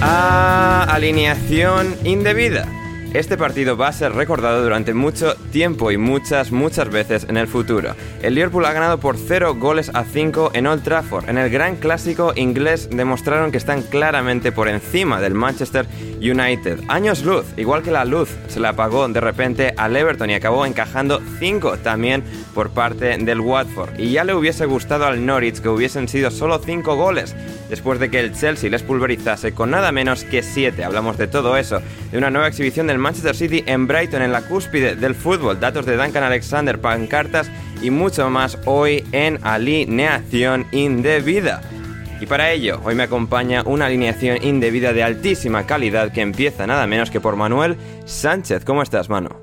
a Alineación Indebida. Este partido va a ser recordado durante mucho tiempo y muchas, muchas veces en el futuro. El Liverpool ha ganado por 0 goles a 5 en Old Trafford. En el gran clásico inglés demostraron que están claramente por encima del Manchester United. Años luz, igual que la luz se le apagó de repente al Everton y acabó encajando 5 también por parte del Watford. Y ya le hubiese gustado al Norwich que hubiesen sido solo 5 goles después de que el Chelsea les pulverizase con nada menos que 7. Hablamos de todo eso, de una nueva exhibición del Manchester City en Brighton en la cúspide del fútbol, datos de Duncan Alexander, pancartas y mucho más hoy en alineación indebida. Y para ello, hoy me acompaña una alineación indebida de altísima calidad que empieza nada menos que por Manuel Sánchez. ¿Cómo estás, mano?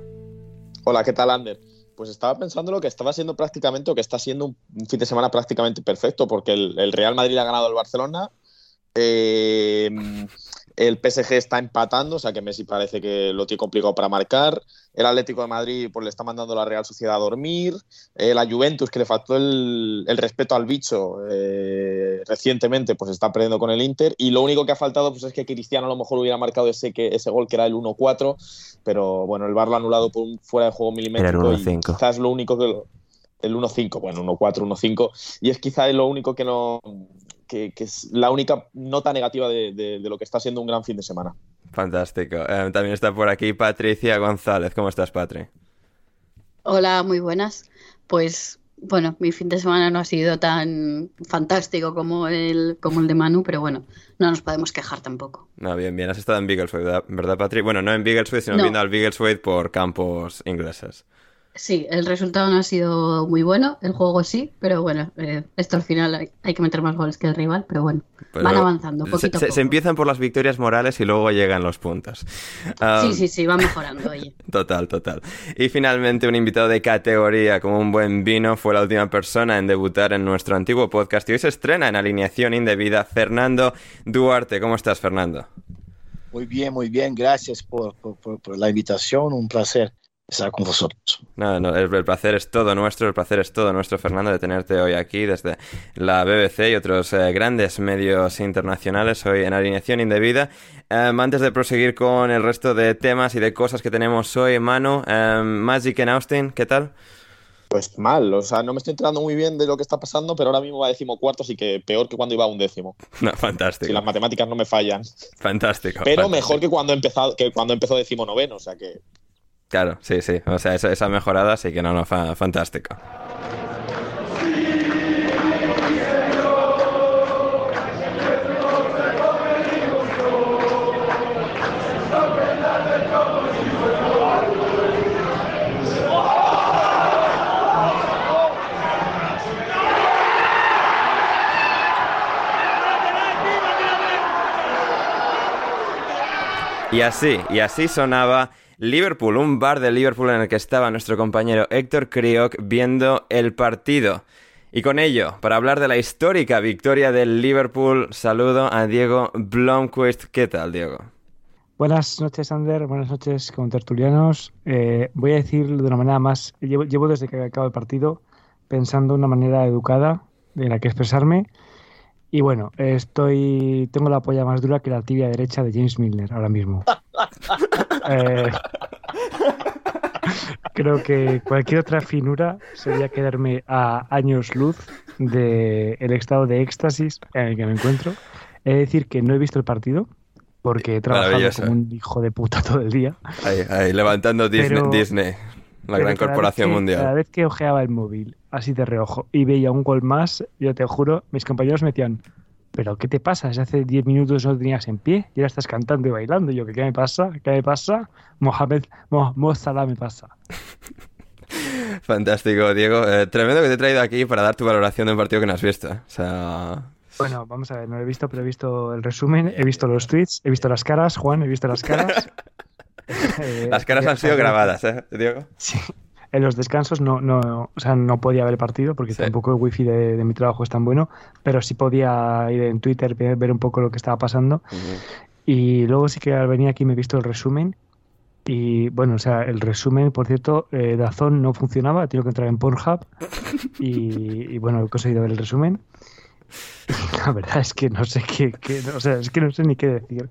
Hola, ¿qué tal, Ander? Pues estaba pensando lo que estaba siendo prácticamente, o que está siendo un fin de semana prácticamente perfecto, porque el, Real Madrid ha ganado al Barcelona, eh, el PSG está empatando, o sea que Messi parece que lo tiene complicado para marcar. El Atlético de Madrid pues, le está mandando la Real Sociedad a dormir. Eh, la Juventus, que le faltó el, el respeto al bicho eh, recientemente, pues está perdiendo con el Inter. Y lo único que ha faltado pues, es que Cristiano a lo mejor hubiera marcado ese, que, ese gol que era el 1-4. Pero bueno, el VAR lo ha anulado por un fuera de juego milimétrico. Era el 1-5. y quizás lo único que. El 1-5, bueno, 1-4, 1-5. Y es quizás lo único que no que, que, es la única nota negativa de, de, de, lo que está siendo un gran fin de semana. Fantástico. Eh, también está por aquí Patricia González. ¿Cómo estás, Patri? Hola, muy buenas. Pues bueno, mi fin de semana no ha sido tan fantástico como el, como el de Manu, pero bueno, no nos podemos quejar tampoco. No, bien, bien. Has estado en Biggleswade, ¿verdad, ¿verdad Patri? Bueno, no en Biggleswade, sino No. viendo al Biggleswade por campos ingleses. Sí, el resultado no ha sido muy bueno, el juego sí, pero bueno, eh, esto al final hay, hay que meter más goles que el rival, pero bueno, Pero van avanzando se, poquito a se- poco. se empiezan por las victorias morales y luego llegan los puntos. Sí, sí, sí, va mejorando, oye. Total, total. Y finalmente un invitado de categoría como un buen vino fue la última persona en debutar en nuestro antiguo podcast y hoy se estrena en alineación indebida Fernando Duarte. ¿Cómo estás, Fernando? Muy bien, muy bien. Gracias por, por, por, por la invitación. Un placer estar con vosotros. No, no, el, el placer es todo nuestro, el placer es todo nuestro, Fernando, de tenerte hoy aquí desde la BBC y otros eh, grandes medios internacionales hoy en alineación indebida. Em, antes de proseguir con el resto de temas y de cosas que tenemos hoy, Manu, em, Magic en Austin, ¿qué tal? Pues mal, o sea, no me estoy enterando muy bien de lo que está pasando, pero ahora mismo va a decimocuarto, así que peor que cuando iba a un décimo. No, fantástico. Si las matemáticas no me fallan. Fantástico. Pero fantástico. mejor que cuando, empezado, que cuando empezó decimonoveno, o sea que Claro, sí, sí. O sea, esa, esa mejorada sí que no, no, fa, fantástico. Y así, y así sonaba Liverpool, un bar de Liverpool en el que estaba nuestro compañero Héctor Crioc viendo el partido. Y con ello, para hablar de la histórica victoria del Liverpool, saludo a Diego Blomquist. ¿Qué tal, Diego? Buenas noches, Ander. Buenas noches, con tertulianos. Eh, voy a decir de una manera más. Llevo, llevo desde que acabo el partido pensando una manera educada de la que expresarme. Y bueno, estoy tengo la polla más dura que la tibia derecha de James Milner ahora mismo. Eh, creo que cualquier otra finura sería quedarme a años luz del el estado de éxtasis en el que me encuentro. He de decir que no he visto el partido porque he trabajado como un hijo de puta todo el día. Ahí, ahí, levantando Disney, Pero- Disney, la gran corporación que- mundial. Cada vez que ojeaba el móvil, así de reojo, y veía un gol más, yo te juro, mis compañeros me decían, ¿pero qué te pasa? Si hace 10 minutos no tenías en pie y ahora estás cantando y bailando. Y yo, ¿qué, me pasa? ¿Qué me pasa? Mohamed, Mo, Mo Salah me pasa. Fantástico, Diego. Eh, tremendo que te he traído aquí para dar tu valoración de un partido que no has visto. O sea, Bueno, vamos a ver, no lo he visto, pero he visto el resumen, he visto los tweets, he visto las caras, Juan, he visto las caras. Eh, las caras han sido eh, grabadas, ¿eh, Diego? Sí. En los descansos no, no, o sea, no podía ver el partido porque Sí. tampoco el wifi de, de mi trabajo es tan bueno, pero sí podía ir en Twitter, ver, un poco lo que estaba pasando. Y luego sí que al venir aquí me he visto el resumen. Y bueno, o sea, el resumen, por cierto, eh, Dazón no funcionaba, he tenido que entrar en Pornhub. Y, y bueno, he conseguido ver el resumen. La verdad es que no sé qué, qué- o sea, es que no sé ni qué decir.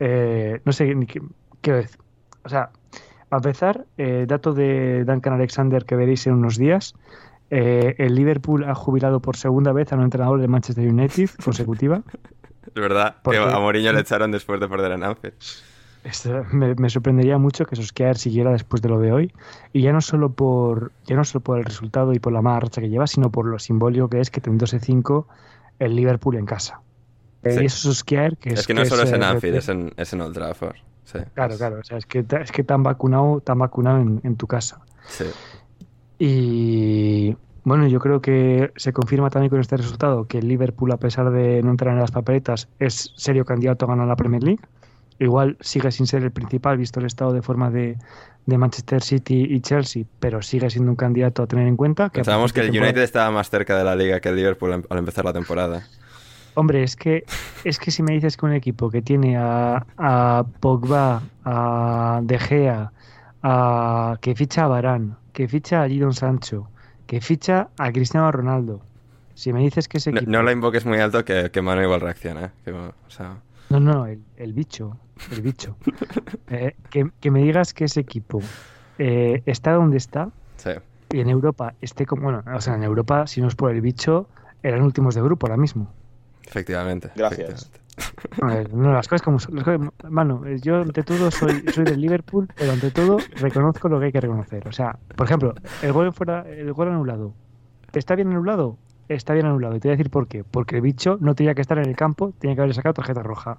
Eh, no sé ni qué, qué decir. O sea, a empezar, eh, dato de Duncan Alexander que veréis en unos días. eh, el Liverpool ha jubilado por segunda vez a un entrenador de Manchester United consecutiva. Es verdad Porque- que a Mourinho le echaron después de perder en Anfield. Esto me, me sorprendería mucho que Solskjaer siguiera después de lo de hoy. Y ya no solo por ya no solo por el resultado y por la mala racha que lleva, sino por lo simbólico que es que teniéndose 5 el Liverpool en casa. Sí. Y eso Solskjaer, que es, Es que no solo es eh, en Anfield, es en, es en Old Trafford. Sí. Claro, claro. O sea, es que, es que tan vacunado, tan vacunado en, en tu casa. Sí. Y bueno, yo creo que se confirma también con este resultado que el Liverpool, a pesar de no entrar en las papeletas, es serio candidato a ganar la Premier League. Igual sigue sin ser el principal, visto el estado de forma de, de Manchester City y Chelsea, pero sigue siendo un candidato a tener en cuenta. Que Pensábamos que el United estaba más cerca de la liga que el Liverpool al empezar la temporada. Hombre, es que, es que si me dices que un equipo que tiene a, a Pogba, a De Gea, a, que ficha a Varane, que ficha a Jadon Sancho, que ficha a Cristiano Ronaldo, si me dices que ese No, equipo... no la invoques muy alto que, que Manu igual reacciona. ¿eh? Que, o sea, No, no, el, el bicho, el bicho. Eh, que, que me digas que ese equipo eh, está donde está sí. y en Europa esté como... Bueno, o sea, en Europa, si no es por el bicho, eran últimos de grupo ahora mismo. Efectivamente. Gracias. efectivamente. A ver, no, las cosas como son. las cosas- Mano, yo ante todo soy, soy del Liverpool, pero ante todo reconozco lo que hay que reconocer. O sea, por ejemplo, el gol fuera, el gol anulado. ¿Está bien anulado? Está bien anulado. Y te voy a decir por qué. Porque el bicho no tenía que estar en el campo, tenía que haber sacado tarjeta roja.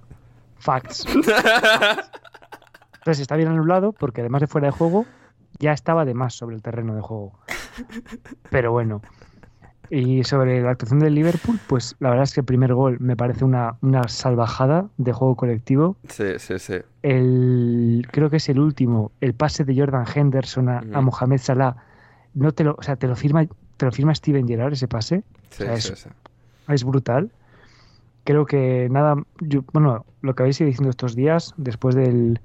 Facts. Entonces está bien anulado porque además de fuera de juego, ya estaba de más sobre el terreno de juego. Pero bueno. Y sobre la actuación del Liverpool, pues la verdad es que el primer gol me parece una, una salvajada de juego colectivo. Sí, sí, sí. El, creo que es el último, el pase de Jordan Henderson a. Mohamed Salah. No te lo, o sea, te lo firma, te lo firma Steven Gerrard ese pase. Sí, O sea, sí, es- sí. es brutal. Creo que nada, yo- bueno, lo que habéis ido diciendo estos días, después del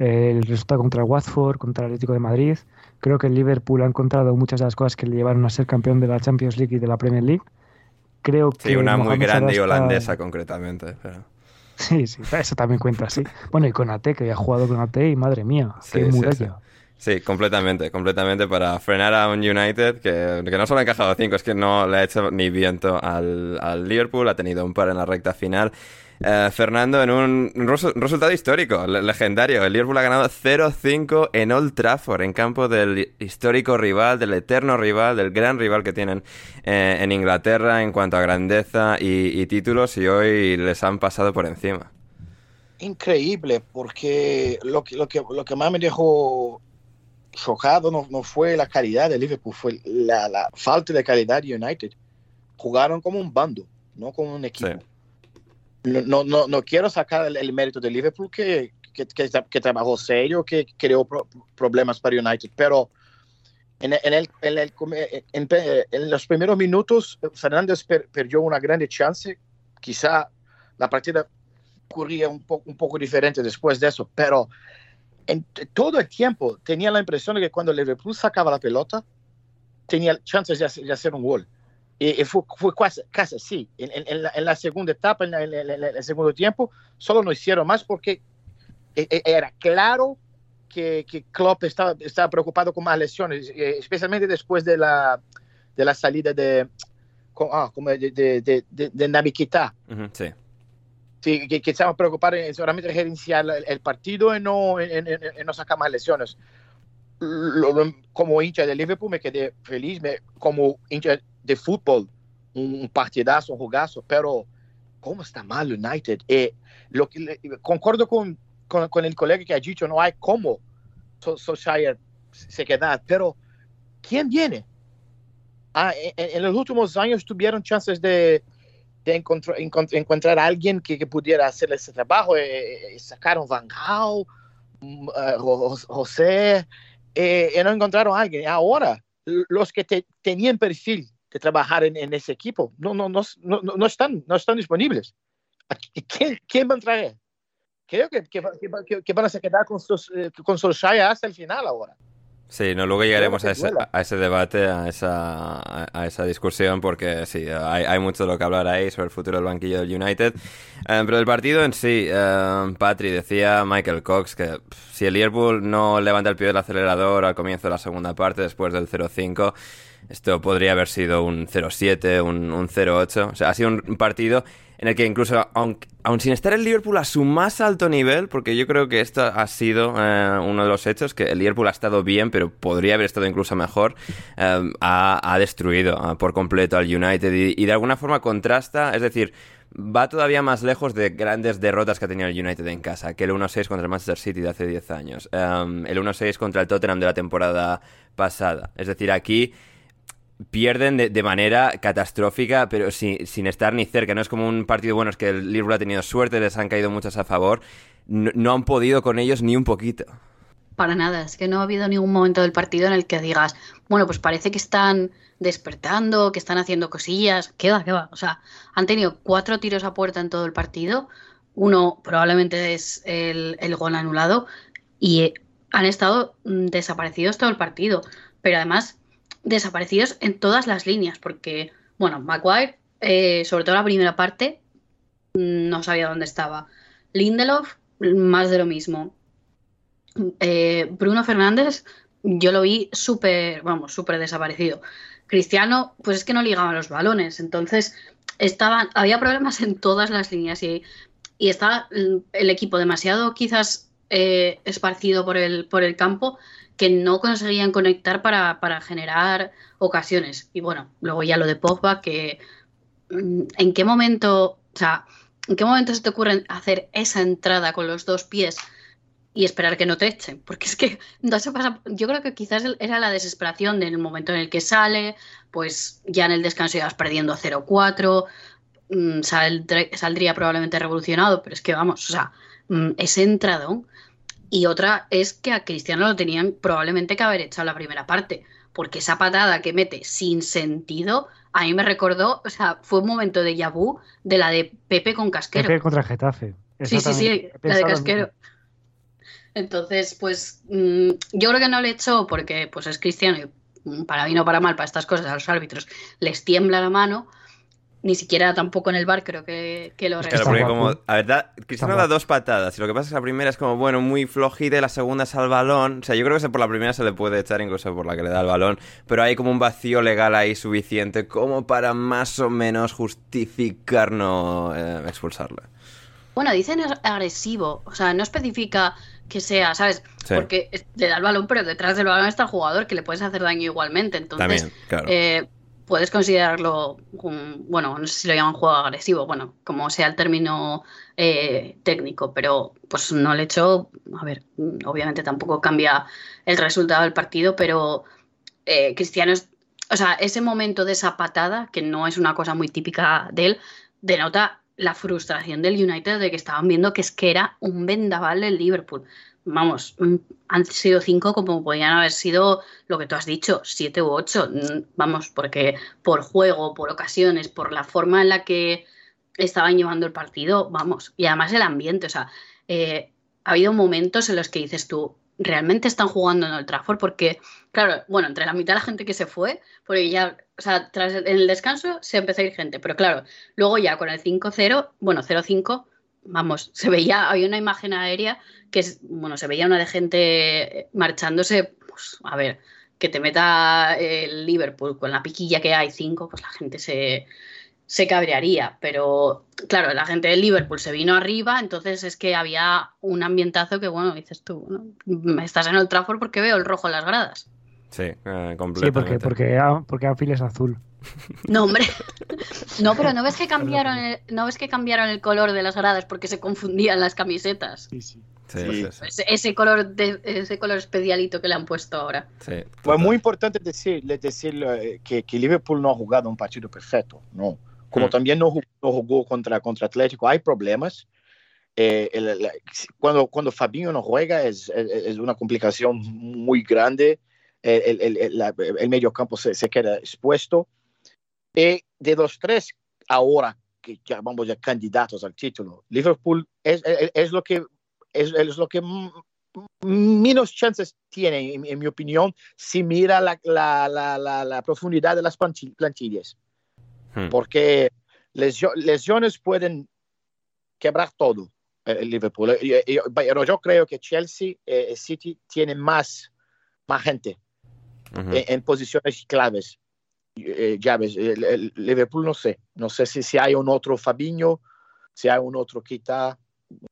el resultado contra el Watford, contra el Atlético de Madrid, creo que el Liverpool ha encontrado muchas de las cosas que le llevaron a ser campeón de la Champions League y de la Premier League. Creo que Sí, una muy grande y Salah está- holandesa concretamente. Pero... Sí, sí, eso también cuenta, sí. Bueno, y con Ate, que había jugado con Ate y madre mía, Sí, qué sí, muralla. Sí, completamente, completamente para frenar a un United que, que no solo ha encajado cinco, es que no le ha hecho ni viento al, al Liverpool, ha tenido un par en la recta final. Eh, Fernando, en un, un resu- un resultado histórico, le- legendario, el Liverpool ha ganado 0-5 en Old Trafford, en campo del histórico rival, del eterno rival, del gran rival que tienen eh, en Inglaterra en cuanto a grandeza y, y títulos, y hoy les han pasado por encima. Increíble, porque lo que, lo que, lo que más me dejó chocado no, no fue la calidad de Liverpool, fue la, la falta de calidad de United. Jugaron como un bando, no como un equipo. No, no, no quiero sacar el, el mérito de Liverpool, que, que trabajó serio, que creó problemas para United, pero en, el, en, los primeros minutos Fernández perdió una grande chance, quizá la partida ocurría un, un poco diferente después de eso, pero en todo el tiempo tenía la impresión de que cuando Liverpool sacaba la pelota, tenía chances de hacer, un gol. Y, fue, fue, casi, casi así. En, en, la, segunda etapa, en, el segundo tiempo, solo no hicieron más porque e, e, era claro que, que Klopp estaba, estaba preocupado con más lesiones, eh, especialmente después de la, de la salida de, ah, como de, de, de, de sí. Sí, que, que estamos preocupados en solamente gerenciar el, partido y no, en, no sacar más lesiones. como hincha de Liverpool me quedé feliz, me, como hincha de fútbol, un, partidazo, un jugazo, pero cómo está mal United. Eh, lo que, concordo con, con, con, el colega que ha dicho, no hay cómo Solskjaer se quedar, pero ¿quién viene? Ah, en, los últimos años tuvieron chances de, de encontrar, a alguien que, pudiera hacer ese trabajo. Eh, eh, sacaron Van Gaal, mm, José, y no encontraron a alguien. Ahora, los que tenían perfil de trabajar en, ese equipo no, no, no, no, están, no están disponibles. ¿Quién, quién va a traer? Creo que, que, que, van a quedar con, eh, con Solskjaer hasta el final ahora. Sí, no, luego llegaremos a ese, a ese, debate, a esa, a esa discusión, porque sí, hay, hay, mucho de lo que hablar ahí sobre el futuro del banquillo del United. Eh, pero el partido en sí, eh, Patri, decía Michael Cox que si el Liverpool no levanta el pie del acelerador al comienzo de la segunda parte, después del 0-5, esto podría haber sido un 0-7, un, un 0-8. O sea, ha sido un partido en el que incluso, aun, sin estar el Liverpool a su más alto nivel, porque yo creo que esto ha sido eh, uno de los hechos, que el Liverpool ha estado bien, pero podría haber estado incluso mejor, eh, ha, destruido eh, por completo al United y, de alguna forma contrasta, es decir, va todavía más lejos de grandes derrotas que ha tenido el United en casa, que el 1-6 contra el Manchester City de hace 10 años, el 1-6 contra el Tottenham de la temporada pasada. Es decir, aquí pierden de, manera catastrófica, pero sin, estar ni cerca. No es como un partido bueno, es que el Liverpool ha tenido suerte, les han caído muchos a favor. No, han podido con ellos ni un poquito. Para nada, es que no ha habido ningún momento del partido en el que digas, bueno, pues parece que están despertando, que están haciendo cosillas. ¿Qué va, qué va? O sea, han tenido cuatro tiros a puerta en todo el partido. Uno probablemente es el, el gol anulado y han estado mm, desaparecidos todo el partido. Pero además desaparecidos en todas las líneas, porque, bueno, Maguire, eh, sobre todo la primera parte, no sabía dónde estaba. Lindelof, más de lo mismo. Eh, Bruno Fernández, yo lo vi súper, vamos, súper desaparecido. Cristiano, pues es que no ligaba los balones, entonces estaban, había problemas en todas las líneas y, y estaba el equipo demasiado quizás eh, esparcido por el, por el campo que no conseguían conectar para, generar ocasiones. Y bueno, luego ya lo de Pogba, que mm, en qué momento, o sea, en qué momento se te ocurre hacer esa entrada con los dos pies y esperar que no te echen, porque es que no se pasa, yo creo que quizás era la desesperación del momento en el que sale, pues ya en el descanso ibas perdiendo 0-4, mm, saldría probablemente revolucionado, pero es que vamos, o sea, mm, ese entradón y otra es que a Cristiano lo tenían probablemente que haber echado la primera parte, porque esa patada que mete sin sentido, a mí me recordó, o sea, fue un momento de yabú de la de Pepe con Casquero. Pepe contra Getafe. Sí, sí, sí, la de Casquero. Entonces, pues mm, yo creo que no le echó porque pues es cristiano y mm, para bien o para mal, para estas cosas a los árbitros les tiembla la mano, ni siquiera tampoco en el bar creo que, que lo Claro, porque como, a verdad, Cristiano da dos patadas y lo que pasa es que la primera es como, bueno, muy flojita y la segunda es al balón. O sea, yo creo que por la primera se le puede echar incluso por la que le da el balón, pero hay como un vacío legal ahí suficiente como para más o menos justificar no eh, expulsarle. Bueno, dicen agresivo, o sea, no especifica que sea, ¿sabes? Porque le da el balón, pero detrás del balón está el jugador que le puedes hacer daño igualmente. Entonces, También, claro. eh, puedes considerarlo, bueno, no sé si lo llaman juego agresivo, bueno, como sea el término eh, técnico, pero pues no le hecho, a ver, obviamente tampoco cambia el resultado del partido, pero eh, Cristiano o sea, ese momento de esa patada, que no es una cosa muy típica de él, denota la frustración del United de que estaban viendo que es que era un vendaval del Liverpool. Vamos, mm, han sido cinco como podían haber sido lo que tú has dicho, siete u ocho. Mm, vamos, porque por juego, por ocasiones, por la forma en la que estaban llevando el partido, vamos, y además el ambiente, o sea, eh, ha habido momentos en los que dices tú, realmente están jugando en el Trafford porque, claro, bueno, entre la mitad de la gente que se fue, porque ya, o sea, tras en el descanso se empezó a ir gente, pero claro, luego ya con el 5-0, bueno, 0-5, vamos, se veía, había una imagen aérea que, es, bueno, se veía una de gente marchándose, pues, a ver, que te meta el Liverpool con la piquilla que hay 5, pues la gente se, se cabrearía, pero claro, la gente del Liverpool se vino arriba, entonces es que había un ambientazo que, bueno, dices tú, ¿no? estás en el Trafford porque veo el rojo en las gradas. Sí, eh, completamente. Sí, porque, porque, porque Anfield es azul. No, hombre. No, pero ¿no ves que cambiaron el, ¿no ves que cambiaron el color de las gradas porque se confundían las camisetas? Sí, sí. Sí, Ese, ese color de, ese color especialito que le han puesto ahora. sí, Fue total. muy importante decir, decir eh, que, que Liverpool no ha jugado un partido perfecto, no. Como Mm. también no, jugó- no jugó contra, contra Atlético, hay problemas. Eh, el- la- cuando, cuando Fabinho no juega es, es, es una complicación muy grande. El, el, el, el medio campo se, se queda expuesto. Y de los tres, ahora que ya vamos ya candidatos al título, Liverpool es, es, es lo que es, es lo que menos chances tiene, en, en mi opinión, si mira la, la, la, la, profundidad de las planti- plantillas. Hmm. Porque lesio- lesiones pueden quebrar todo eh, el Liverpool. Y- y- y- Pero yo creo que Chelsea, eh, City, tiene más, más gente Ujú. en, en posiciones claves. Eh, llaves. El, el Liverpool no sé. No sé si, si hay un otro Fabinho, si hay un otro Kita,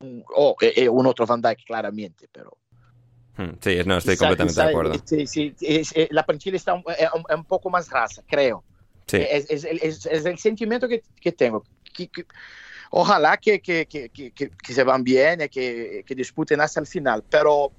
mm, o eh, eh, un otro Van Dijk, claramente. Pero Mm, Sí, no, estoy quizá- completamente quizá, de acuerdo. eh, sí, sí, es- eh, la plantilla está un, un- un poco más rasa, creo. Sí, Es, es el- es- es sentimiento que, que tengo. Que- que- ojalá que, que, que, que, que- que se van bien que, que disputen hasta el final, pero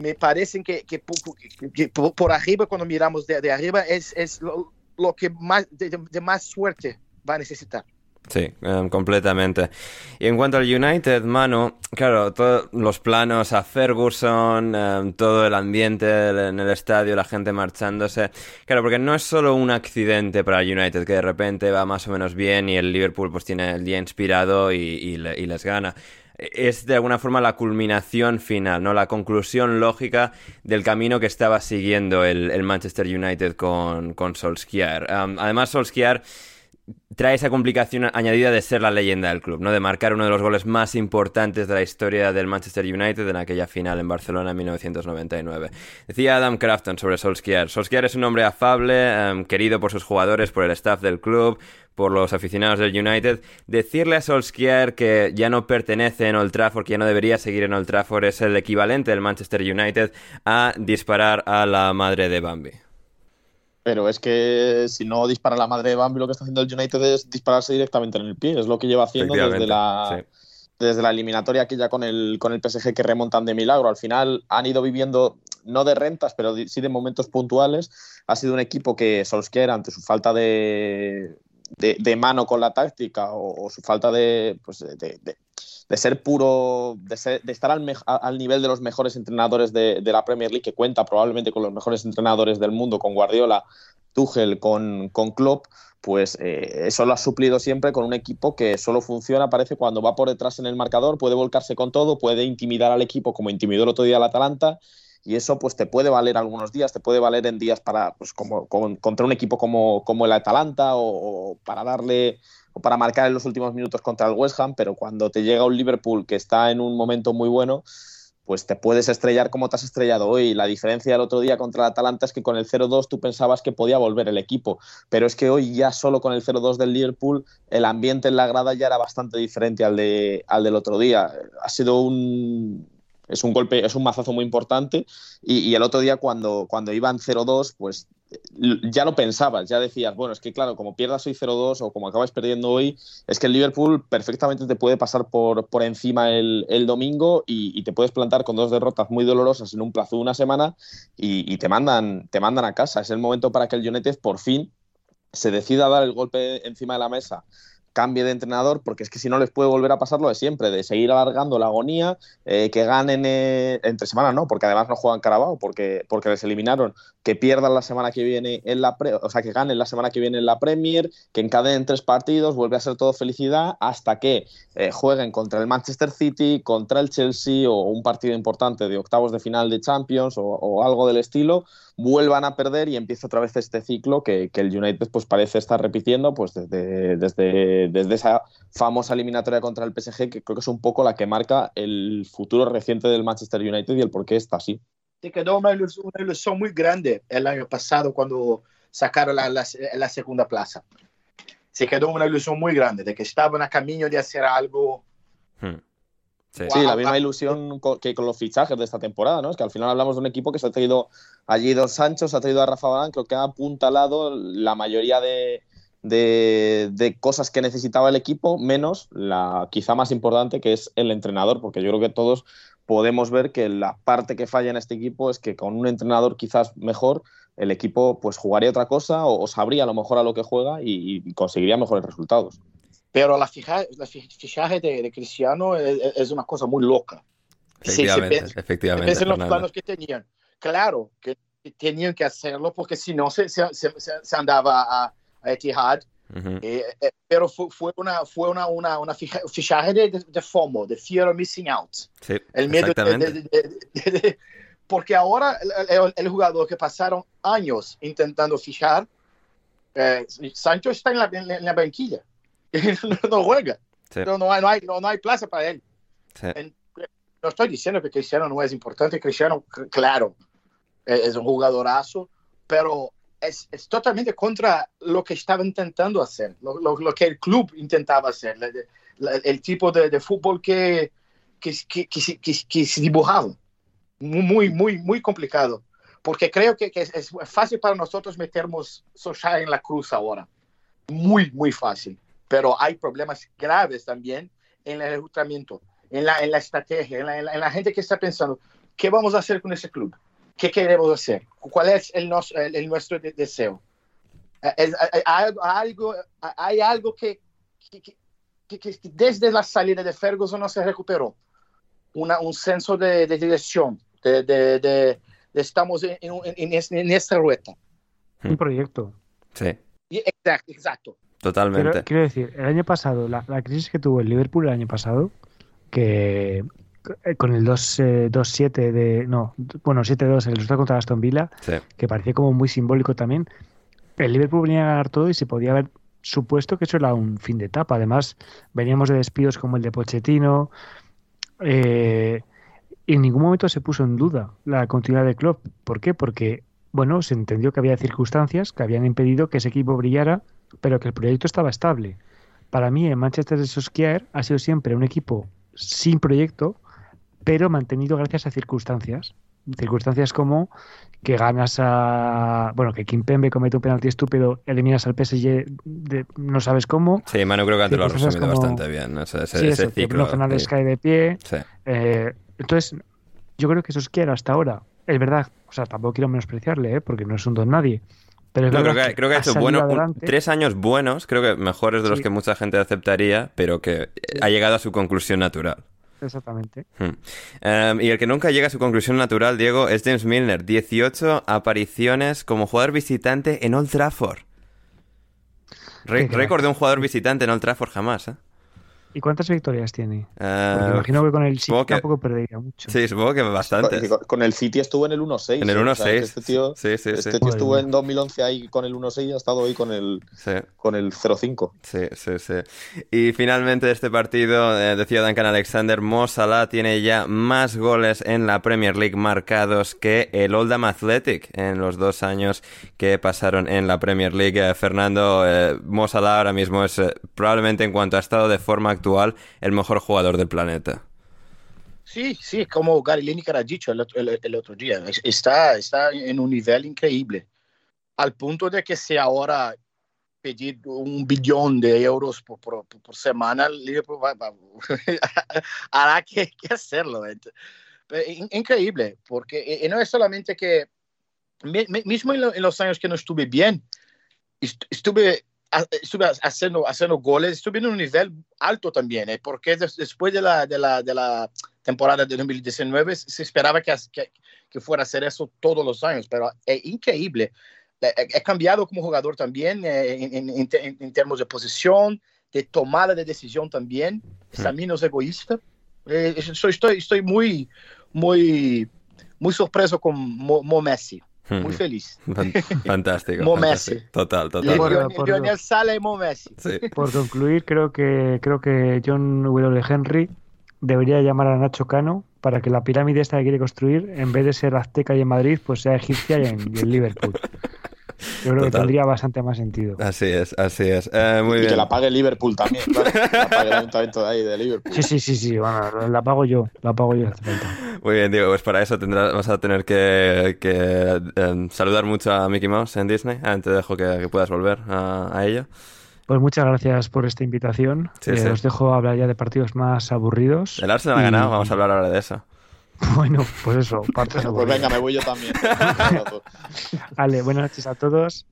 me parece que, que, que- que por, arriba, cuando miramos de, de arriba, es, es lo, lo que más de, de- más suerte va a necesitar. sí, em, completamente. Y en cuanto al United, mano, claro, todos los planos a Ferguson, em, todo el ambiente en el estadio, la gente marchándose. Claro, porque no es solo un accidente para el United que de repente va más o menos bien y el Liverpool pues tiene el día inspirado y, y le- y les gana. Es de alguna forma la culminación final, ¿no? La conclusión lógica del camino que estaba siguiendo el, el Manchester United con, con Solskjaer. Em, además, Solskjaer trae esa complicación añadida de ser la leyenda del club, ¿no? De marcar uno de los goles más importantes de la historia del Manchester United en aquella final en Barcelona en 1999. Decía Adam Crafton sobre Solskjaer. Solskjaer es un hombre afable, em, querido por sus jugadores, por el staff del club, por los aficionados del United. Decirle a Solskjaer que ya no pertenece en Old Trafford, que ya no debería seguir en Old Trafford, es el equivalente del Manchester United a disparar a la madre de Bambi. Pero es que si no dispara la madre de Bambi, lo que está haciendo el United es dispararse directamente en el pie. Es lo que lleva haciendo desde la, sí. desde la eliminatoria aquella con el, con el PSG que remontan de milagro. Al final han ido viviendo, no de rentas, pero sí de momentos puntuales. Ha sido un equipo que Solskjaer, ante su falta de, de, mano con la táctica o, su falta de, pues, de, de- ser puro, de, estar al, al nivel de los mejores entrenadores de, la Premier League, que cuenta probablemente con los mejores entrenadores del mundo, con Guardiola, Tuchel, con, con Klopp, pues eh, eso lo ha suplido siempre con un equipo que solo funciona, parece, cuando va por detrás en el marcador, puede volcarse con todo, puede intimidar al equipo como intimidó el otro día al Atalanta, y eso pues te puede valer algunos días, te puede valer en días para, pues, como, con- contra un equipo como, como el Atalanta o, o para darle o para marcar en los últimos minutos contra el West Ham, pero cuando te llega un Liverpool que está en un momento muy bueno, pues te puedes estrellar como te has estrellado hoy. La diferencia del otro día contra el Atalanta es que con el 0-2 tú pensabas que podía volver el equipo, pero es que hoy ya solo con el 0-2 del Liverpool el ambiente en la grada ya era bastante diferente al, de, al del otro día. Ha sido un... Es un golpe, es un mazazo muy importante y, el otro día cuando, cuando iban 0-2, pues ya lo pensabas, ya decías, bueno, es que claro, como pierdas hoy 0-2 o como acabas perdiendo hoy, es que el Liverpool perfectamente te puede pasar por, por encima el, el domingo y, te puedes plantar con dos derrotas muy dolorosas en un plazo de una semana y, y, te, mandan, te mandan a casa. Es el momento para que el United por fin se decida a dar el golpe encima de la mesa cambie de entrenador, porque es que si no les puede volver a pasar lo de siempre, de seguir alargando la agonía, eh, que ganen eh, entre semanas, no, porque además no juegan Carabao, porque, porque les eliminaron, que pierdan la semana que viene en la pre, o sea, que ganen la semana que viene en la Premier, que encadenen tres partidos, vuelve a ser todo felicidad, hasta que eh, jueguen contra el Manchester City, contra el Chelsea o un partido importante de octavos de final de Champions o, o algo del estilo, vuelvan a perder y empieza otra vez este ciclo que, que el United pues parece estar repitiendo pues desde, desde, desde esa famosa eliminatoria contra el PSG que creo que es un poco la que marca el futuro reciente del Manchester United y el por qué está así. Te quedó una ilusión, una ilusión muy grande el año pasado cuando sacaron la, la, la segunda plaza. Se quedó una ilusión muy grande de que estaban a camino de hacer algo Hmm. Sí. Sí, la misma ilusión que con los fichajes de esta temporada, ¿no? Es que al final hablamos de un equipo que se ha traído allí Dos Sancho, se ha traído a Rafa Barán, creo que ha apuntalado la mayoría de, de- de cosas que necesitaba el equipo, menos la quizá más importante que es el entrenador, porque yo creo que todos podemos ver que la parte que falla en este equipo es que con un entrenador quizás mejor el equipo pues jugaría otra cosa o, o sabría a lo mejor a lo que juega y, y conseguiría mejores resultados. Pero la, fija, la fi- fichaje de, de Cristiano es, es una cosa muy loca. Sí, se Efectivamente, efectivamente. Piensa en los Fernando. planos que tenían. Claro que tenían que hacerlo porque si no se, se, se- se andaba a, a Etihad. Ujú. Eh, eh, pero fue, fue, una, fue una, una, una fija- fichaje de, de, de FOMO, de Fear of Missing Out. Sí, El miedo de, porque ahora el, el- jugador que pasaron años intentando fichar, eh, Sancho está en la, en la- banquilla. no, no juega. Sí. No, no, hay, no, hay, no, no hay plaza para él. Sí. En- no estoy diciendo que Cristiano no es importante. Cristiano, claro, eh, es un jugadorazo, pero es, es totalmente contra lo que estaba intentando hacer, lo, lo- lo que el club intentaba hacer, la- la- el tipo de, de fútbol que, que, que, que se- dibujaba. Muy, muy, muy complicado. Porque creo que es, es fácil para nosotros meternos Solskjaer en la cruz ahora. Muy, muy fácil. Pero hay problemas graves también en el reclutamiento, en la, en la estrategia, en la, en la- en la gente que está pensando, ¿qué vamos a hacer con ese club? ¿Qué queremos hacer? ¿Cuál es el, nos- el- el nuestro de- deseo? Eh, es- hay, hay algo, hay algo que, que- que- que- desde la salida de Ferguson no se recuperó. Una, un senso de, de dirección, de, de- de- de estamos en, en, en, es- en esta rueda. Un proyecto. Sí, Exacto, exacto. totalmente. Pero quiero decir, el año pasado, la, la crisis que tuvo el Liverpool el año pasado, que con el 2, eh, 2-7 de. No, bueno, 7-2 el resultado contra Aston Villa, Sí. que parecía como muy simbólico también. El Liverpool venía a ganar todo y se podía haber supuesto que eso era un fin de etapa. Además, veníamos de despidos como el de Pochettino. eh, y en ningún momento se puso en duda la continuidad de Klopp. ¿Por qué? Porque, bueno, se entendió que había circunstancias que habían impedido que ese equipo brillara, pero que el proyecto estaba estable. Para mí, el Manchester de Solskjaer ha sido siempre un equipo sin proyecto, pero mantenido gracias a circunstancias. Circunstancias como que ganas a. Bueno, que Kimpembe comete un penalti estúpido, eliminas al PSG, de- no sabes cómo. Sí, Manu creo que antes lo ha Circunstancias resumido como- bastante bien, ¿no? ese, ese- Sí, ese eso, ciclo. Fernández cae de pie. Sí. Eh, entonces, yo creo que Solskjaer hasta ahora, es verdad, o sea, tampoco quiero menospreciarle, ¿eh? porque no es un don nadie. Pero es No, creo verdad que, creo que ha hecho bueno, un- tres años buenos, creo que mejores de los que mucha gente aceptaría, pero que ha llegado a su conclusión natural. Exactamente. Hmm. Um, y el que nunca llega a su conclusión natural, Diego, es James Milner. 18 apariciones como jugador visitante en Old Trafford. Re- récord de un jugador visitante en Old Trafford jamás, ¿eh? ¿Y cuántas victorias tiene? Eh, imagino que con el City que- tampoco perdería mucho. Sí, supongo que bastantes. Con- el City estuvo en el 1-6. En el ¿eh? O 1-6. sea, este tío, Sí, sí, este sí. tío estuvo en 2011 ahí con el 1-6 y ha estado hoy con el, Sí. con el 0-5. Sí, sí, sí. Y finalmente de este partido, eh, decía Duncan Alexander, Mo Salah tiene ya más goles en la Premier League marcados que el Oldham Athletic en los dos años que pasaron en la Premier League. Eh, Fernando, eh, Mo Salah ahora mismo es eh, probablemente en cuanto a estado de forma actual el mejor jugador del planeta. Sí, sí, como Gary Lineker ha dicho el, el- el otro día, es- está, está en un nivel increíble, al punto de que si ahora pedir un billón de euros por, por, por semana, Liverpool va- va- hará que, que hacerlo. Eh, Increíble, porque y- y no es solamente que, mi- mi- mismo en, lo- en los años que no estuve bien, est- estuve estuve haciendo, haciendo goles, estuve en un nivel alto también, ¿eh? porque después de la, de, la, de la temporada de 2019 se esperaba que, que, que, fuera a hacer eso todos los años, pero es increíble. He cambiado como jugador también eh, en, en, en, en, términos de posición, de tomada de decisión también, está menos egoísta. Eh, estoy, estoy muy, muy, muy sorpreso con Mo, Mo Messi. Muy feliz. Fantástico. Mo Messi. Total, total. Lionel, por, Lionel Sala y Mo Messi. Sí. Por concluir, creo que, creo que John W. Henry debería llamar a Nacho Cano para que la pirámide esta que quiere construir, en vez de ser azteca y en Madrid, pues sea egipcia y en, y en Liverpool. Yo creo Total. que tendría bastante más sentido. Así es, así es. Eh, muy y bien. que la pague Liverpool también, claro. la pague el ayuntamiento de ahí, de Liverpool. Sí, sí, sí, sí. Bueno, la pago yo, la pago yo. Muy bien, Diego, pues para eso tendrás, vas a tener que, que eh, saludar mucho a Mickey Mouse en Disney. Ah, te dejo que, que puedas volver a, a, ello. Pues muchas gracias por esta invitación. Sí, eh, sí. Os dejo hablar ya de partidos más aburridos. El Arsenal y... ha ganado, vamos a hablar ahora de eso. Bueno, pues eso. Partes pues venga, me voy yo también. vale, buenas noches a todos.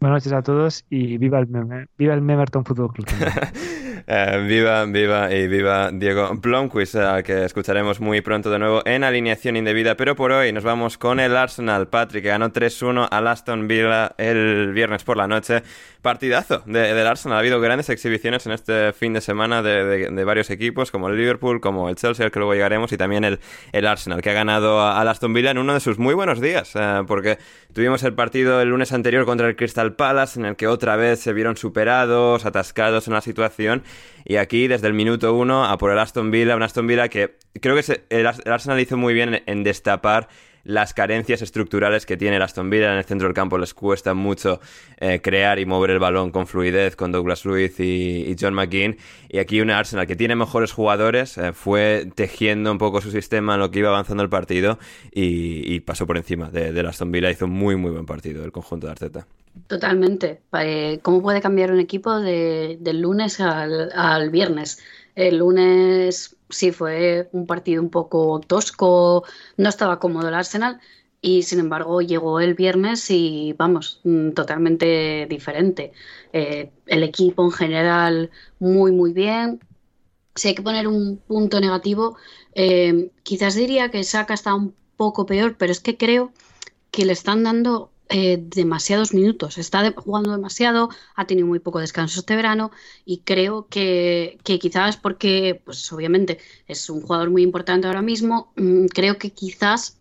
Buenas noches a todos y viva el, meme, viva el Memerton Club. eh, viva, viva y viva Diego Blomqvist, uh, que escucharemos muy pronto de nuevo en alineación indebida. Pero por hoy nos vamos con el Arsenal. Patrick, que ganó 3-1 al Aston Villa el viernes por la noche. Partidazo de, del Arsenal. Ha habido grandes exhibiciones en este fin de semana de, de, de, varios equipos, como el Liverpool, como el Chelsea, al que luego llegaremos, y también el, el Arsenal, que ha ganado al Aston Villa en uno de sus muy buenos días, uh, porque tuvimos el partido el lunes anterior contra el Crystal Palace, en el que otra vez se vieron superados, atascados en la situación. Y aquí, desde el minuto uno, a por el Aston Villa, un Aston Villa que creo que se, el, Arsenal hizo muy bien en, en, destapar las carencias estructurales que tiene el Aston Villa. En el centro del campo les cuesta mucho eh, crear y mover el balón con fluidez con Douglas Luiz y, John McGinn. Y aquí un Arsenal que tiene mejores jugadores eh, fue tejiendo un poco su sistema en lo que iba avanzando el partido y, pasó por encima de Aston Villa. Hizo muy, muy buen partido el conjunto de Arteta. Totalmente. Eh, ¿Cómo puede cambiar un equipo de, del lunes al, viernes? El lunes sí fue un partido un poco tosco, no estaba cómodo el Arsenal y sin embargo llegó el viernes y vamos, mm, totalmente diferente. Eh, el equipo en general muy muy bien. Si hay que poner un punto negativo, eh, quizás diría que Saka está un poco peor, pero es que creo que le están dando eh, demasiados minutos, está jugando demasiado, ha tenido muy poco descanso este verano y creo que, que, quizás porque, pues obviamente es un jugador muy importante ahora mismo, mmm, creo que quizás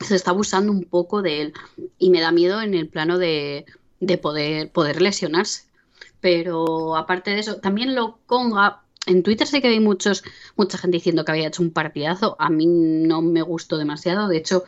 se está abusando un poco de él y me da miedo en el plano de, de poder, poder lesionarse. Pero aparte de eso, también lo conga. En Twitter sé que hay muchos, mucha gente diciendo que había hecho un partidazo. A mí no me gustó demasiado. De hecho,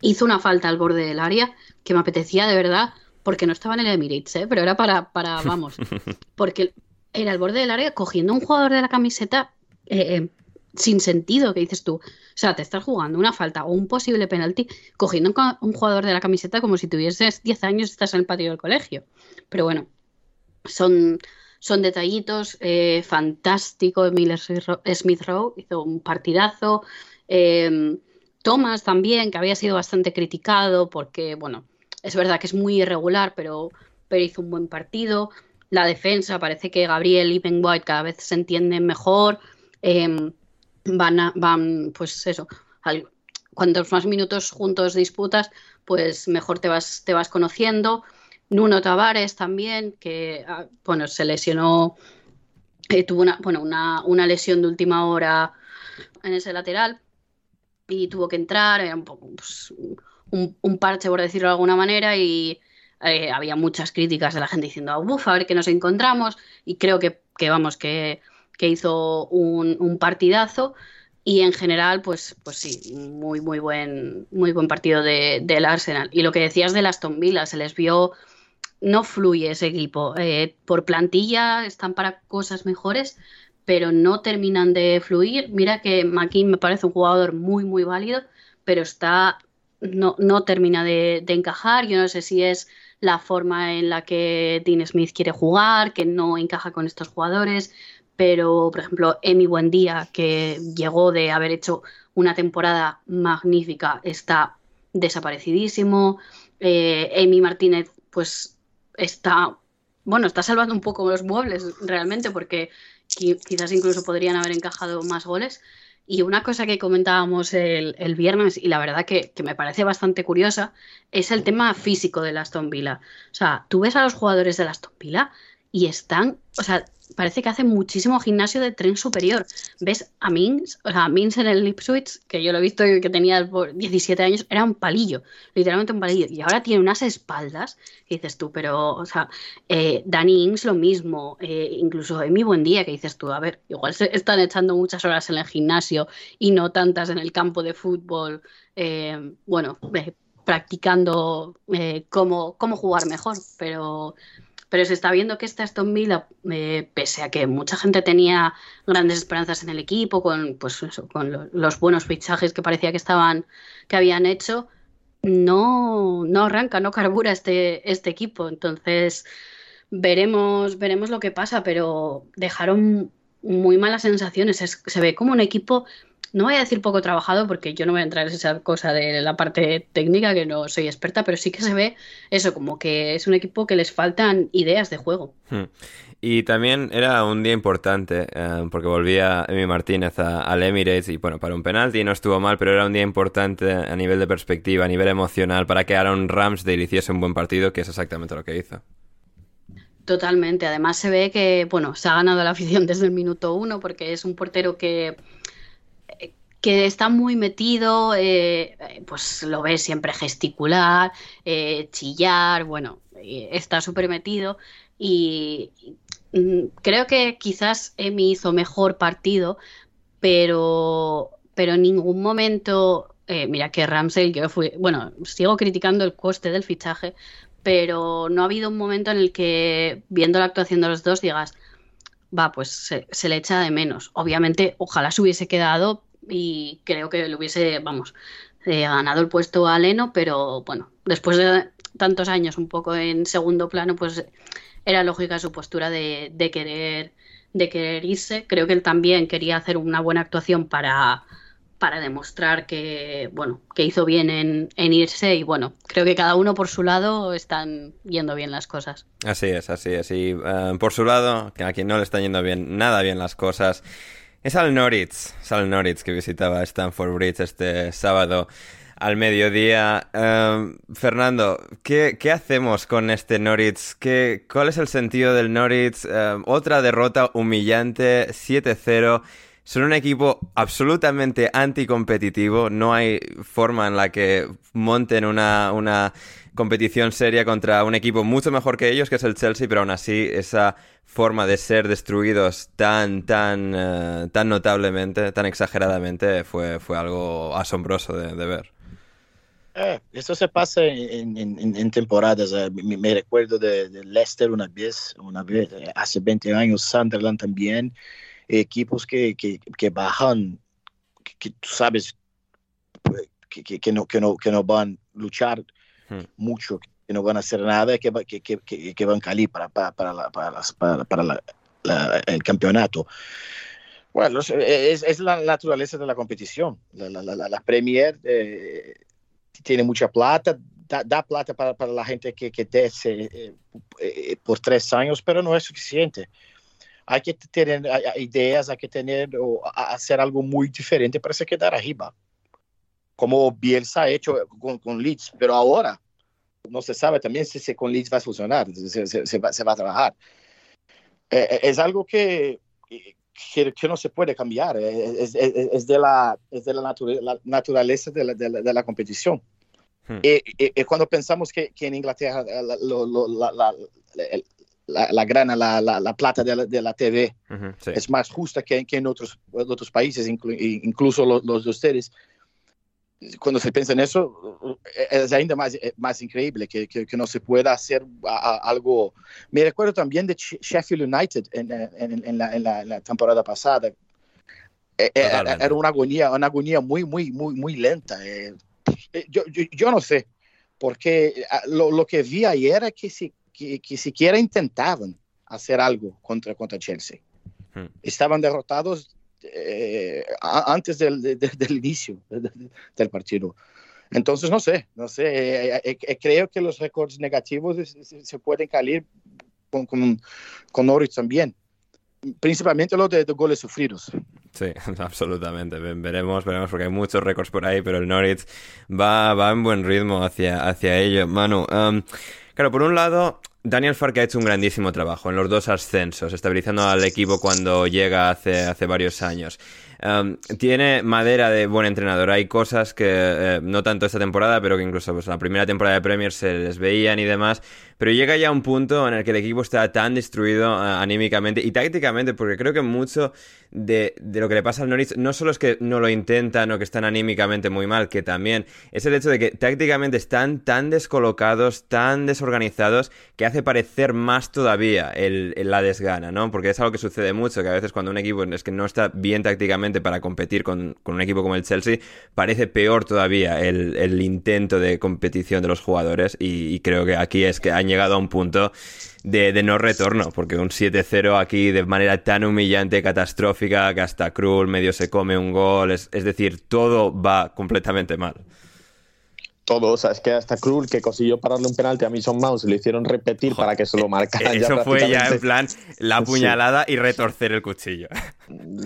hizo una falta al borde del área que me apetecía de verdad, porque no estaba en el Emirates, ¿eh? pero era para, para, vamos, porque era al borde del área cogiendo un jugador de la camiseta eh, eh, sin sentido, que dices tú. O sea, te estás jugando una falta o un posible penalti cogiendo un jugador de la camiseta como si tuvieses 10 años y estás en el patio del colegio. Pero bueno, son, son detallitos. Eh, fantástico, Miller Smith Rowe hizo un partidazo. Eh, Thomas también, que había sido bastante criticado porque, bueno, es verdad que es muy irregular, pero, pero hizo un buen partido. La defensa, parece que Gabriel y Ben White cada vez se entienden mejor. Eh, van, a, van, pues eso, al, cuantos más minutos juntos disputas, pues mejor te vas, te vas conociendo. Nuno Tavares también, que bueno, se lesionó, eh, tuvo una, bueno, una, una lesión de última hora en ese lateral y tuvo que entrar, era un poco pues, un, parche, por decirlo de alguna manera, y eh, había muchas críticas de la gente diciendo, uff, a ver qué nos encontramos, y creo que, que vamos, que, que hizo un, un, partidazo, y en general, pues, pues sí, muy, muy buen, muy buen partido de, del Arsenal. Y lo que decías de Aston Villa, se les vio, no fluye ese equipo, eh, por plantilla están para cosas mejores, pero no terminan de fluir. Mira que McKean me parece un jugador muy, muy válido, pero está no, no termina de, encajar. Yo no sé si es la forma en la que Dean Smith quiere jugar, que no encaja con estos jugadores, pero por ejemplo, Emi Buendía, que llegó de haber hecho una temporada magnífica, está desaparecidísimo. Eh, Emi Martínez, pues está bueno, está salvando un poco los muebles realmente porque quizás incluso podrían haber encajado más goles. Y una cosa que comentábamos el, viernes, y la verdad que, que, me parece bastante curiosa, es el tema físico de Aston Villa. O sea, tú ves a los jugadores de Aston Villa y están, o sea, parece que hace muchísimo gimnasio de tren superior. Ves a Mins, o sea, Mins en el Ipswich, que yo lo he visto que tenía 17 años, era un palillo, literalmente un palillo. Y ahora tiene unas espaldas, dices tú, pero, o sea, eh, Danny Ings lo mismo, eh, incluso en mi buen día, que dices tú, a ver, igual se están echando muchas horas en el gimnasio y no tantas en el campo de fútbol, eh, bueno, practicando cómo, cómo jugar mejor, pero pero se está viendo que este Aston Villa, eh, pese a que mucha gente tenía grandes esperanzas en el equipo, con, pues con los buenos fichajes que parecía que estaban, que habían hecho, no, no arranca, no carbura este, este equipo. Entonces, veremos, veremos lo que pasa, pero dejaron muy malas sensaciones. se ve como un equipo no voy a decir poco trabajado porque yo no voy a entrar en esa cosa de la parte técnica que no soy experta, pero sí que se ve eso, como que es un equipo que les faltan ideas de juego. Hmm. Y también era un día importante eh, porque volvía Emi Martínez al Emirates y bueno, para un penalti no estuvo mal, pero era un día importante a nivel de perspectiva, a nivel emocional, para que Aaron Ramsdale hiciese un buen partido, que es exactamente lo que hizo. Totalmente. Además se ve que, bueno, se ha ganado la afición desde el minuto uno porque es un portero que que está muy metido, eh, pues lo ves siempre gesticular, eh, chillar, bueno, está súper metido y mm, creo que quizás Emi hizo mejor partido, pero, pero en ningún momento, eh, mira que Ramsey, yo fui, bueno, sigo criticando el coste del fichaje, pero no ha habido un momento en el que viendo la actuación de los dos digas, va, pues se, se le echa de menos. Obviamente, ojalá se hubiese quedado, y creo que le hubiese, vamos, eh, ganado el puesto a Leno, pero bueno, después de tantos años un poco en segundo plano, pues era lógica su postura de, querer de querer irse. Creo que él también quería hacer una buena actuación para, para demostrar que, bueno, que hizo bien en, irse y bueno, creo que cada uno por su lado están yendo bien las cosas. Así es, así es. Y eh, por su lado, a quien no le están yendo bien, nada bien las cosas, es al Noritz, es al Noritz que visitaba Stanford Bridge este sábado al mediodía. Em, Fernando, ¿qué, hacemos con este Noritz? ¿Qué, ¿Cuál es el sentido del Noritz? Em, otra derrota humillante, 7-0. Son un equipo absolutamente anticompetitivo. No hay forma en la que monten una, una competición seria contra un equipo mucho mejor que ellos, que es el Chelsea, pero aún así esa forma de ser destruidos tan, tan, eh, tan notablemente, tan exageradamente, fue, fue algo asombroso de, ver. Eh, esto se pasa en, en, temporadas. Eh, me, recuerdo de, Leicester una vez, una vez, hace 20 años, Sunderland también, equipos que, que, que bajan, que, tú sabes que, que, no, que, no, que no van a luchar Mucho, que no van a hacer nada, que, que, que, que van a calir para, para, para, para, para el campeonato. Bueno, es, es, la naturaleza de la competición. La, la, la Premier eh, tiene mucha plata, da, plata para, para, la gente que, que desce eh, eh, por tres años, pero no es suficiente. Hay que tener ideas, hay que tener o hacer algo muy diferente para se quedar arriba como Bielsa ha hecho con, con Leeds, pero ahora no se sabe también si, con Leeds va a funcionar, se, se, va, se va, a trabajar. Eh, eh, es algo que, que, que, no se puede cambiar, eh, es, es, es de, la, es de la, la naturaleza de la, de la, de la competición. Hmm. Y, y, cuando pensamos que, que en Inglaterra la, la, la, la, grana, la, la, plata de la, de la TV uh -huh, sí. es más justa que, que en otros, otros países, inclu, incluso los, los de ustedes cuando se piensa en eso, es ainda más, eh, más increíble que, que, que no se pueda hacer algo. Me recuerdo también de Sheffield United en, en, en, la, en la, temporada pasada. Eh, eh, era una agonía, una agonía muy, muy, muy, muy lenta. Yo, yo, yo no sé, porque lo, lo, que vi ayer era que, si, que, que siquiera intentaban hacer algo contra, contra Chelsea. Hmm. Estaban derrotados eh, antes del, del inicio del partido. Entonces, no sé, no sé, eh, eh, creo que los récords negativos se, pueden caer con, con, con Norwich también. Principalmente los de, de goles sufridos. Sí, absolutamente. Veremos, veremos, porque hay muchos récords por ahí, pero el Norwich va, va en buen ritmo hacia, hacia ello. Manu, um, claro, por un lado, Daniel Farke ha hecho un grandísimo trabajo en los dos ascensos, estabilizando al equipo cuando llega hace, hace varios años. Um, tiene madera de buen entrenador. Hay cosas que, eh, no tanto esta temporada, pero que incluso pues, la primera temporada de Premier se les veían y demás. Pero llega ya un punto en el que el equipo está tan destruido uh, anímicamente y tácticamente, porque creo que mucho de, de, lo que le pasa al Norwich no solo es que no lo intentan o que están anímicamente muy mal, que también es el hecho de que tácticamente están tan descolocados, tan desorganizados, que hace parecer más todavía el, el, la desgana, ¿no? Porque es algo que sucede mucho, que a veces cuando un equipo es que no está bien tácticamente para competir con, con un equipo como el Chelsea, parece peor todavía el, el intento de competición de los jugadores y, y creo que aquí es que han llegado a un punto de, de no retorno, porque un 7-0 aquí de manera tan humillante, catastrófica, que hasta Krul medio se come un gol, es, es decir, todo va completamente mal todo, o sea, es que hasta Krul que consiguió pararle un penalti a Mason Mouse le hicieron repetir Joder, para que se lo marcara. Eso ya fue ya en plan la puñalada sí. y retorcer el cuchillo.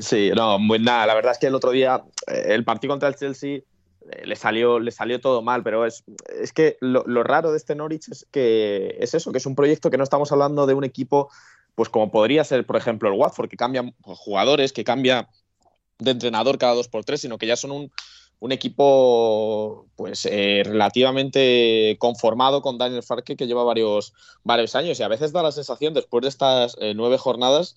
Sí, no, pues nada, la verdad es que el otro día el partido contra el Chelsea le salió, le salió todo mal, pero es, es que lo, raro de este Norwich es que es eso, que es un proyecto que no estamos hablando de un equipo, pues como podría ser, por ejemplo, el Watford, que cambia jugadores, que cambia de entrenador cada dos por tres, sino que ya son un, un equipo pues eh, relativamente conformado con Daniel Farke que lleva varios, varios años. Y a veces da la sensación después de estas eh, nueve jornadas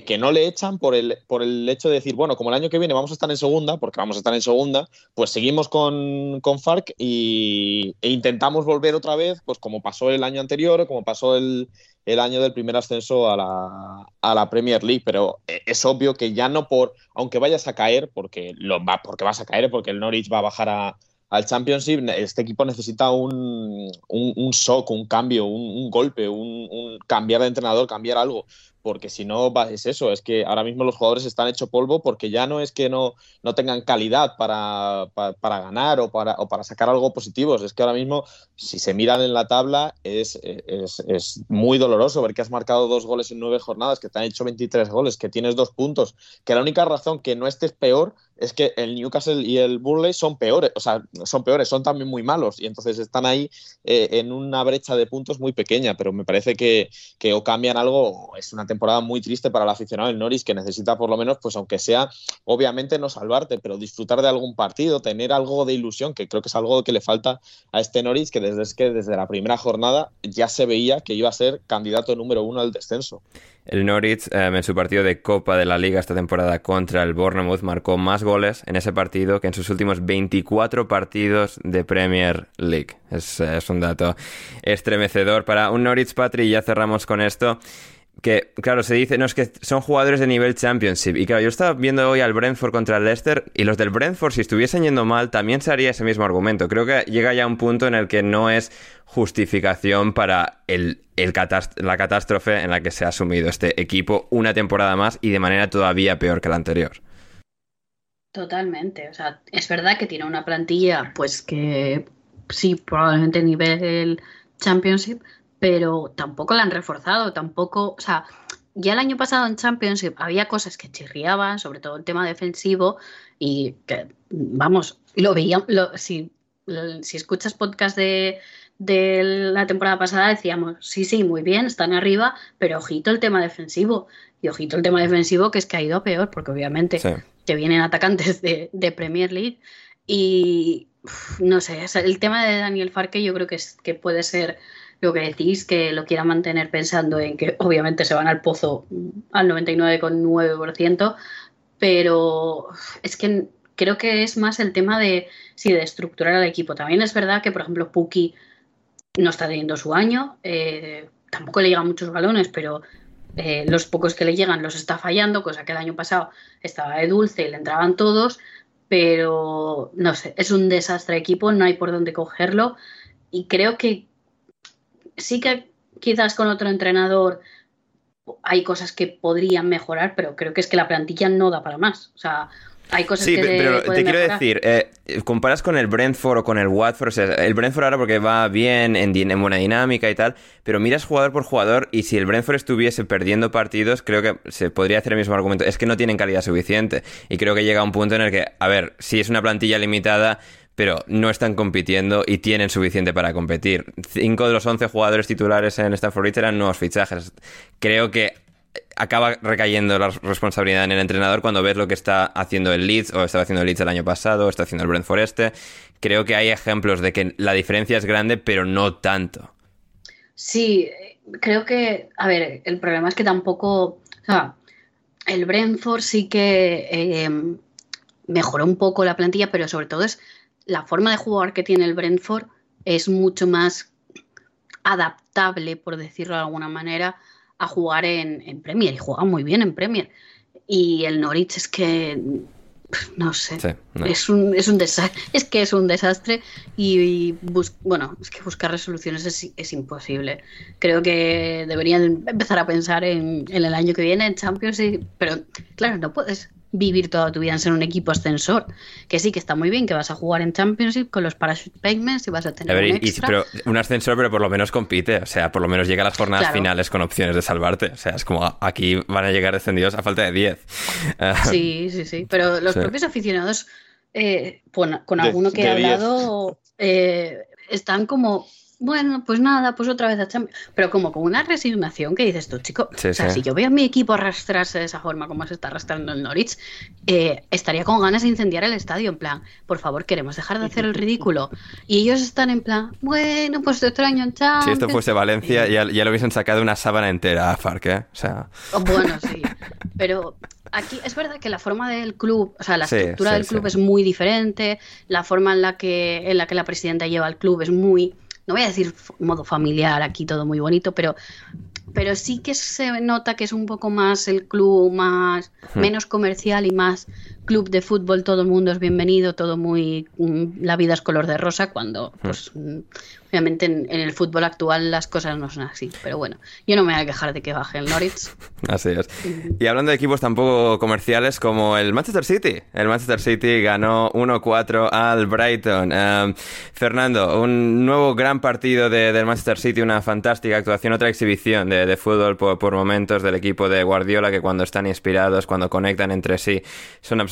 que, no le echan por el, por el hecho de decir, bueno, como el año que viene vamos a estar en segunda, porque vamos a estar en segunda, pues seguimos con, con Farc y, e intentamos volver otra vez, pues como pasó el año anterior, como pasó el, el año del primer ascenso a la, a la, Premier League, pero es obvio que ya no por, aunque vayas a caer, porque, lo va, porque vas a caer, porque el Norwich va a bajar a, al Championship, este equipo necesita un, un, un shock, un cambio, un, un golpe, un, cambiar de entrenador, cambiar algo porque si no es eso, es que ahora mismo los jugadores están hecho polvo porque ya no es que no, no tengan calidad para, para, ganar o para, o para, sacar algo positivo, es que ahora mismo si se miran en la tabla es, es, es, muy doloroso ver que has marcado dos goles en nueve jornadas, que te han hecho 23 goles, que tienes dos puntos, que la única razón que no estés peor es que el Newcastle y el Burley son peores, o sea, son peores, son también muy malos y entonces están ahí eh, en una brecha de puntos muy pequeña, pero me parece que, que o cambian algo es una temporada muy triste para el aficionado del Norris que necesita por lo menos, pues aunque sea, obviamente no salvarte, pero disfrutar de algún partido, tener algo de ilusión, que creo que es algo que le falta a este Norris, que desde, es que desde la primera jornada ya se veía que iba a ser candidato número uno al descenso. El Norwich eh, en su partido de Copa de la Liga esta temporada contra el Bournemouth marcó más goles en ese partido que en sus últimos 24 partidos de Premier League. Es, un dato estremecedor para un Norwich Patri. Ya cerramos con esto que, claro, se dice, no, es que son jugadores de nivel Championship. Y claro, yo estaba viendo hoy al Brentford contra el Leicester y los del Brentford, si estuviesen yendo mal, también se haría ese mismo argumento. Creo que llega ya un punto en el que no es justificación para el, la catástrofe en la que se ha asumido este equipo una temporada más y de manera todavía peor que la anterior. Totalmente. O sea, es verdad que tiene una plantilla, pues que sí, probablemente nivel Championship, pero tampoco la han reforzado, tampoco, o sea, ya el año pasado en Championship había cosas que chirriaban, sobre todo el tema defensivo, y que, vamos, lo veíamos, si, si escuchas podcast de, de la temporada pasada decíamos, sí, sí, muy bien, están arriba, pero ojito el tema defensivo. Y ojito el tema defensivo que es que ha ido a peor, porque obviamente sí. que vienen atacantes de, de, Premier League. Y no sé, el tema de Daniel Farke yo creo que, es, que puede ser lo que decís, que lo quiera mantener pensando en que obviamente se van al pozo al 99,9%, pero es que creo que es más el tema de, sí, de estructurar al equipo. También es verdad que, por ejemplo, Puki no está teniendo su año, eh, tampoco le llegan muchos balones, pero eh, los pocos que le llegan los está fallando, cosa que el año pasado estaba de dulce y le entraban todos, pero no sé, es un desastre equipo, no hay por dónde cogerlo y creo que sí que quizás con otro entrenador hay cosas que podrían mejorar, pero creo que es que la plantilla no da para más. O sea, hay cosas Sí, que pe- pero te quiero mejorar. decir, eh, comparas con el Brentford o con el Watford, o sea, el Brentford ahora porque va bien, en, buena dinámica y tal, pero miras jugador por jugador y si el Brentford estuviese perdiendo partidos, creo que se podría hacer el mismo argumento. Es que no tienen calidad suficiente y creo que llega a un punto en el que, a ver, sí es una plantilla limitada, pero no están compitiendo y tienen suficiente para competir. Cinco de los 11 jugadores titulares en Stafford Bridge eran nuevos fichajes. Creo que acaba recayendo la responsabilidad en el entrenador cuando ves lo que está haciendo el Leeds o estaba haciendo el Leeds el año pasado o está haciendo el Brentford este. Creo que hay ejemplos de que la diferencia es grande, pero no tanto. Sí, creo que, a ver, el problema es que tampoco, o sea, el Brentford sí que eh, mejoró un poco la plantilla, pero sobre todo es la forma de jugar que tiene el Brentford es mucho más adaptable, por decirlo de alguna manera, a jugar en, en Premier y juega muy bien en Premier. Y el Norwich es que, no sé, Sí, no. es un, es un desastre, es que es un desastre y, y bus- bueno, es que buscar resoluciones es, es imposible. Creo que deberían empezar a pensar en, en el año que viene en Champions, y- pero claro, no puedes vivir toda tu vida en ser un equipo ascensor. Que sí, que está muy bien, que vas a jugar en Championship con los parachute payments y vas a tener A ver, un y- extra. pero un ascensor, pero por lo menos compite. O sea, por lo menos llega a las jornadas Claro. finales con opciones de salvarte. O sea, es como aquí van a llegar descendidos a falta de 10. Ah, Sí, sí, sí. Pero los Sí. propios aficionados, eh, con, De- alguno que he hablado, eh, están como, bueno, pues nada, pues otra vez a Champions. Pero como con una resignación que dices tú, chico. Sí, o sea, sí. si yo veo a mi equipo arrastrarse de esa forma como se está arrastrando el Norwich, eh, estaría con ganas de incendiar el estadio. En plan, por favor, queremos dejar de hacer el ridículo. Y ellos están en plan, bueno, pues otro año en Champions. si esto fuese Valencia, ya, ya lo hubiesen sacado una sábana entera a Farc, ¿eh? O sea, Oh, Bueno, sí. Pero aquí es verdad que la forma del club, o sea, la Sí, estructura del club es muy diferente, la forma en la que en la que la presidenta lleva el club es muy, no voy a decir modo familiar, aquí todo muy bonito, pero pero sí que se nota que es un poco más el club más menos comercial y más club de fútbol, todo el mundo es bienvenido, todo muy mm, la vida es color de rosa cuando pues mm, obviamente en, en el fútbol actual las cosas no son así, pero bueno, yo no me voy a quejar de que baje el Norwich. Así es. Y hablando de equipos tampoco comerciales como el Manchester City. El Manchester City ganó 1-4 al Brighton. Um, Fernando, un nuevo gran partido de- del Manchester City, una fantástica actuación, otra exhibición de, de fútbol por, por momentos del equipo de Guardiola que cuando están inspirados, cuando conectan entre sí, son absolutamente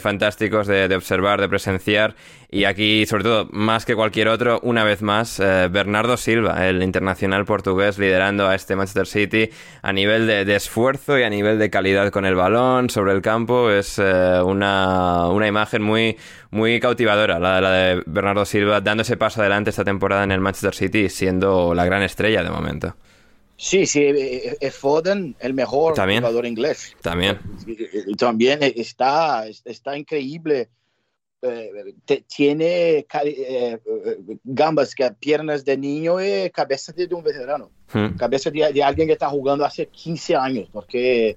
fantásticos de, observar, de presenciar. Y aquí, sobre todo, más que cualquier otro, una vez más, eh, Bernardo Silva, el internacional portugués, liderando a este Manchester City a nivel de, de esfuerzo y a nivel de calidad con el balón sobre el campo. Es eh, una, una imagen muy, muy cautivadora, la, la de Bernardo Silva, dando ese paso adelante esta temporada en el Manchester City, siendo la gran estrella de momento. Sí, sí, eh, eh, Foden, el mejor También. jugador inglés. También. También está, está increíble. Eh, te- tiene eh, eh, gambas, que piernas de niño y cabeza de un veterano. Hmm. Cabeza de, de alguien que está jugando hace 15 años, porque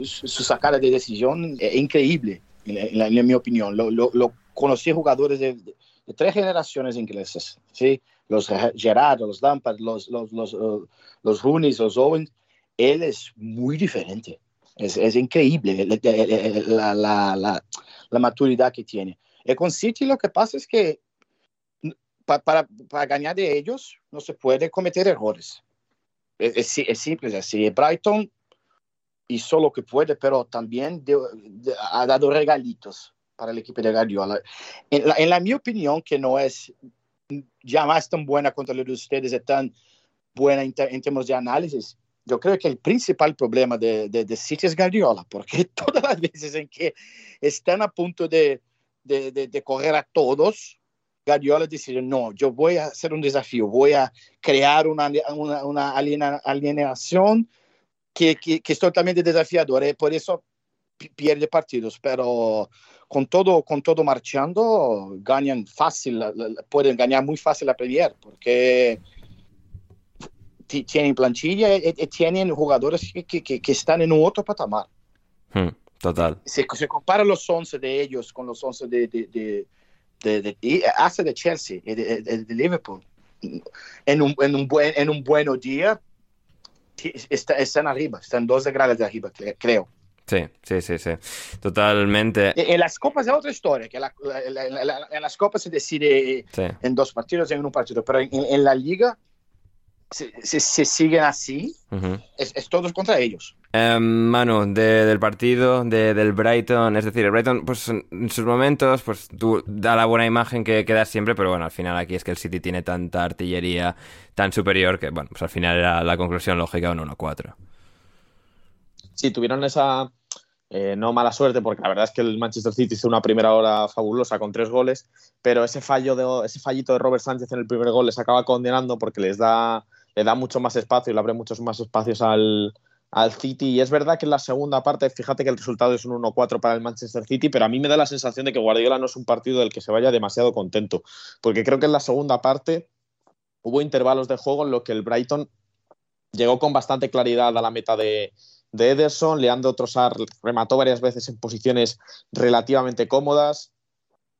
su, su sacada de decisión es increíble, en, en en mi opinión. Lo, lo- lo conocí jugadores de, de- de tres generaciones inglesas, ¿sí? los Gerard, los Lampard, los, los, los, uh, los Rooney, los Owens. Él es muy diferente. Es, increíble la, la, la, la maturidad que tiene. Y con City lo que pasa es que pa, para, para ganar de ellos no se puede cometer errores. Es, es, es simple, así. Brighton hizo lo que puede, pero también ha dado regalitos para el equipo de Guardiola. En la, mi opinión, que no es jamás tan buena contra la de ustedes, es tan buena en, términos de análisis, yo creo que el principal problema de, de, de, City es Guardiola, porque todas las veces en que están a punto de, de, correr a todos, Guardiola dice, no, yo voy a hacer un desafío, voy a crear una, una, una que, que, que, es totalmente desafiadora y por eso pierde partidos, pero con todo, con todo marchando, ganan fácil, pueden ganar muy fácil la Premier, porque tienen plantilla y, y tienen jugadores que, que, que, están en otro patamar. Hmm, total. Se, se compara los 11 de ellos con los 11 de, de, de, de, de hasta de Chelsea y de, de, de, Liverpool. En un, en un, buen, en un buen día está, están arriba, están dos degrados de arriba, creo. Sí, sí, sí, sí. Totalmente. En las copas es otra historia, que la, la, la, en las copas se decide Sí. en dos partidos, en un partido, pero en, en la liga se, se, se siguen así, es, es todos contra ellos. Eh, Manu, de- del partido, de- del Brighton, es decir, el Brighton, pues en sus momentos, pues tú da la buena imagen que queda siempre, pero bueno, al final aquí es que el City tiene tanta artillería tan superior que, bueno, pues al final era la conclusión lógica un 1-4. Sí, tuvieron esa eh, no mala suerte, porque la verdad es que el Manchester City hizo una primera hora fabulosa con tres goles, pero ese fallo de ese fallito de Robert Sánchez en el primer gol les acaba condenando porque les da, le da mucho más espacio y le abre muchos más espacios al, al City. Y es verdad que en la segunda parte, fíjate que el resultado es un 1-4 para el Manchester City, pero a mí me da la sensación de que Guardiola no es un partido del que se vaya demasiado contento, porque creo que en la segunda parte hubo intervalos de juego en los que el Brighton llegó con bastante claridad a la meta de, de Ederson. Leandro Trossard remató varias veces en posiciones relativamente cómodas.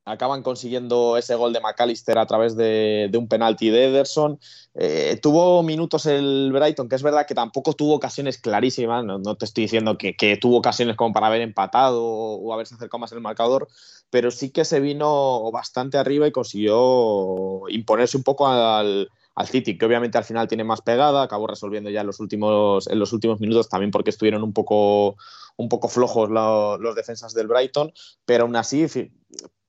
Acaban consiguiendo ese gol de McAllister a través de, un penalti de Ederson. Eh, tuvo minutos el Brighton, que es verdad que tampoco tuvo ocasiones clarísimas. No, te estoy diciendo que, tuvo ocasiones como para haber empatado o, haberse acercado más el marcador, pero sí que se vino bastante arriba y consiguió imponerse un poco al, City, que obviamente al final tiene más pegada, acabó resolviendo ya en los últimos, en los últimos minutos también porque estuvieron un poco, un poco flojos lo- los defensas del Brighton, pero aún así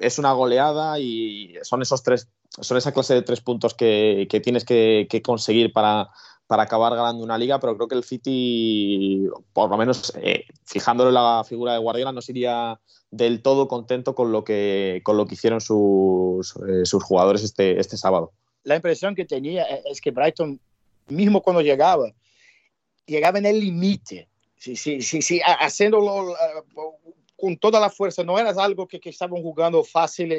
es una goleada y son esos tres, son esa clase de tres puntos que, que tienes que, que conseguir para, para acabar ganando una liga, pero creo que el City, por lo menos eh, fijándolo en la figura de Guardiola, no sería del todo contento con lo que, con lo que hicieron sus, eh, sus jugadores este, este sábado. La impresión que tenía e- es que Brighton, mismo cuando llegaba, llegaba en el límite. Sí, sí, sí, sí, ha- haciéndolo con toda la fuerza. No era algo que, que estaban jugando fácil,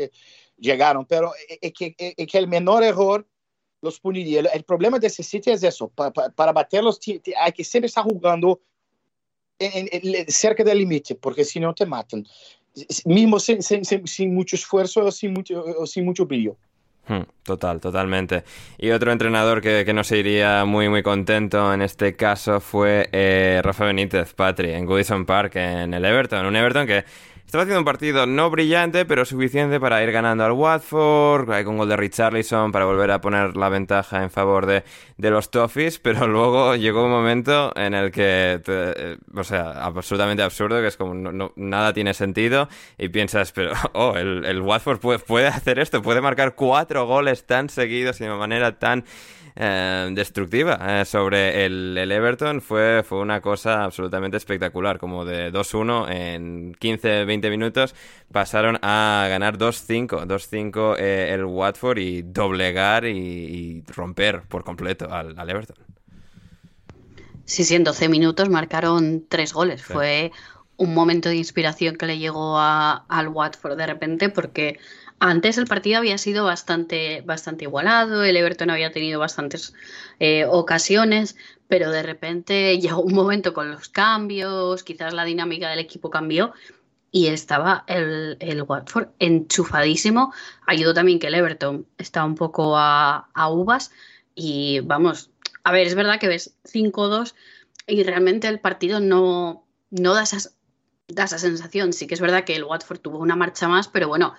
pero eh, eh, que, eh, eh, que el menor error los puniría. El, el problema de ese sitio es eso. Pa- pa- para baterlos hay que siempre estar en- cerca del límite, porque si no te matan. Mismo sin- sin- sin mucho esfuerzo o sin mucho, o sin mucho brillo. Hmm, Total, totalmente. Y otro entrenador que, que no se iría muy, muy contento en este caso fue eh, Rafa Benítez, Patri, en Goodison Park, en el Everton. Un Everton que estaba haciendo un partido no brillante, pero suficiente para ir ganando al Watford, hay con gol de Richarlison para volver a poner la ventaja en favor de, de los Toffees, pero luego llegó un momento en el que, eh, o sea, absolutamente absurdo, que es como nada tiene sentido y piensas, pero, oh, el, el Watford puede, puede hacer esto, puede marcar cuatro goles tan seguidos y de manera tan eh, destructiva eh, sobre el, el Everton fue, fue una cosa absolutamente espectacular, como de 2-1 en 15-20 minutos pasaron a ganar 2-5, 2-5 eh, el Watford y doblegar y, y romper por completo al, al Everton. Sí, sí, en 12 minutos marcaron tres goles. Sí. Fue un momento de inspiración que le llegó a- al Watford de repente, porque antes el partido había sido bastante, bastante igualado, el Everton había tenido bastantes eh, ocasiones, pero de repente llegó un momento con los cambios, quizás la dinámica del equipo cambió y estaba el, el Watford enchufadísimo. Ayudó también que el Everton estaba un poco a, a uvas y vamos, a ver, es verdad que ves 5-2 y realmente el partido no, no da, esas- da esa sensación. Sí que es verdad que el Watford tuvo una marcha más, pero bueno,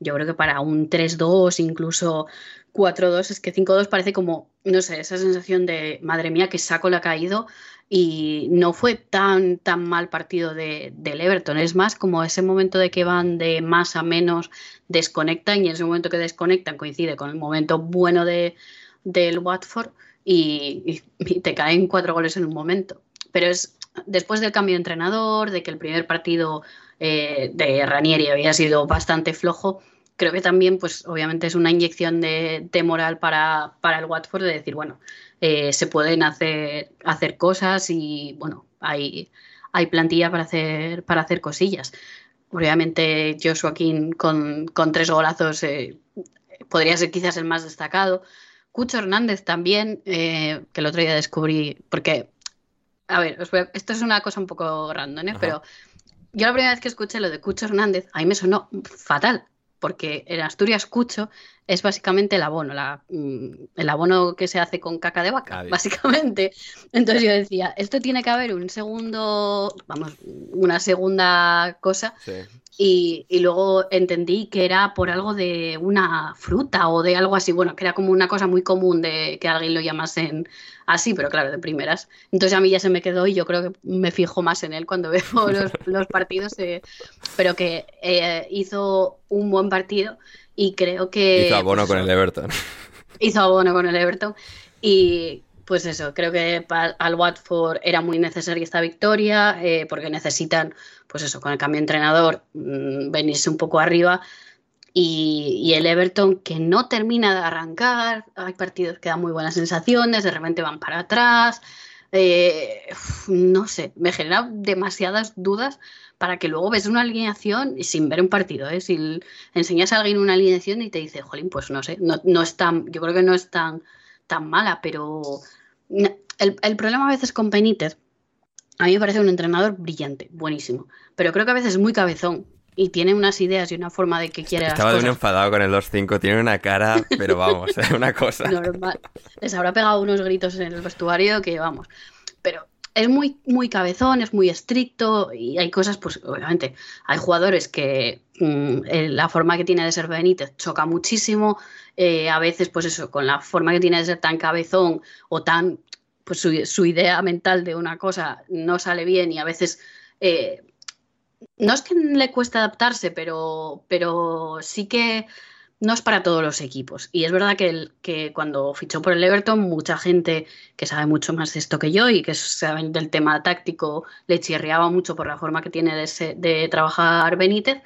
yo creo que para un 3-2, incluso 4-2, es que 5-2 parece como, no sé, esa sensación de, madre mía, que saco le ha caído y no fue tan, tan mal partido de, del Everton. Es más como ese momento de que van de más a menos, desconectan y en ese momento que desconectan coincide con el momento bueno de, del Watford y te caen cuatro goles en un momento. Pero es después del cambio de entrenador, de que el primer partido eh, de Ranieri había sido bastante flojo, creo que también, pues obviamente es una inyección de, de moral para, para el Watford de decir, bueno, eh, se pueden hacer, hacer cosas y bueno, hay, hay plantilla para hacer, para hacer cosillas. Obviamente Joshua King con, con tres golazos eh, podría ser quizás el más destacado. Cucho Hernández también, eh, que el otro día descubrí, porque, a ver, os voy a- esto es una cosa un poco random, ¿eh? Pero yo la primera vez que escuché lo de Cucho Hernández, a mí me sonó fatal, porque en Asturias Cucho es básicamente el abono, la, mm, el abono que se hace con caca de vaca, básicamente. Entonces yo decía, esto tiene que haber un segundo, vamos, una segunda cosa. Y, y, luego entendí que era por algo de una fruta o de algo así, bueno, que era como una cosa muy común de que alguien lo llamasen así, pero claro, de primeras. Entonces a mí ya se me quedó y yo creo que me fijo más en él cuando veo los, los partidos, eh, pero que eh, hizo un buen partido y creo que... Hizo abono pues con el Everton. Hizo abono con el Everton y pues eso, creo que al Watford era muy necesaria esta victoria eh, porque necesitan, pues eso, con el cambio de entrenador, mm, venirse un poco arriba. Y, y, el Everton que no termina de arrancar, hay partidos que dan muy buenas sensaciones, de repente van para atrás, eh, no sé, me genera demasiadas dudas para que luego ves una alineación y sin ver un partido, ¿eh? si enseñas a alguien una alineación y te dice, jolín, pues no sé, no, no es tan, yo creo que no es tan, tan mala, pero el, el problema a veces con Benítez, a mí me parece un entrenador brillante, buenísimo, pero creo que a veces es muy cabezón y tiene unas ideas y una forma de que quiere Estaba las de un enfadado con el 2-5, tiene una cara, pero vamos, es una cosa. Normal. Les habrá pegado unos gritos en el vestuario que vamos. Pero es muy, muy cabezón, es muy estricto y hay cosas, pues obviamente, hay jugadores que mm, eh, la forma que tiene de ser Benítez choca muchísimo. eh, a veces, pues eso, con la forma que tiene de ser tan cabezón o tan, pues su, su idea mental de una cosa no sale bien y a veces. eh, no es que le cueste adaptarse, pero, pero sí que no es para todos los equipos. Y es verdad que, el- que cuando fichó por el Everton, mucha gente que sabe mucho más de esto que yo y que saben del tema táctico le chirriaba mucho por la forma que tiene de, de trabajar Benítez.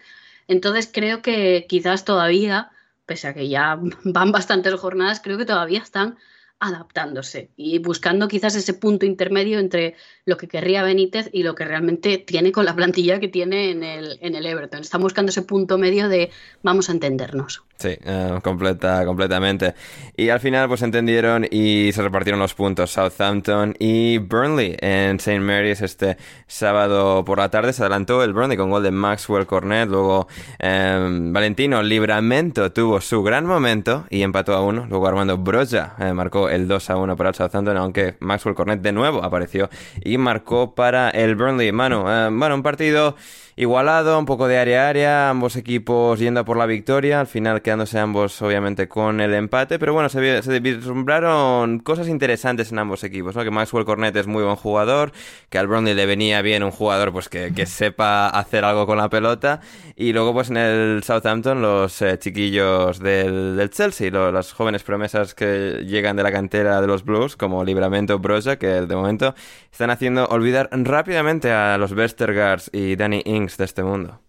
Entonces creo que quizás todavía, pese a que ya van bastantes jornadas, creo que todavía están adaptándose y buscando quizás ese punto intermedio entre lo que querría Benítez y lo que realmente tiene con la plantilla que tiene en el, en el Everton. Están buscando ese punto medio de vamos a entendernos. Sí, eh, completa, completamente. Y al final pues entendieron y se repartieron los puntos Southampton y Burnley en St. Mary's este sábado por la tarde. Se adelantó el Burnley con gol de Maxwell Cornet. Luego eh, Valentino Libramento tuvo su gran momento y empató a uno. Luego Armando Broja eh, marcó el 2 a 1 para el Southampton, aunque Maxwell Cornet de nuevo apareció y marcó para el Burnley. Manu, eh, bueno, un partido igualado, un poco de área a área, ambos equipos yendo a por la victoria, al final quedándose ambos obviamente con el empate, pero bueno, se, se vislumbraron cosas interesantes en ambos equipos, ¿no? Que Maxwell Cornet es muy buen jugador, que al Burnley le venía bien un jugador pues que, que sepa hacer algo con la pelota, y luego pues en el Southampton los eh, chiquillos del, del Chelsea, lo- las jóvenes promesas que llegan de la cantera de los Blues, como Libramento Broja, que de momento están haciendo olvidar rápidamente a los Westergaards y Danny Ings de este mundo.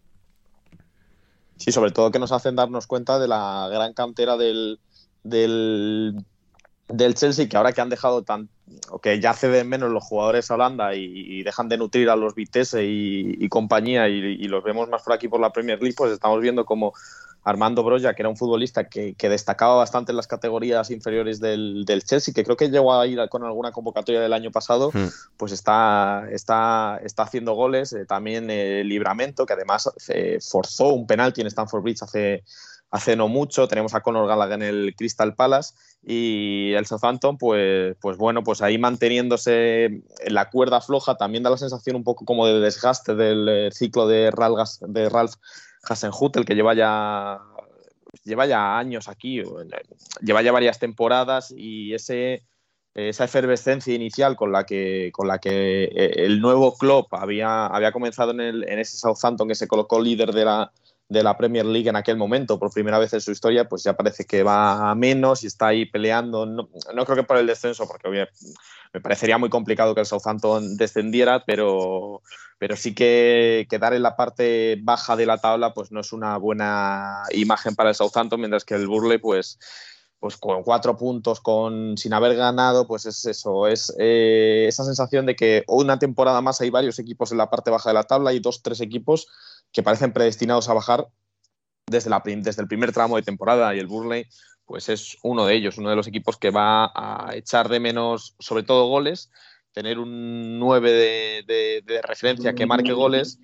Sí, sobre todo que nos hacen darnos cuenta de la gran cantera del, del, del Chelsea, que ahora que han dejado tan, que ya ceden menos los jugadores a Holanda y, y dejan de nutrir a los Vitesse y, compañía y, los vemos más por aquí por la Premier League, pues estamos viendo como Armando Broja, que era un futbolista que, que destacaba bastante en las categorías inferiores del, del Chelsea, que creo que llegó a ir con alguna convocatoria del año pasado, Hmm. pues está, está, está haciendo goles. Eh, también eh, Libramento, que además eh, forzó un penalti en Stamford Bridge hace, hace no mucho. Tenemos a Conor Gallagher en el Crystal Palace y el Southampton, pues, pues bueno, pues ahí manteniéndose en la cuerda floja, también da la sensación un poco como de desgaste del eh, ciclo de Ralph, de Ralph Hasenhüttl, que lleva ya lleva ya años aquí, lleva ya varias temporadas y ese esa efervescencia inicial con la que con la que eh, el nuevo club había, había comenzado en, el, en ese Southampton que se colocó líder de la, de la Premier League en aquel momento por primera vez en su historia, pues ya parece que va a menos y está ahí peleando. No, no creo que por el descenso, porque me parecería muy complicado que el Southampton descendiera, pero, pero sí que quedar en la parte baja de la tabla pues no es una buena imagen para el Southampton, mientras que el Burley pues pues con cuatro puntos con sin haber ganado, pues es eso, es eh, esa sensación de que una temporada más hay varios equipos en la parte baja de la tabla y dos, tres equipos que parecen predestinados a bajar desde, la, desde el primer tramo de temporada y el Burley pues es uno de ellos, uno de los equipos que va a echar de menos sobre todo goles, tener un 9 de, de- referencia que marque goles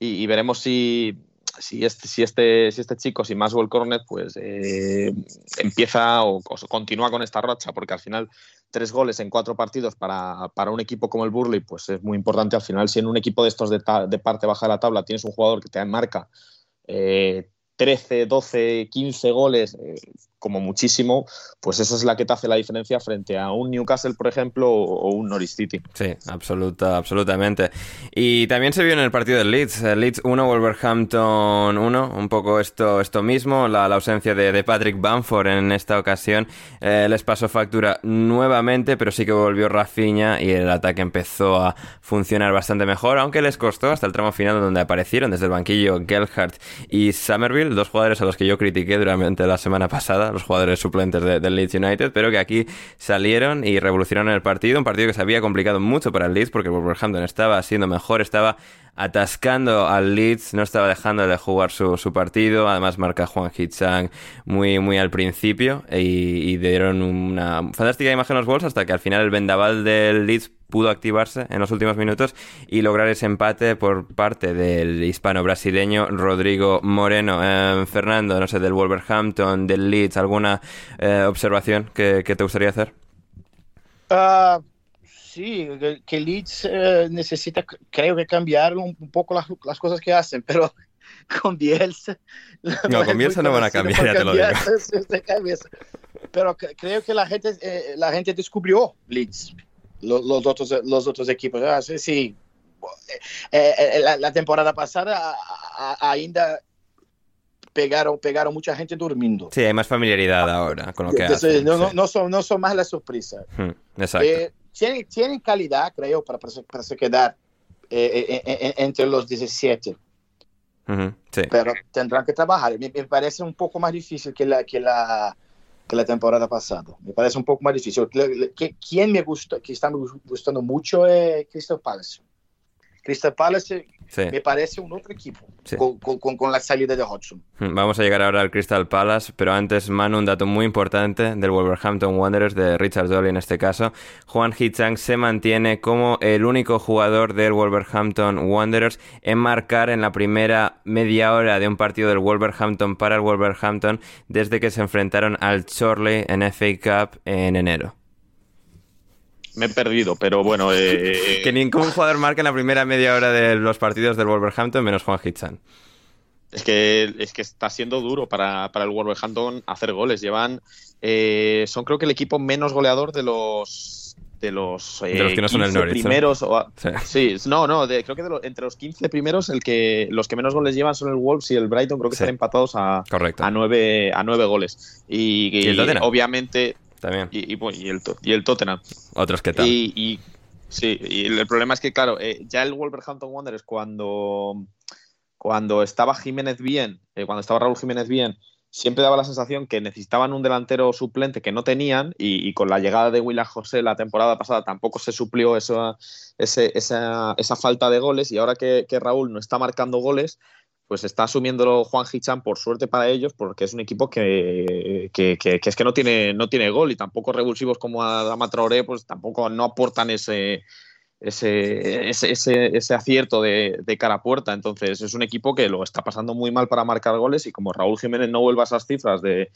y veremos si, si este, si este, si este chico, si Cornet, pues eh, empieza o, continúa con esta racha, porque al final tres goles en cuatro partidos para, para, un equipo como el Burley, pues es muy importante. Al final, si en un equipo de estos de, de parte baja de la tabla tienes un jugador que te marca eh, 13, 12, 15 goles, eh, como muchísimo, pues esa es la que te hace la diferencia frente a un Newcastle, por ejemplo, o, un Norwich City. Sí, absoluta, absolutamente. Y también se vio en el partido del Leeds, Leeds 1, Wolverhampton 1, un poco esto, esto mismo, la, ausencia de, Patrick Bamford en esta ocasión eh, les pasó factura nuevamente, pero sí que volvió Rafinha y el ataque empezó a funcionar bastante mejor, aunque les costó hasta el tramo final donde aparecieron desde el banquillo Gelhardt y Somerville, dos jugadores a los que yo critiqué durante la semana pasada los jugadores suplentes del Leeds United, pero que aquí salieron y revolucionaron el partido, un partido que se había complicado mucho para el Leeds porque Wolverhampton estaba siendo mejor, estaba atascando al Leeds, no estaba dejando de jugar su, partido, además marca Juan Hitzang muy, muy al principio y, dieron una fantástica imagen los Wolves hasta que al final el vendaval del Leeds pudo activarse en los últimos minutos y lograr ese empate por parte del hispano-brasileño Rodrigo Moreno. Eh, Fernando, no sé, del Wolverhampton, del Leeds, ¿alguna eh, observación que, te gustaría hacer? Uh, sí, que Leeds eh, necesita, creo que cambiar un, poco las, cosas que hacen, pero con Bielsa... No, con Bielsa no van a cambiar, ya te lo digo. Pero creo que la gente, la gente descubrió Leeds los, otros, los otros equipos. Ah, sí, sí. Eh, eh, la, temporada pasada ainda pegaron, pegaron mucha gente durmiendo. Sí, hay más familiaridad ahora con lo que hacen, no, no, son, no son más la sorpresa. Hmm, exacto. Eh, tienen, tienen, calidad, creo, para, para, se quedar entre los 17. sí. Pero tendrán que trabajar. Me, me, parece un poco más difícil que la, que la, que la temporada pasada. Me parece un poco más difícil. Quien me gusta, que está me gustando mucho es Crystal Palace. Crystal Palace me parece un otro equipo con, la salida de Hodgson. Hmm, vamos a llegar ahora al Crystal Palace, pero antes, Manu, un dato muy importante del Wolverhampton Wanderers, de Richard Dolly en este caso. Juan Hichang se mantiene como el único jugador del Wolverhampton Wanderers en marcar en la primera media hora de un partido del Wolverhampton para el Wolverhampton desde que se enfrentaron al Chorley en FA Cup en enero me he perdido, pero bueno. Eh, que ningún jugador marca en la primera media hora de los partidos del Wolverhampton menos Juan Hitchan. Es que, es que está siendo duro para, el Wolverhampton hacer goles. Llevan. Eh, son creo que el equipo menos goleador de los. De los, de los que no son el Norwich, primeros. sí. no, no, creo que entre los 15 primeros, el que los que menos goles llevan son el Wolves y el Brighton. Creo que están empatados a, a, nueve, a nueve goles. Y, obviamente y, y, el, y el Tottenham. Otros que tal. Y, sí, y el problema es que, claro, eh, ya el Wolverhampton Wanderers cuando, cuando estaba Jiménez bien, eh, cuando estaba Raúl Jiménez bien, siempre daba la sensación que necesitaban un delantero suplente que no tenían y, con la llegada de William José la temporada pasada tampoco se suplió esa, esa, esa falta de goles y ahora que, que, Raúl no está marcando goles, pues está asumiéndolo Juan Hichan por suerte para ellos, porque es un equipo que, es que no tiene, no tiene gol y tampoco revulsivos como Adama Traoré, pues tampoco no aportan ese, ese, ese, ese, acierto de, de, cara a puerta. Entonces es un equipo que lo está pasando muy mal para marcar goles y como Raúl Jiménez no vuelva a esas cifras de,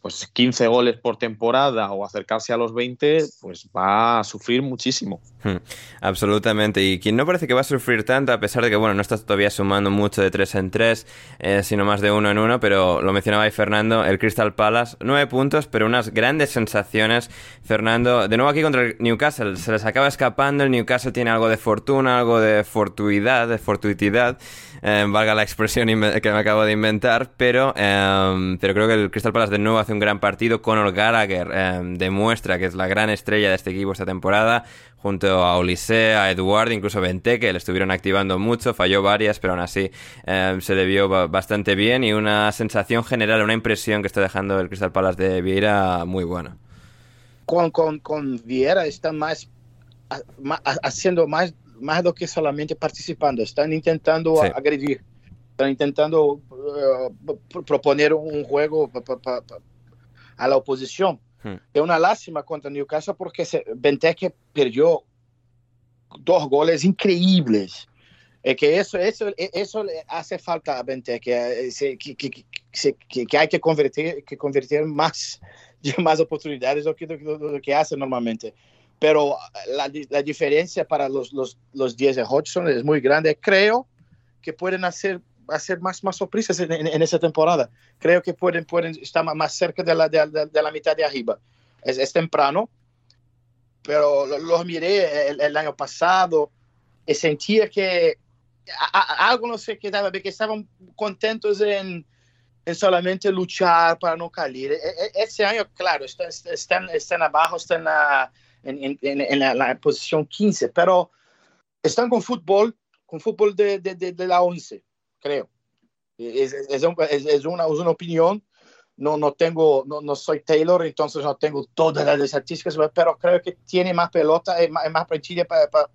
pues 15 goles por temporada o acercarse a los 20, pues va a sufrir muchísimo. Hmm, absolutamente. Y quien no parece que va a sufrir tanto, a pesar de que, bueno, no está todavía sumando mucho de 3 en 3, eh, sino más de 1 en 1, pero lo mencionaba ahí Fernando, el Crystal Palace, 9 puntos, pero unas grandes sensaciones. Fernando, de nuevo aquí contra el Newcastle, se les acaba escapando, el Newcastle tiene algo de fortuna, algo de fortuidad, de fortuitidad. Eh, valga la expresión que me acabo de inventar, pero, eh, pero creo que el Crystal Palace de nuevo hace un gran partido. Conor Gallagher eh, demuestra que es la gran estrella de este equipo esta temporada, junto a Olise, a Eduard, incluso Benteke, le estuvieron activando mucho, falló varias, pero aún así se le vio bastante bien y una sensación general, una impresión que está dejando el Crystal Palace de Vieira muy buena. Con, con, con Vieira está más haciendo más más do que solamente participando, están intentando sí. agredir, están intentando uh, proponer un juego pa, pa, pa, a la oposición. Hmm. É uma lástima contra Newcastle porque Benteke perdió dos goles increíbles Es que eso, eso, eso hace falta a Benteke, que, que, que, que, hay que convertir, que convertir más, más oportunidades do que, do, do que hace normalmente. Pero la, la diferencia para los, los, los 10 de Hodgson es muy grande. Creo que pueden hacer hacer más, más sorpresas en, en, en, temporada. Creo que pueden, pueden estar más cerca de la, de, de, de la mitad de arriba. Es, es temprano, pero los lo miré el, el, año pasado y sentía que a, a, algo no se quedaba, que estaban contentos en, en, solamente luchar para no caer. Ese año, claro, están, están, están abajo, están en, en, la, la, posición 15, pero están con fútbol, con fútbol de, de, de la 11 creo. Es, es, un, es, es una, una, opinión. No, no tengo, no, no, soy Taylor, entonces no tengo todas las estadísticas, pero creo que tiene más pelota, es más, es más plantilla para, para,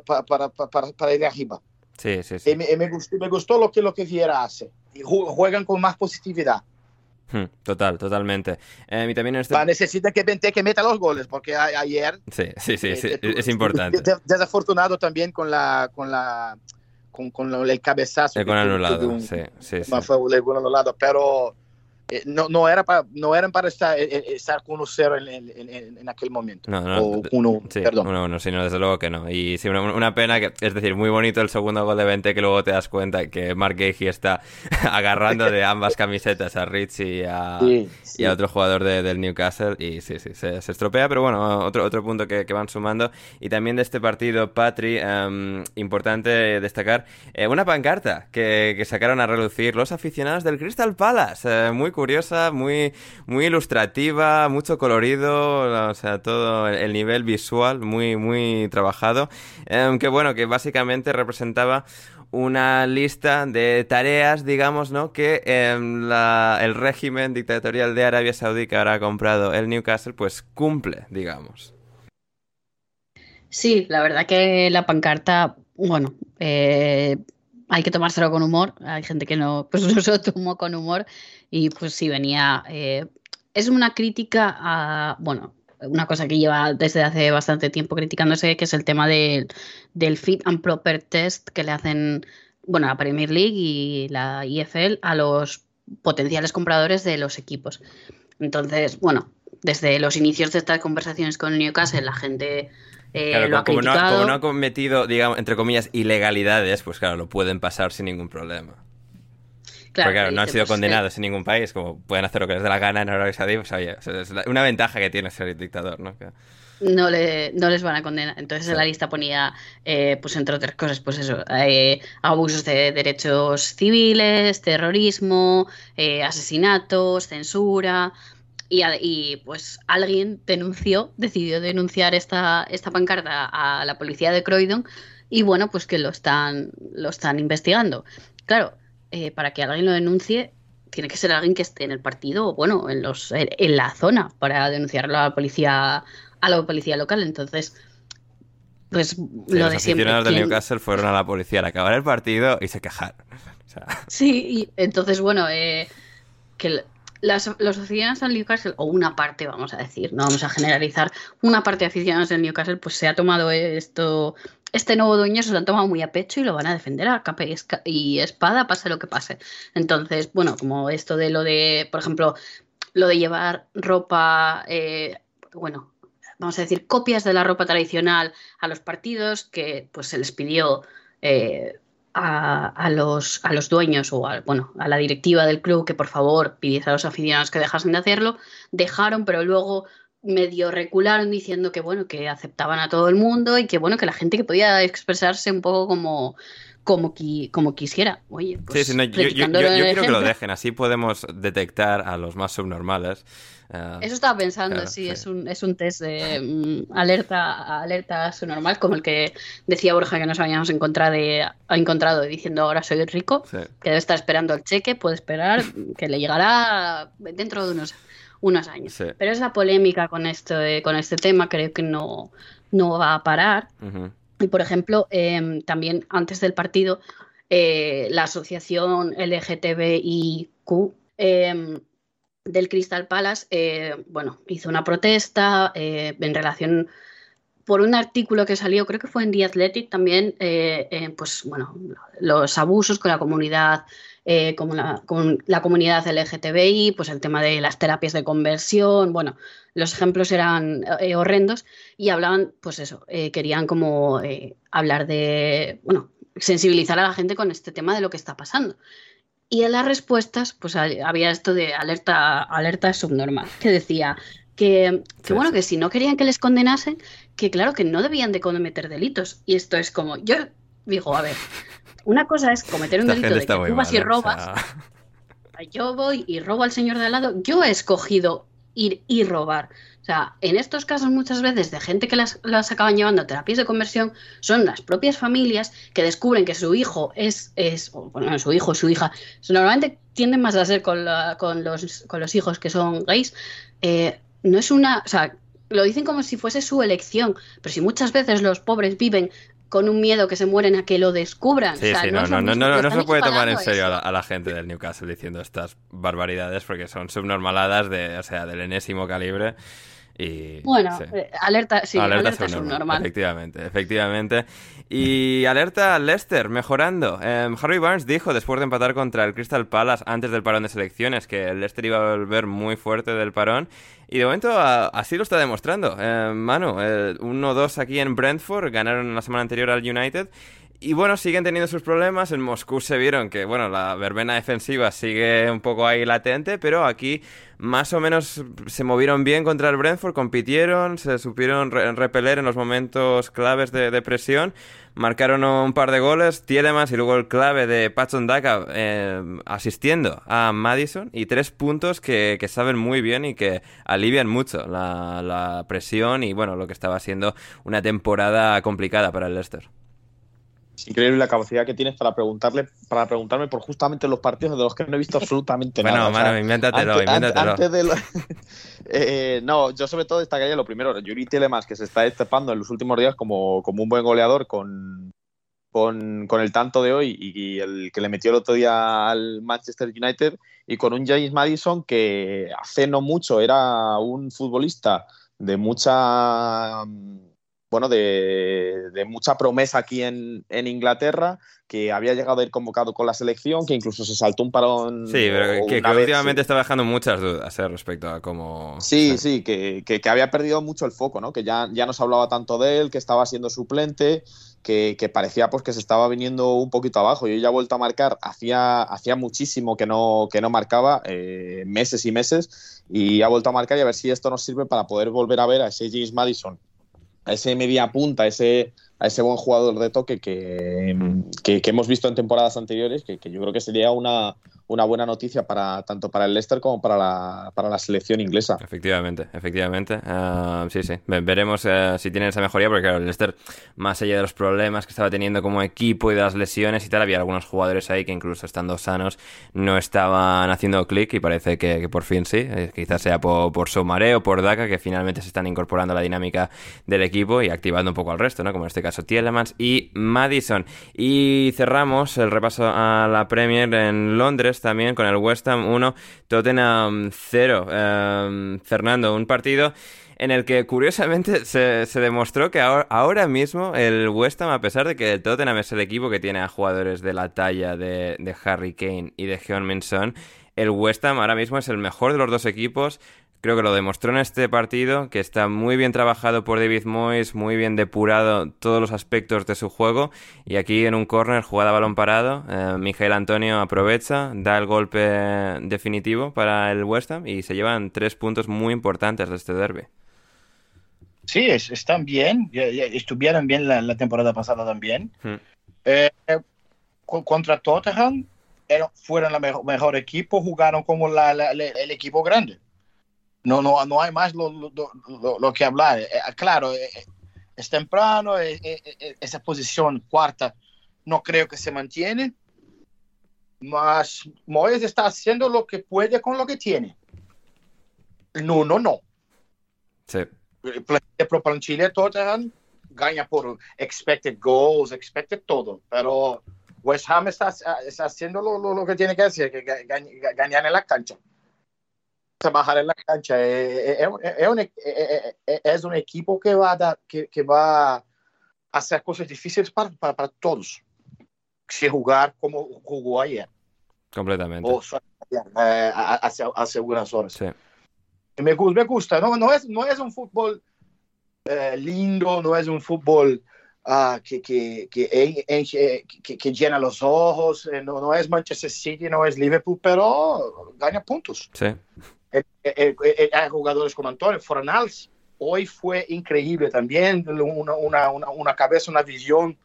para, para, para, para ir arriba. Sí, sí, sí. Y me, me, gustó, me gustó lo que lo que Viera hace. Y juegan con más positividad. Total, totalmente. Eh, y también este... Va, necesita que Bente que meta los goles, porque a, ayer... Sí, sí, sí, sí eh, es importante. Desafortunado también con la, con la con, con el cabezazo. con anulado, un, sí, sí, sí. Fue un anulado, pero eh, no, no, era para, no eran para estar, eh, eh, estar con 1-0 en, en, en, aquel momento. No, no, o 1 sí, perdón. 1-1, sino desde luego que no. Y sí, una, una, pena que, es decir, muy bonito el segundo gol de 20 que luego te das cuenta que Mark Gagey está agarrando de ambas camisetas a Rich y a, sí, sí. y a otro jugador de, del Newcastle. Y sí, sí, se, se, estropea, pero bueno, otro, otro punto que, que, van sumando. Y también de este partido, Patri, um, importante destacar eh, una pancarta que, que, sacaron a relucir los aficionados del Crystal Palace. Eh, muy curiosa, muy, muy ilustrativa, mucho colorido, o sea, todo el nivel visual muy, muy trabajado. Que bueno, que básicamente representaba una lista de tareas, digamos, ¿no? Que la, el régimen dictatorial de Arabia Saudí que ahora ha comprado el Newcastle, pues cumple, digamos. Sí, la verdad que la pancarta, bueno, eh, hay que tomárselo con humor. Hay gente que no, pues no se lo tomó con humor y pues sí venía. Eh, es una crítica a, bueno, una cosa que lleva desde hace bastante tiempo criticándose, que es el tema de, del fit and proper test que le hacen, bueno, la Premier League y la IFL a los potenciales compradores de los equipos. Entonces, bueno, desde los inicios de estas conversaciones con Newcastle, la gente eh, claro, lo ha como, criticado. no, como no ha cometido, digamos, entre comillas, ilegalidades, pues claro, lo pueden pasar sin ningún problema. Claro, Porque claro, no han sido pues, condenados en ningún país, como pueden hacer lo que les dé la gana en Arabia Saudí, pues oye, es una ventaja que tiene ser dictador, ¿no? Que... No, le, no, les van a condenar. Entonces en la lista ponía, eh, pues entre otras cosas, pues eso, eh, abusos de derechos civiles, terrorismo, eh, asesinatos, censura. Y, y, pues alguien denunció, decidió denunciar esta, esta pancarta a la policía de Croydon y bueno, pues que lo están, lo están investigando. Claro, eh, para que alguien lo denuncie, tiene que ser alguien que esté en el partido o bueno, en, los, en la zona para denunciarlo a la policía, a la policía local. Entonces, pues sí, lo los de siempre. Los ¿quién... de Newcastle fueron a la policía al acabar el partido y se quejaron. O sea... Sí, y entonces, bueno, eh, que las, los aficionados al Newcastle, o una parte, vamos a decir, no vamos a generalizar, una parte de aficionados del Newcastle, pues se ha tomado esto, este nuevo dueño se lo han tomado muy a pecho y lo van a defender a capa y espada, pase lo que pase. Entonces, bueno, como esto de lo de, por ejemplo, lo de llevar ropa, eh, bueno, vamos a decir, copias de la ropa tradicional a los partidos, que pues se les pidió. Eh, a, los, a los dueños o a, bueno, a la directiva del club que por favor pidiese a los aficionados que dejasen de hacerlo, dejaron, pero luego medio recularon diciendo que bueno, que aceptaban a todo el mundo y que bueno, que la gente que podía expresarse un poco como, como, qui, como quisiera. Oye, pues sí, sí, no, yo, yo, yo, yo quiero que lo dejen, así podemos detectar a los más subnormales. Uh, Eso estaba pensando, claro, sí, sí, Es, un, es un test de um, alerta, alerta subnormal, como el que decía Borja que nos habíamos encontrado, de, encontrado diciendo ahora soy rico, sí. que debe estar esperando el cheque, puede esperar que le llegará dentro de unos, unos años. Sí. Pero esa polémica con, esto, con este tema creo que no, no va a parar. Uh -huh. Y por ejemplo, eh, también antes del partido, eh, la asociación LGTBIQ eh, del Crystal Palace, eh, bueno, hizo una protesta eh, en relación por un artículo que salió, creo que fue en The Athletic también, eh, pues bueno, los abusos con la comunidad, eh, como la, con la comunidad LGTBI, pues el tema de las terapias de conversión, bueno, los ejemplos eran horrendos y hablaban, pues eso, querían como hablar de, bueno, sensibilizar a la gente con este tema de lo que está pasando. Y en las respuestas, pues había esto de alerta, alerta subnormal, que decía, que, bueno, que si no querían que les condenasen, que claro que no debían de cometer delitos. Y esto es como, yo digo, a ver, una cosa es cometer un delito de que tú vas y robas. Yo voy y robo al señor de al lado. Yo he escogido ir y robar. O sea, en estos casos muchas veces de gente que las, acaban llevando a terapias de conversión son las propias familias que descubren que su hijo es, es bueno, su hijo, su hija, normalmente tienden más a ser con, con, los, con los hijos que son gays, eh, no es una, o sea, lo dicen como si fuese su elección, pero si muchas veces los pobres viven con un miedo que se mueren a que lo descubran. Sí, sí, no, no, no, no, se puede tomar en serio a la, gente del Newcastle diciendo estas barbaridades porque son subnormaladas de, o sea, del enésimo calibre. Y, bueno, eh, alerta, sí, alerta, subnormal. Efectivamente, efectivamente. Y alerta Leicester, mejorando. Em, Harry Barnes dijo después de empatar contra el Crystal Palace antes del parón de selecciones que el Leicester iba a volver muy fuerte del parón. Y de momento así lo está demostrando. Eh, Manu, 1-2 aquí en Brentford, ganaron la semana anterior al United. Y bueno, siguen teniendo sus problemas. En Moscú se vieron que, bueno, la verbena defensiva sigue un poco ahí latente, pero aquí más o menos se movieron bien contra el Brentford, compitieron, se supieron repeler en los momentos claves de, presión, marcaron un par de goles, Tielemans y luego el clave de Patson Daka eh, asistiendo a Madison y tres puntos que, saben muy bien y que alivian mucho la, la presión y, bueno, lo que estaba siendo una temporada complicada para el Leicester. Es increíble la capacidad que tienes para preguntarle, para preguntarme por justamente los partidos de los que no he visto absolutamente nada. Bueno, mano, invéntatelo, invéntatelo. Eh, no, yo sobre todo destacaría lo primero, Yuri Telemans, que se está destapando en los últimos días como, como un buen goleador con, con, con, el tanto de hoy y, el que le metió el otro día al Manchester United y con un James Madison que hace no mucho era un futbolista de mucha bueno, de, mucha promesa aquí en, Inglaterra, que había llegado a ir convocado con la selección, que incluso se saltó un parón. Sí, pero que, últimamente está dejando muchas dudas eh, respecto a cómo. Sí, sí, que, había perdido mucho el foco, ¿no? Que ya, ya no se hablaba tanto de él, que estaba siendo suplente, que, parecía pues que se estaba viniendo un poquito abajo. Y ya ha vuelto a marcar, hacía, hacía muchísimo que no, que no marcaba, eh, meses y meses, y ha vuelto a marcar y a ver si esto nos sirve para poder volver a ver a ese James Madison a ese media punta, ese, a ese buen jugador de toque que, que, hemos visto en temporadas anteriores, que, que, yo creo que sería una, una buena noticia para tanto para el Leicester como para la, para la selección inglesa. Efectivamente, efectivamente. Ah, sí, sí. Veremos eh, si tiene esa mejoría, porque claro, el Leicester, más allá de los problemas que estaba teniendo como equipo y de las lesiones y tal, había algunos jugadores ahí que incluso estando sanos no estaban haciendo clic y parece que, por fin sí. Eh, quizás sea por, por por Daka, que finalmente se están incorporando a la dinámica del equipo y activando un poco al resto, ¿no? Como en este caso Tielemans y Madison. Y cerramos el repaso a la Premier en Londres también con el West Ham 1, Tottenham 0. Em, Fernando, un partido en el que curiosamente se, demostró que ahora, mismo el West Ham, a pesar de que el Tottenham es el equipo que tiene a jugadores de la talla de, de Harry Kane y de Heung Min Son, el West Ham ahora mismo es el mejor de los dos equipos Creo que lo demostró en este partido, que está muy bien trabajado por David Moyes, muy bien depurado todos los aspectos de su juego. Y aquí en un córner, jugada balón parado, eh, Miguel Antonio aprovecha, da el golpe definitivo para el West Ham y se llevan tres puntos muy importantes de este derby. Sí, están bien, estuvieron bien la, temporada pasada también. Hmm. Eh, contra Tottenham fueron el mejor, equipo, jugaron como el equipo grande no, no, no hay más lo, lo, que hablar. Eh, eh, claro, eh, es temprano, esa posición cuarta no creo que se mantiene, mas Moyes está haciendo lo que puede con lo que tiene. No, no, no. Sí. Pro Planchilla Tottenham gana por expected goals, expected todo, pero West Ham está, está haciendo lo, lo, que tiene que hacer, que ganar en la cancha. Trabajar en la cancha. Es, es, un, es, un, equipo que va a, dar, que, que, va a hacer cosas difíciles para, para, para todos. Si jugar como jugó ayer. Completamente. O eh, hace, hace, algunas horas. Sí. Me, me gusta. No, no, es, no es un fútbol eh, lindo, no es un fútbol uh, que, que, que, que, llena los ojos, eh, no, no, es Manchester City, no es Liverpool, pero gana puntos. Sí. Hay jugadores como Antonio Fornals. Hoy fue increíble también, una, una, una cabeza, una visión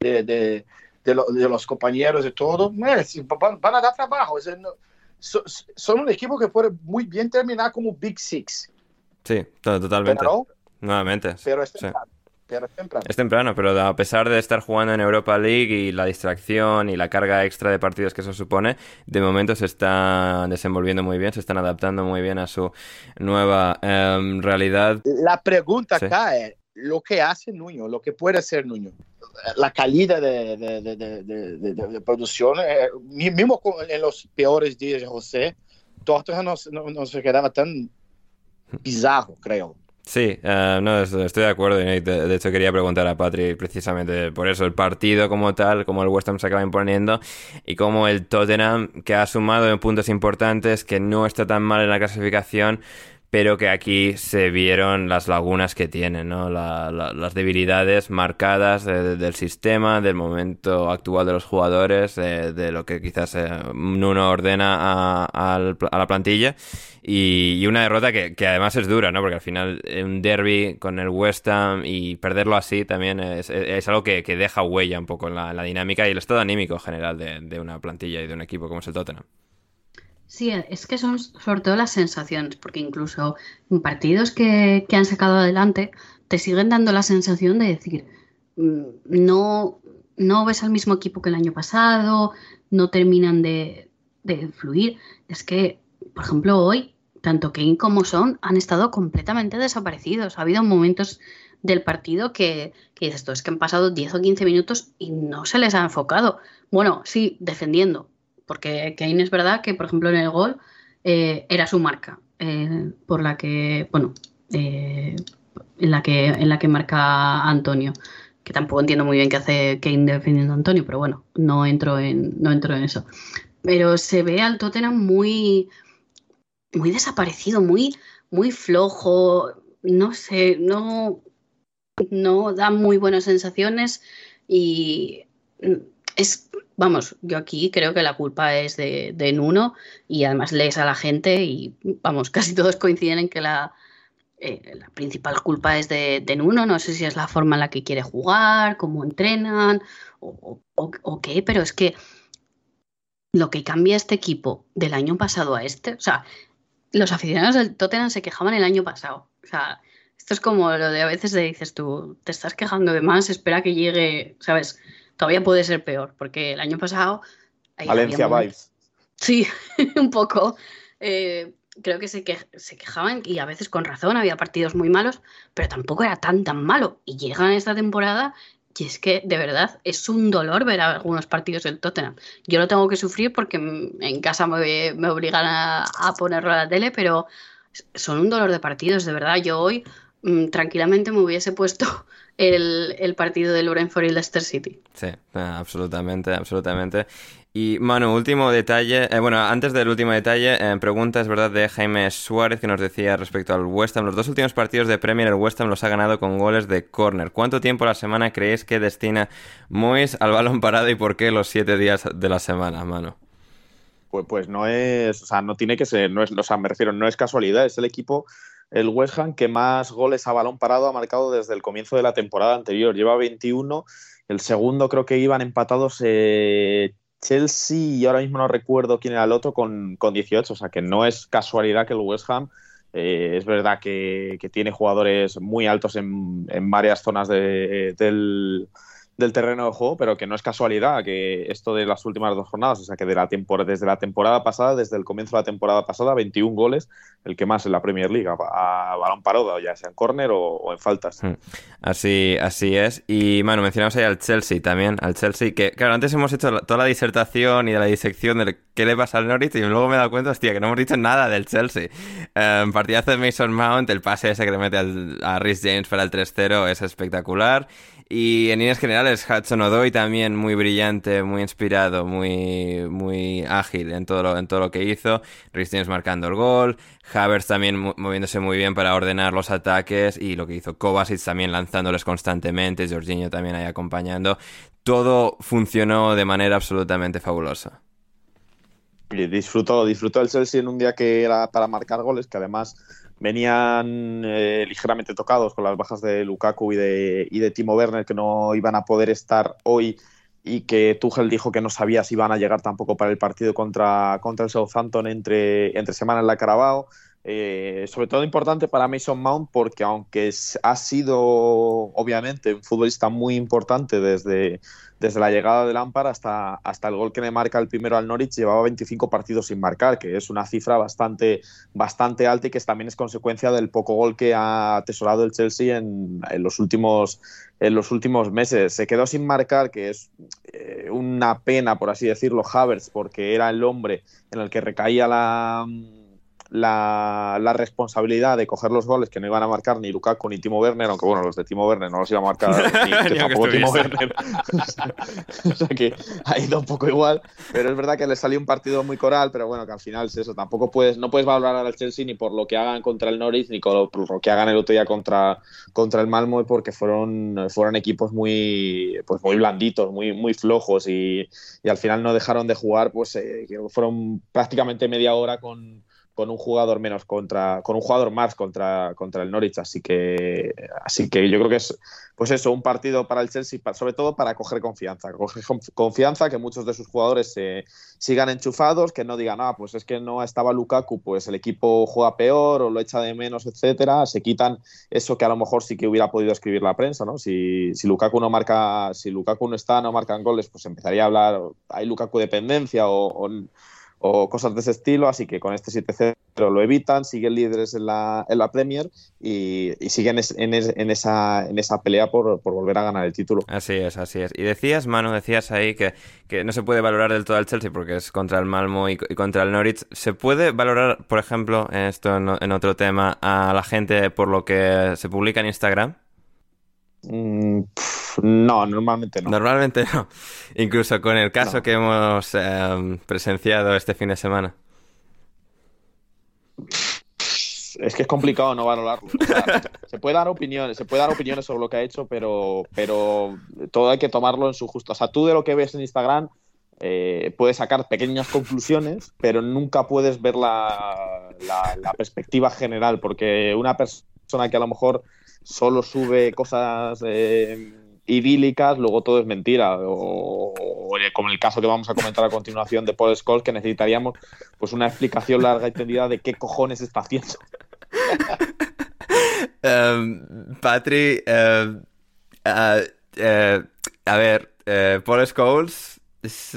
de, de, de, los compañeros y todo. Van, van, a dar trabajo. son un equipo que puede muy bien terminar como Big Six. Sí, totalmente. Nuevamente. Pero es temprano. Pero es temprano. Es temprano, pero a pesar de estar jugando en Europa League y la distracción y la carga extra de partidos que eso supone, de momento se está desenvolviendo muy bien, se están adaptando muy bien a su nueva em, realidad. La pregunta acá es, lo que hace Nuño, lo que puede hacer Nuño, la calidad de, de, de, de producción, eh, mismo en los peores días de José, Tottenham no, no, no se quedaba tan bizarro, creo. Sí, uh, no, estoy de acuerdo. De, de, hecho, quería preguntar a Patri precisamente por eso, el partido como tal, como el West Ham se acaba imponiendo y como el Tottenham, que ha sumado en puntos importantes, que no está tan mal en la clasificación, pero que aquí se vieron las lagunas que tienen, ¿no? las debilidades marcadas del sistema, del momento actual de los jugadores, de lo que quizás eh, Nuno ordena a, la plantilla y, una derrota que, además es dura, ¿no? Porque al final un derby con el West Ham y perderlo así también es, algo que, deja huella un poco en la, dinámica y el estado anímico general de, de una plantilla y de un equipo como es el Tottenham. Sí, es que son sobre todo las sensaciones, porque incluso en partidos que, han sacado adelante te siguen dando la sensación de decir, mm, no, no ves al mismo equipo que el año pasado, no terminan de, fluir. Es que, por ejemplo, hoy, tanto Kane como Son han estado completamente desaparecidos. Ha habido momentos del partido que, que dices, esto es que han pasado 10 o 15 minutos y no se les ha enfocado. Bueno, sí, defendiendo, porque Kane es verdad que, por ejemplo, en el gol eh, era su marca, eh, por la que, bueno, eh, en, la que, en la que marca Antonio, que tampoco entiendo muy bien qué hace Kane defendiendo a Antonio, pero bueno, no entro en, no entro en eso. Pero se ve al Tottenham muy, muy desaparecido, muy, muy flojo, no sé, no, no da muy buenas sensaciones y es vamos, yo aquí creo que la culpa es de, Nuno y además lees a la gente y vamos, casi todos coinciden en que la, eh, la principal culpa es de, Nuno. No sé si es la forma en la que quiere jugar, cómo entrenan o, qué, pero es que lo que cambia este equipo del año pasado a este, o sea, los aficionados del Tottenham se quejaban el año pasado. O sea, esto es como lo de a veces le dices tú, te estás quejando de más, espera que llegue, ¿sabes? Todavía puede ser peor, porque el año pasado... Valencia Vibes. Sí, un poco. Eh, creo que se, que se quejaban y a veces con razón, había partidos muy malos, pero tampoco era tan tan malo. Y llegan esta temporada y es que de verdad es un dolor ver algunos partidos del Tottenham. Yo lo tengo que sufrir porque en casa me, me obligan a, a, ponerlo a la tele, pero son un dolor de partidos, de verdad. Yo hoy mm, tranquilamente me hubiese puesto el, el partido del Brentford y Leicester City. Sí, absolutamente, absolutamente. Y Manu, último detalle, eh, bueno, antes del último detalle, eh, pregunta es verdad de Jaime Suárez que nos decía respecto al West Ham, los dos últimos partidos de Premier el West Ham los ha ganado con goles de córner. ¿Cuánto tiempo a la semana creéis que destina Mois al balón parado y por qué los siete días de la semana, Manu? Pues, pues no es, o sea, no tiene que ser, no es, o sea, me refiero, no es casualidad, es el equipo el West Ham que más goles a balón parado ha marcado desde el comienzo de la temporada anterior. Lleva 21, el segundo creo que iban empatados eh, Chelsea y ahora mismo no recuerdo quién era el otro con, con 18, o sea que no es casualidad que el West Ham eh, es verdad que, tiene jugadores muy altos en, varias zonas del, del terreno de juego, pero que no es casualidad que esto de las últimas dos jornadas, o sea que de la temporada, desde la temporada pasada, desde el comienzo de la temporada pasada, 21 goles, el que más en la Premier League, a, balón parado, ya sea en córner o, en faltas. Hmm. Así, así es. Y bueno, mencionamos ahí al Chelsea también, al Chelsea, que claro, antes hemos hecho toda la disertación y de la disección de qué le pasa al Norwich y luego me he dado cuenta, hostia, que no hemos dicho nada del Chelsea. Um, partidazo de Mason Mount, el pase ese que le mete a Rhys James para el 3-0 es espectacular. Y en líneas generales, Hudson Odoi también muy brillante, muy inspirado, muy, muy ágil en todo lo, en todo lo que hizo. Rhys James marcando el gol. Havers también moviéndose muy bien para ordenar los ataques. Y lo que hizo Kovacic también lanzándoles constantemente. Jorginho también ahí acompañando. Todo funcionó de manera absolutamente fabulosa. Y disfrutó, disfrutó el Chelsea en un día que era para marcar goles, que además venían eh, ligeramente tocados con las bajas de Lukaku y de, y de Timo Werner que no iban a poder estar hoy y que Tuchel dijo que no sabía si iban a llegar tampoco para el partido contra, contra el Southampton entre, entre semana en la Carabao. Eh, sobre todo importante para Mason Mount porque aunque ha sido obviamente un futbolista muy importante desde, desde la llegada de Lampard hasta, hasta el gol que le marca el primero al Norwich, llevaba 25 partidos sin marcar, que es una cifra bastante, bastante alta y que también es consecuencia del poco gol que ha atesorado el Chelsea en, en los, últimos, en los últimos meses. Se quedó sin marcar, que es eh, una pena, por así decirlo, Havertz, porque era el hombre en el que recaía la la, la, responsabilidad de coger los goles que no iban a marcar ni Lukaku ni Timo Werner, aunque bueno, los de Timo Werner no los iba a marcar ni, tampoco Timo Werner. o sea que ha ido un poco igual, pero es verdad que le salió un partido muy coral, pero bueno, que al final es eso, tampoco puedes, no puedes valorar al Chelsea ni por lo que hagan contra el Norwich ni por lo que hagan el otro día contra, contra el Malmo, porque fueron, fueron equipos muy, pues muy blanditos, muy, muy flojos y, y al final no dejaron de jugar, pues eh, fueron prácticamente media hora con con un jugador menos contra, con un jugador más contra, contra el Norwich. Así que, así que yo creo que es, pues eso, un partido para el Chelsea, sobre todo para coger confianza, coger confianza, que muchos de sus jugadores se sigan enchufados, que no digan, ah, pues es que no estaba Lukaku, pues el equipo juega peor o lo echa de menos, etcétera. Se quitan eso que a lo mejor sí que hubiera podido escribir la prensa, ¿no? Si, si Lukaku no marca, si Lukaku no está, no marcan goles, pues empezaría a hablar, hay Lukaku dependencia o o cosas de ese estilo, así que con este 7-0 lo evitan, siguen líderes en la, en la Premier y, siguen en, en, esa, en esa pelea por, por, volver a ganar el título. Así es, así es. Y decías, Manu, decías ahí que, que no se puede valorar del todo al Chelsea porque es contra el Malmo y, contra el Norwich. ¿Se puede valorar, por ejemplo, esto en otro tema, a la gente por lo que se publica en Instagram? Mm, no, normalmente no. Normalmente no. Incluso con el caso que hemos em, presenciado este fin de semana. Es que es complicado no valorarlo. se puede dar opiniones, se puede dar opiniones sobre lo que ha hecho, pero, pero todo hay que tomarlo en su justo. O sea, tú de lo que ves en Instagram eh, puedes sacar pequeñas conclusiones, pero nunca puedes ver la, la perspectiva general, porque una persona que a lo mejor solo sube cosas eh, idílicas, luego todo es mentira. O, como el caso que vamos a comentar a continuación de Paul Scholes, que necesitaríamos pues una explicación larga y tendida de qué cojones está haciendo. um, Patri, em, eh, a ver, eh, Paul Scholes...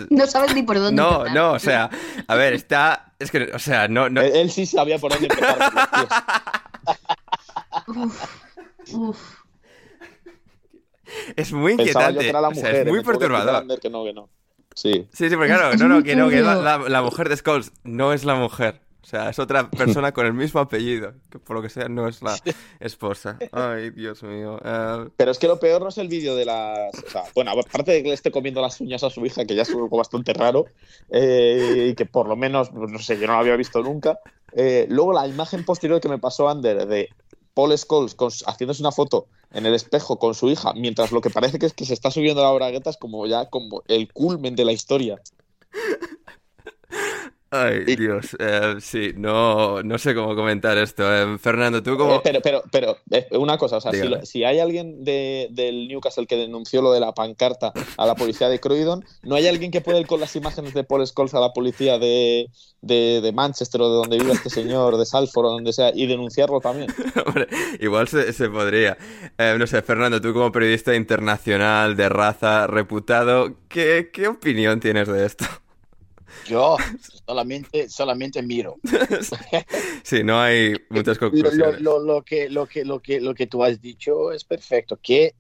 No sabes ni por dónde No, no, o sea, a ver, está... Es que, o sea, no... no... Él, sí sabía por dónde empezar. Es muy inquietante. es muy perturbador. Sí. sí, sí, porque claro, no, no, que no, que la, mujer de Skulls no es la mujer. O sea, es otra persona con el mismo apellido, que por lo que sea no es la esposa. Ay, Dios mío. Eh, Pero es que lo peor no es el vídeo de las... O sea, bueno, aparte de que le esté comiendo las uñas a su hija, que ya es algo bastante raro, eh, y que por lo menos, no sé, yo no lo había visto nunca. Eh, luego la imagen posterior que me pasó Ander de Paul Scholes haciéndose una foto en el espejo con su hija, mientras lo que parece que es que se está subiendo la bragueta es como ya como el culmen de la historia. Ay, Dios. Eh, sí, no, no sé cómo comentar esto. Eh, Fernando, tú como... Eh, pero, pero, pero una cosa, o sea, si, lo- si hay alguien de- del Newcastle que denunció lo de la pancarta a la policía de Croydon, ¿no hay alguien que puede ir con las imágenes de Paul Scholes a la policía de, de, de Manchester o de donde vive este señor, de Salford o donde sea, y denunciarlo también? Hombre, igual se, se podría. No sé, Fernando, tú como periodista internacional de raza reputado, ¿qué, qué opinión tienes de esto? Yo solamente, solamente miro. Sí, no hay muchas Lo, lo, conclusiones. lo, lo que, lo, que, lo, que, lo que tú has dicho es perfecto. ¿Qué,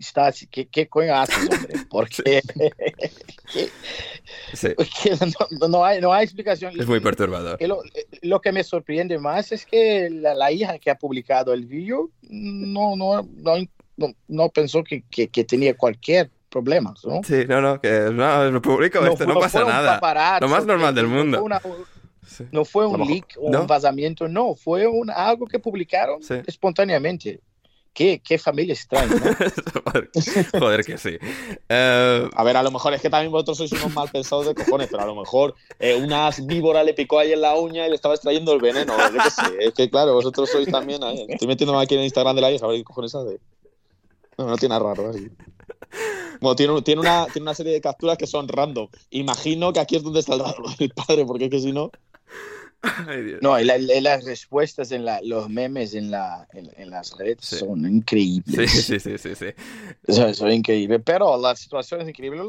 estás, qué, qué coño haces, hombre? Porque Sí, que no, no hay, no hay explicación. es muy perturbador. Lo, lo que me sorprende más es que la, la hija que ha publicado el vídeo no, no, no, no, no pensó que, que, que tenía cualquier problema, ¿no? Sí, no, no, que no, lo publico esto, no, fue- pasa nada. paparazzo, Lo más normal del no mundo. fue una- Sí. no fue un leak o ¿no? un vazamiento, no, fue un, algo que publicaron Sí. espontáneamente. Qué, qué familia extraña, ¿no? Joder, que sí. Eh, A ver, a lo mejor es que también vosotros sois unos mal pensados de cojones, pero a lo mejor eh, una víbora le picó ahí en la uña y le estaba extrayendo el veneno. Yo qué sé, es que claro, vosotros sois también ahí. Estoy metiéndome aquí en el Instagram de la hija, a ver qué cojones hace. No, no tiene nada raro así. Bueno, tiene, tiene, una, tiene una serie de capturas que son random. Imagino que aquí es donde saldrá lo del padre, porque es que si no. ay, Dios. No, y la- y las respuestas en la, los memes en, la, en, en las redes Sí. son increíbles. Sí, sí, sí, sí, sí. Son, son increíbles. Pero la situación es increíble.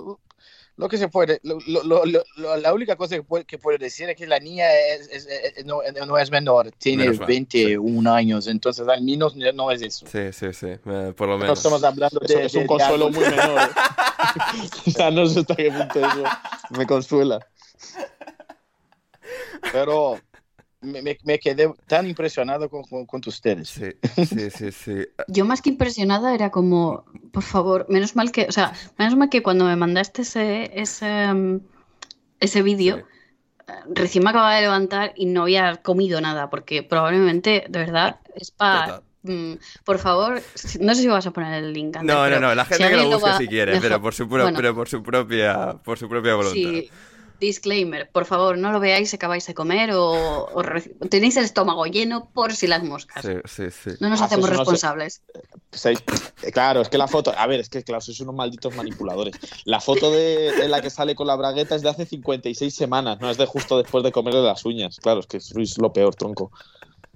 Lo, que se puede, lo, lo- lo- lo- la única cosa que puedo, que puedo decir es que la niña es, es- es- no, no es menor, tiene Menos mal, 21 años, entonces al menos no es eso. Sí, sí, sí, eh, por lo No menos. estamos hablando Eso de, es un de- de consuelo algo- muy menor. ¿eh? o sea, no sé hasta qué punto eso me consuela. Pero me, me- me quedé tan impresionado con, con, con ustedes. Sí, sí, sí, sí. Yo más que impresionada era como, por favor, menos mal que, o sea, menos mal que cuando me mandaste ese, ese, mm, ese vídeo, Sí. eh, recién me acababa de levantar y no había comido nada, porque probablemente, de verdad, es para... Total. por favor, no sé si vas a poner el link. Ander, No, no, no, la si gente que lo busque va- si quiere, mejor. pero por su, pro- Bueno, pero por su propia, por su propia voluntad. Sí, disclaimer, por favor, no lo veáis si acabáis de comer o, tenéis el estómago lleno por si las moscas. Sí, sí, sí. No nos Ah, hacemos no responsables. Eh, Claro, es que la foto. A ver, es que claro, sois unos malditos manipuladores. La foto de, de la que sale con la bragueta es de hace 56 semanas, no es de justo después de comerle las uñas. Claro, es que sois lo peor, tronco.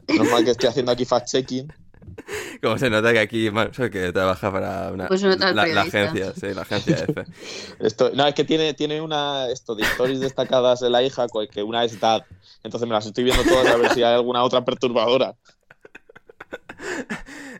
Normal que estoy haciendo aquí fact-checking. Como se nota que aquí, que trabaja para una, Pues la, agencia, sí, la agencia F. Esto, no, es que tiene, tiene una esto de stories destacadas de la hija, co- que una es dad. Entonces me las estoy viendo todas a ver si hay alguna otra perturbadora.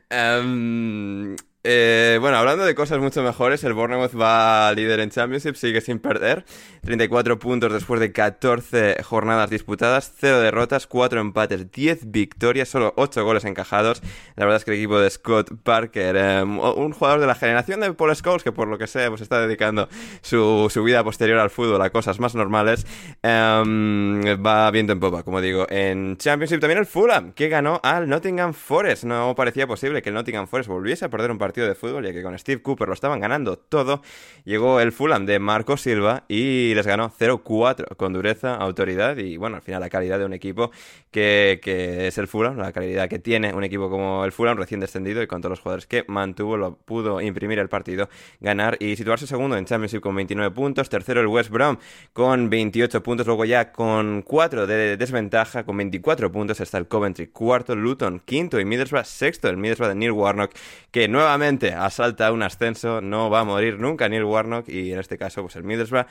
Em, eh, bueno, hablando de cosas mucho mejores, el Bournemouth va líder en Championship, sigue sin perder. 34 puntos después de 14 jornadas disputadas, 0 derrotas, 4 empates, 10 victorias, solo 8 goles encajados. La verdad es que el equipo de Scott Parker, em, un jugador de la generación de Paul Scholes, que por lo que sea, pues está dedicando su, su vida posterior al fútbol a cosas más normales, em, va viento en popa, como digo. En Championship también el Fulham, que ganó al Nottingham Forest. No parecía posible que el Nottingham Forest volviese a perder un partido de fútbol, ya que con Steve Cooper lo estaban ganando todo. Llegó el Fulham de Marco Silva y les ganó 0-4 con dureza, autoridad y, bueno, al final la calidad de un equipo que, que es el Fulham, la calidad que tiene un equipo como el Fulham recién descendido y con todos los jugadores que mantuvo, lo pudo imprimir el partido, ganar y situarse segundo en Championship con 29 puntos, tercero el West Brom con 28 puntos, luego ya con 4 de desventaja, con 24 puntos está el Coventry, cuarto Luton, quinto y Middlesbrough, sexto el Middlesbrough de Neil Warnock, que nuevamente asalta un ascenso, no va a morir nunca Neil Warnock y en este caso pues el Middlesbrough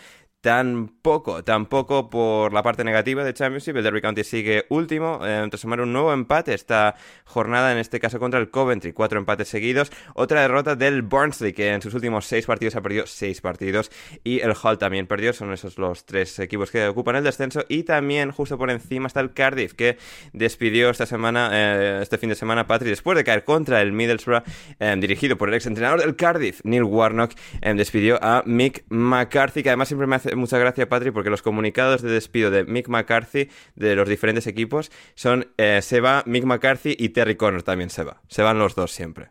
Tampoco, tampoco por la parte negativa de Championship. El Derby County sigue último, eh, tras sumar un nuevo empate esta jornada, en este caso contra el Coventry. Cuatro empates seguidos. Otra derrota del Barnsley, que en sus últimos seis partidos ha perdido seis partidos. Y el Hull también perdió. Son esos los tres equipos que ocupan el descenso. Y también, justo por encima, está el Cardiff, que despidió esta semana, eh, este fin de semana, Patrick, después de caer contra el Middlesbrough, eh, dirigido por el exentrenador del Cardiff, Neil Warnock, eh, despidió a Mick McCarthy, que además siempre me hace mucha gracia, Patrick, porque los comunicados de despido de Mick McCarthy de los diferentes equipos son eh, se va Mick McCarthy y Terry Connor también se va. Se van los dos siempre.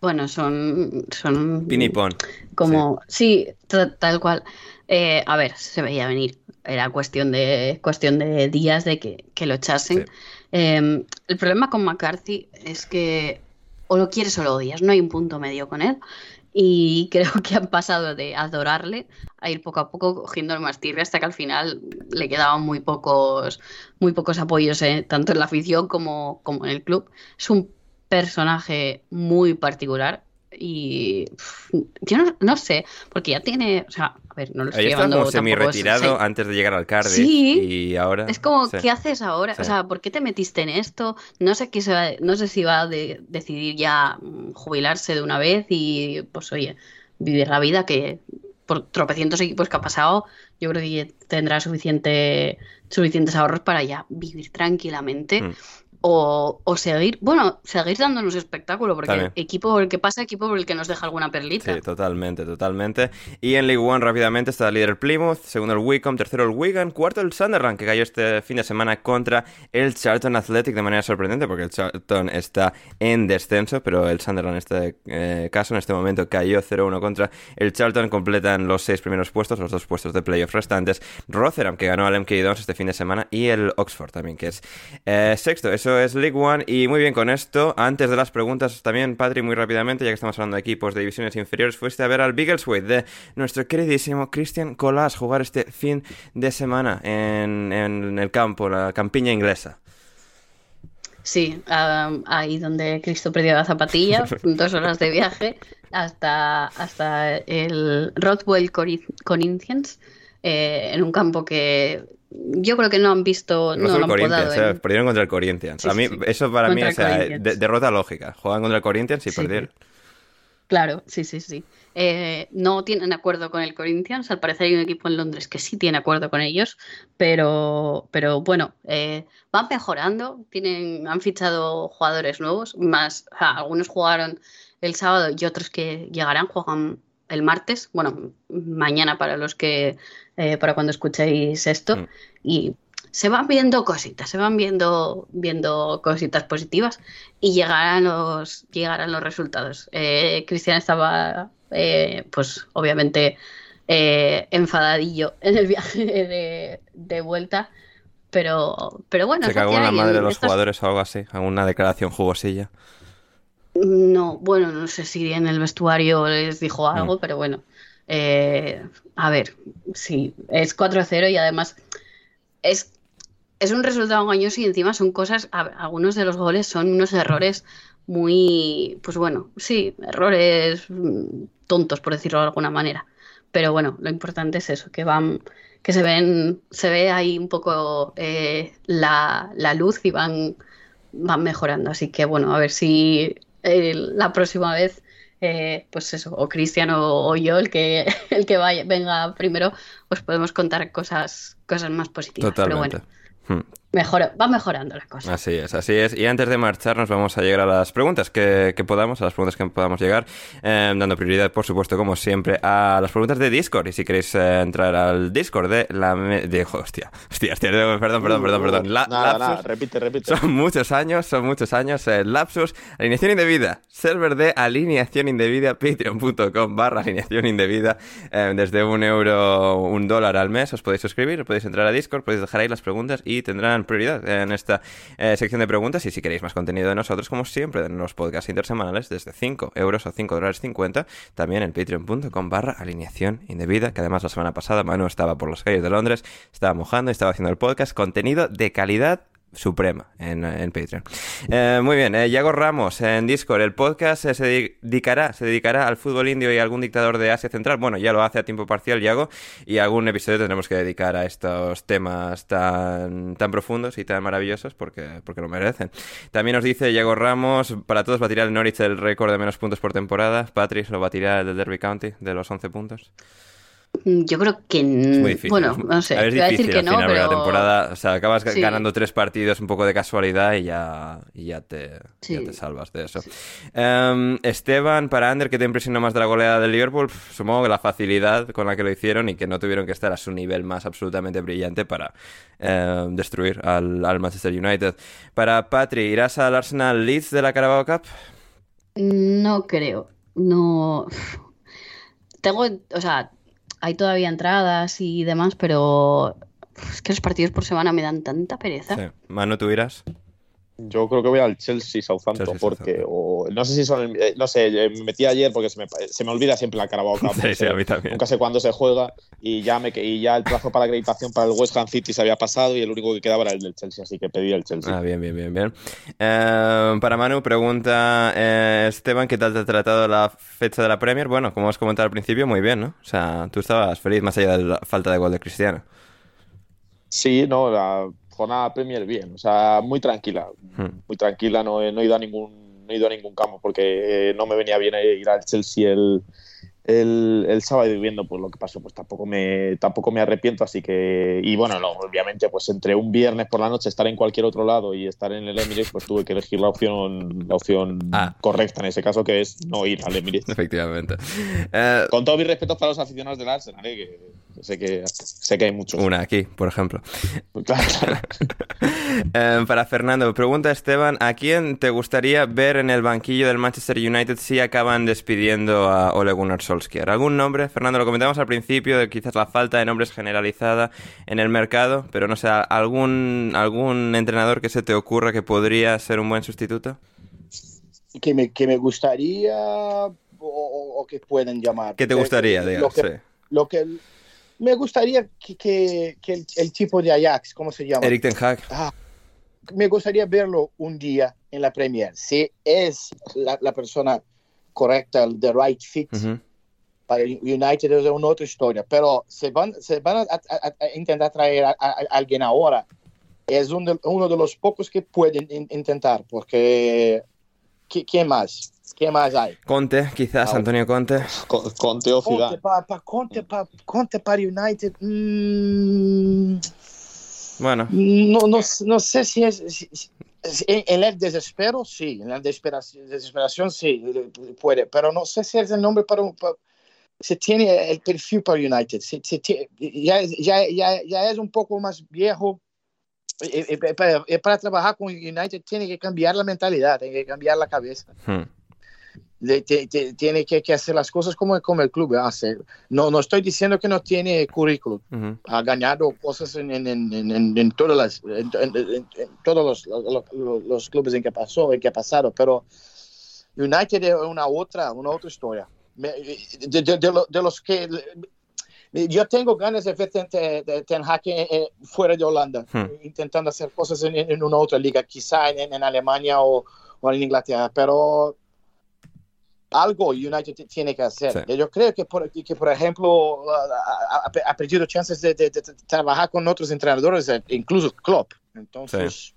Bueno, son. son Pin y pon. Como. Sí, ta- tal cual. Eh, a ver, se veía venir. Era cuestión de, cuestión de días de que, que lo echasen. Eh, el problema con McCarthy es que o lo quieres o lo odias, no hay un punto medio con él. Y creo que han pasado de adorarle a ir poco a poco cogiendo el más tirre hasta que al final le quedaban muy pocos, muy pocos apoyos, eh, tanto en la afición como, como en el club. Es un personaje muy particular y yo no, no sé, porque ya tiene, o sea, ver, no lo estoy Ahí como semi-retirado sí. antes de llegar al Cardiff. Sí. Y ahora. Es como, sí. ¿qué haces ahora? Sí. O sea, ¿por qué te metiste en esto? No sé qué se va, no sé si va a de- decidir ya mm, jubilarse de una vez y, pues, oye, vivir la vida que por tropecientos equipos que ha pasado, yo creo que tendrá suficiente, suficientes ahorros para ya vivir tranquilamente. Mm. O, o seguir, bueno, seguir dándonos espectáculo, porque También. equipo por el que pasa, equipo por el que nos deja alguna perlita. Sí, totalmente, totalmente. Y en League One rápidamente está el líder el Plymouth, segundo el Wycombe, tercero el Wigan, cuarto el Sunderland, que cayó este fin de semana contra el Charlton Athletic de manera sorprendente, porque el Charlton está en descenso, pero el Sunderland en este eh, caso, en este momento, cayó 0-1 contra el Charlton, completan los seis primeros puestos, los dos puestos de playoff restantes. Rotherham, que ganó al MK2 este fin de semana, y el Oxford también, que es eh, sexto. Eso es League One, y muy bien con esto. Antes de las preguntas también, Patri, muy rápidamente, ya que estamos hablando de equipos de divisiones inferiores, fuiste a ver al Biggleswade de nuestro queridísimo Christian Colas jugar este fin de semana en, en el campo, la campiña inglesa. Sí, ahí donde Cristo perdió la zapatilla, dos horas de viaje hasta, hasta el Rothwell Cori- Corinthians, eh, en un campo que yo creo que no han visto, No no han podado. eh, en- perdieron contra el Corinthians. Sí, a mí, sí. eso para mí, o sea, de- derrota lógica. Juegan contra el Corinthians y perdieron. Claro, sí, sí, sí. Eh, no tienen acuerdo con el Corinthians, al parecer hay un equipo en Londres que sí tiene acuerdo con ellos, pero, pero bueno, eh, van mejorando, tienen, han fichado jugadores nuevos, más, o sea, algunos jugaron el sábado y otros que llegarán, juegan el martes, bueno, mañana para los que, eh, para cuando escuchéis esto, Mm. y se van viendo cositas, se van viendo, viendo cositas positivas y llegarán los, llegarán los resultados. Eh, Cristian estaba, eh, pues obviamente, eh, enfadadillo en el viaje de, de vuelta, pero, pero bueno, Se cagó en la madre de los jugadores o algo así. Alguna declaración jugosilla. No, bueno, no sé si en el vestuario les dijo Mm. algo, pero bueno. Eh, a ver, sí, es 4-0 y además es, es un resultado engañoso y encima son cosas, algunos de los goles son unos errores muy, pues bueno, sí, errores mm, tontos, por decirlo de alguna manera. Pero bueno, lo importante es eso, que van, que se ven, se ve ahí un poco eh, la, la luz y van, van mejorando. Así que bueno, a ver si eh, la próxima vez, eh, pues eso, o Cristian o, o yo, el que, el que vaya, venga primero, os podemos contar cosas, cosas más positivas. Pero bueno. Mejora, va mejorando la cosa. Así es, así es. Y antes de marcharnos vamos a llegar a las preguntas que, que podamos, a las preguntas que podamos llegar, eh, dando prioridad, por supuesto, como siempre, a las preguntas de Discord. Y si queréis eh, entrar al Discord de la... me- De, hostia, hostia, hostia, perdón, perdón, perdón, perdón. La- nada, nada, lapsus. repite, repite. Son muchos años, son muchos años. eh, lapsus, alineación indebida. Server de alineación indebida, patreon.com barra alineación indebida. Eh, desde un euro, un dólar al mes os podéis suscribir, podéis entrar a Discord, podéis dejar ahí las preguntas y tendrán prioridad en esta eh, sección de preguntas. Y si queréis más contenido de nosotros, como siempre, en los podcasts intersemanales, desde 5 euros o 5 dólares 50, también en patreon.com barra alineación indebida, que además la semana pasada Manu estaba por las calles de Londres, estaba mojando y estaba haciendo el podcast. Contenido de calidad suprema en, en Patreon. Eh, muy bien, eh, Yago Ramos en Discord. El podcast se dedicará, se dedicará al fútbol indio y a algún dictador de Asia Central. Bueno, ya lo hace a tiempo parcial, Yago, y algún episodio tendremos que dedicar a estos temas tan, tan profundos y tan maravillosos porque, porque lo merecen. También nos dice Yago Ramos, para todos batirá el Norwich el récord de menos puntos por temporada. Patrick lo batirá el del Derby County de los 11 puntos. Mm, Yo creo que. Difícil. Bueno, no sé. a ver, es a decir difícil que al no, final, pero. la temporada, o sea, acabas Sí. ganando tres partidos un poco de casualidad y ya, y ya, te, ya Sí. te salvas de eso. Em, Esteban, para Ander, ¿qué te impresionó más de la goleada del Liverpool? Supongo que la facilidad con la que lo hicieron y que no tuvieron que estar a su nivel más absolutamente brillante para em, destruir al, al Manchester United. Para Patri, ¿irás al Arsenal Leeds de la Carabao Cup? No creo. No. Tengo. O sea, hay todavía entradas y demás, pero es que los partidos por semana me dan tanta pereza. Sí. Manu, ¿tú irás? Yo creo que voy al Chelsea Southampton Chelsea, porque o, no sé si son el- eh, no sé, eh, me metí ayer porque se me, se me olvida siempre la Carabao Cup. Sí, sí, a mí también. Nunca sé cuándo se juega y ya me y ya el plazo para acreditación para el West Ham City se había pasado y el único que quedaba era el del Chelsea, así que pedí el Chelsea. Ah, bien, bien, bien, bien. Eh, para Manu, pregunta eh, Esteban, ¿qué tal te ha tratado la fecha de la Premier? Bueno, como os comentado al principio, muy bien, ¿no? O sea, tú estabas feliz más allá de la falta de gol de Cristiano. Sí, no, la jornada Premier bien, o sea, muy tranquila, Hmm. muy tranquila, no, he- no he ido a ningún no he ido a ningún campo porque eh, no me venía bien ir al Chelsea el, el, el sábado y viendo pues lo que pasó, pues tampoco me tampoco me arrepiento, así que y bueno, no, obviamente pues entre un viernes por la noche estar en cualquier otro lado y estar en el Emirates, pues tuve que elegir la opción la opción Ah. correcta en ese caso que es no ir al Emirates. Efectivamente. Eh, Con todo mi respeto para los aficionados del Arsenal, eh, que sé que sé que hay muchos. una aquí, por ejemplo. Claro, claro. Eh, para Fernando, pregunta Esteban, ¿a quién te gustaría ver en el banquillo del Manchester United si acaban despidiendo a Ole Gunnar Solskjaer? ¿Algún nombre? Fernando, lo comentamos al principio, de quizás la falta de nombres generalizada en el mercado, pero no sé, ¿algún, algún entrenador que se te ocurra que podría ser un buen sustituto? Que me, que me gustaría o, o- que pueden llamar. ¿Qué te gustaría, Lo digamos? que, Sí. lo que me gustaría que, que- que el, el tipo de Ajax, ¿cómo se llama? Eric Ten Hag. Ah, me gustaría verlo un día en la Premier. Si es la, la persona correcta, el the right fit Ujú. para el United es una otra historia. Pero se van, se van a, a- a- intentar traer a, a- alguien ahora. Es un de- uno de los pocos que pueden in- intentar, porque ¿qui- ¿quién más? ¿Quién más hay? Conte, quizás, Ah, Antonio Conte. Con, con Teo Conte para Conte, pa- Conte para United. mm, Bueno, No, no, no sé si es. si- si- en, en el desespero, sí. En la desesperación, desesperación, sí, puede. Pero no sé si es el nombre para. un- para- se tiene el perfil para United. Se- se tie- ya, ya, ya, ya es un poco más viejo. Eh, eh, para, eh, para trabajar con United tiene que cambiar la mentalidad, tiene que cambiar la cabeza. hmm, De- tiene que, que hacer las cosas como, como el club hace. No, no estoy diciendo que no tiene currículum ujú. ha ganado cosas en, en, en, en, en todas las, todos los, los, los- los clubes en que pasó, en que ha pasado, pero United es una otra, una otra historia. Me- de los que yo tengo ganas de ver Ten, de- Ten Hag eh, eh, fuera de Holanda, Hmm. intentando hacer cosas en, en una otra liga, quizá en, en Alemania o, o en Inglaterra, pero algo United tiene que hacer. Sí. Yo creo que, por, que por ejemplo, ha, ha- perdido chances de, de- de trabajar con otros entrenadores, eh, incluso Klopp. Entonces,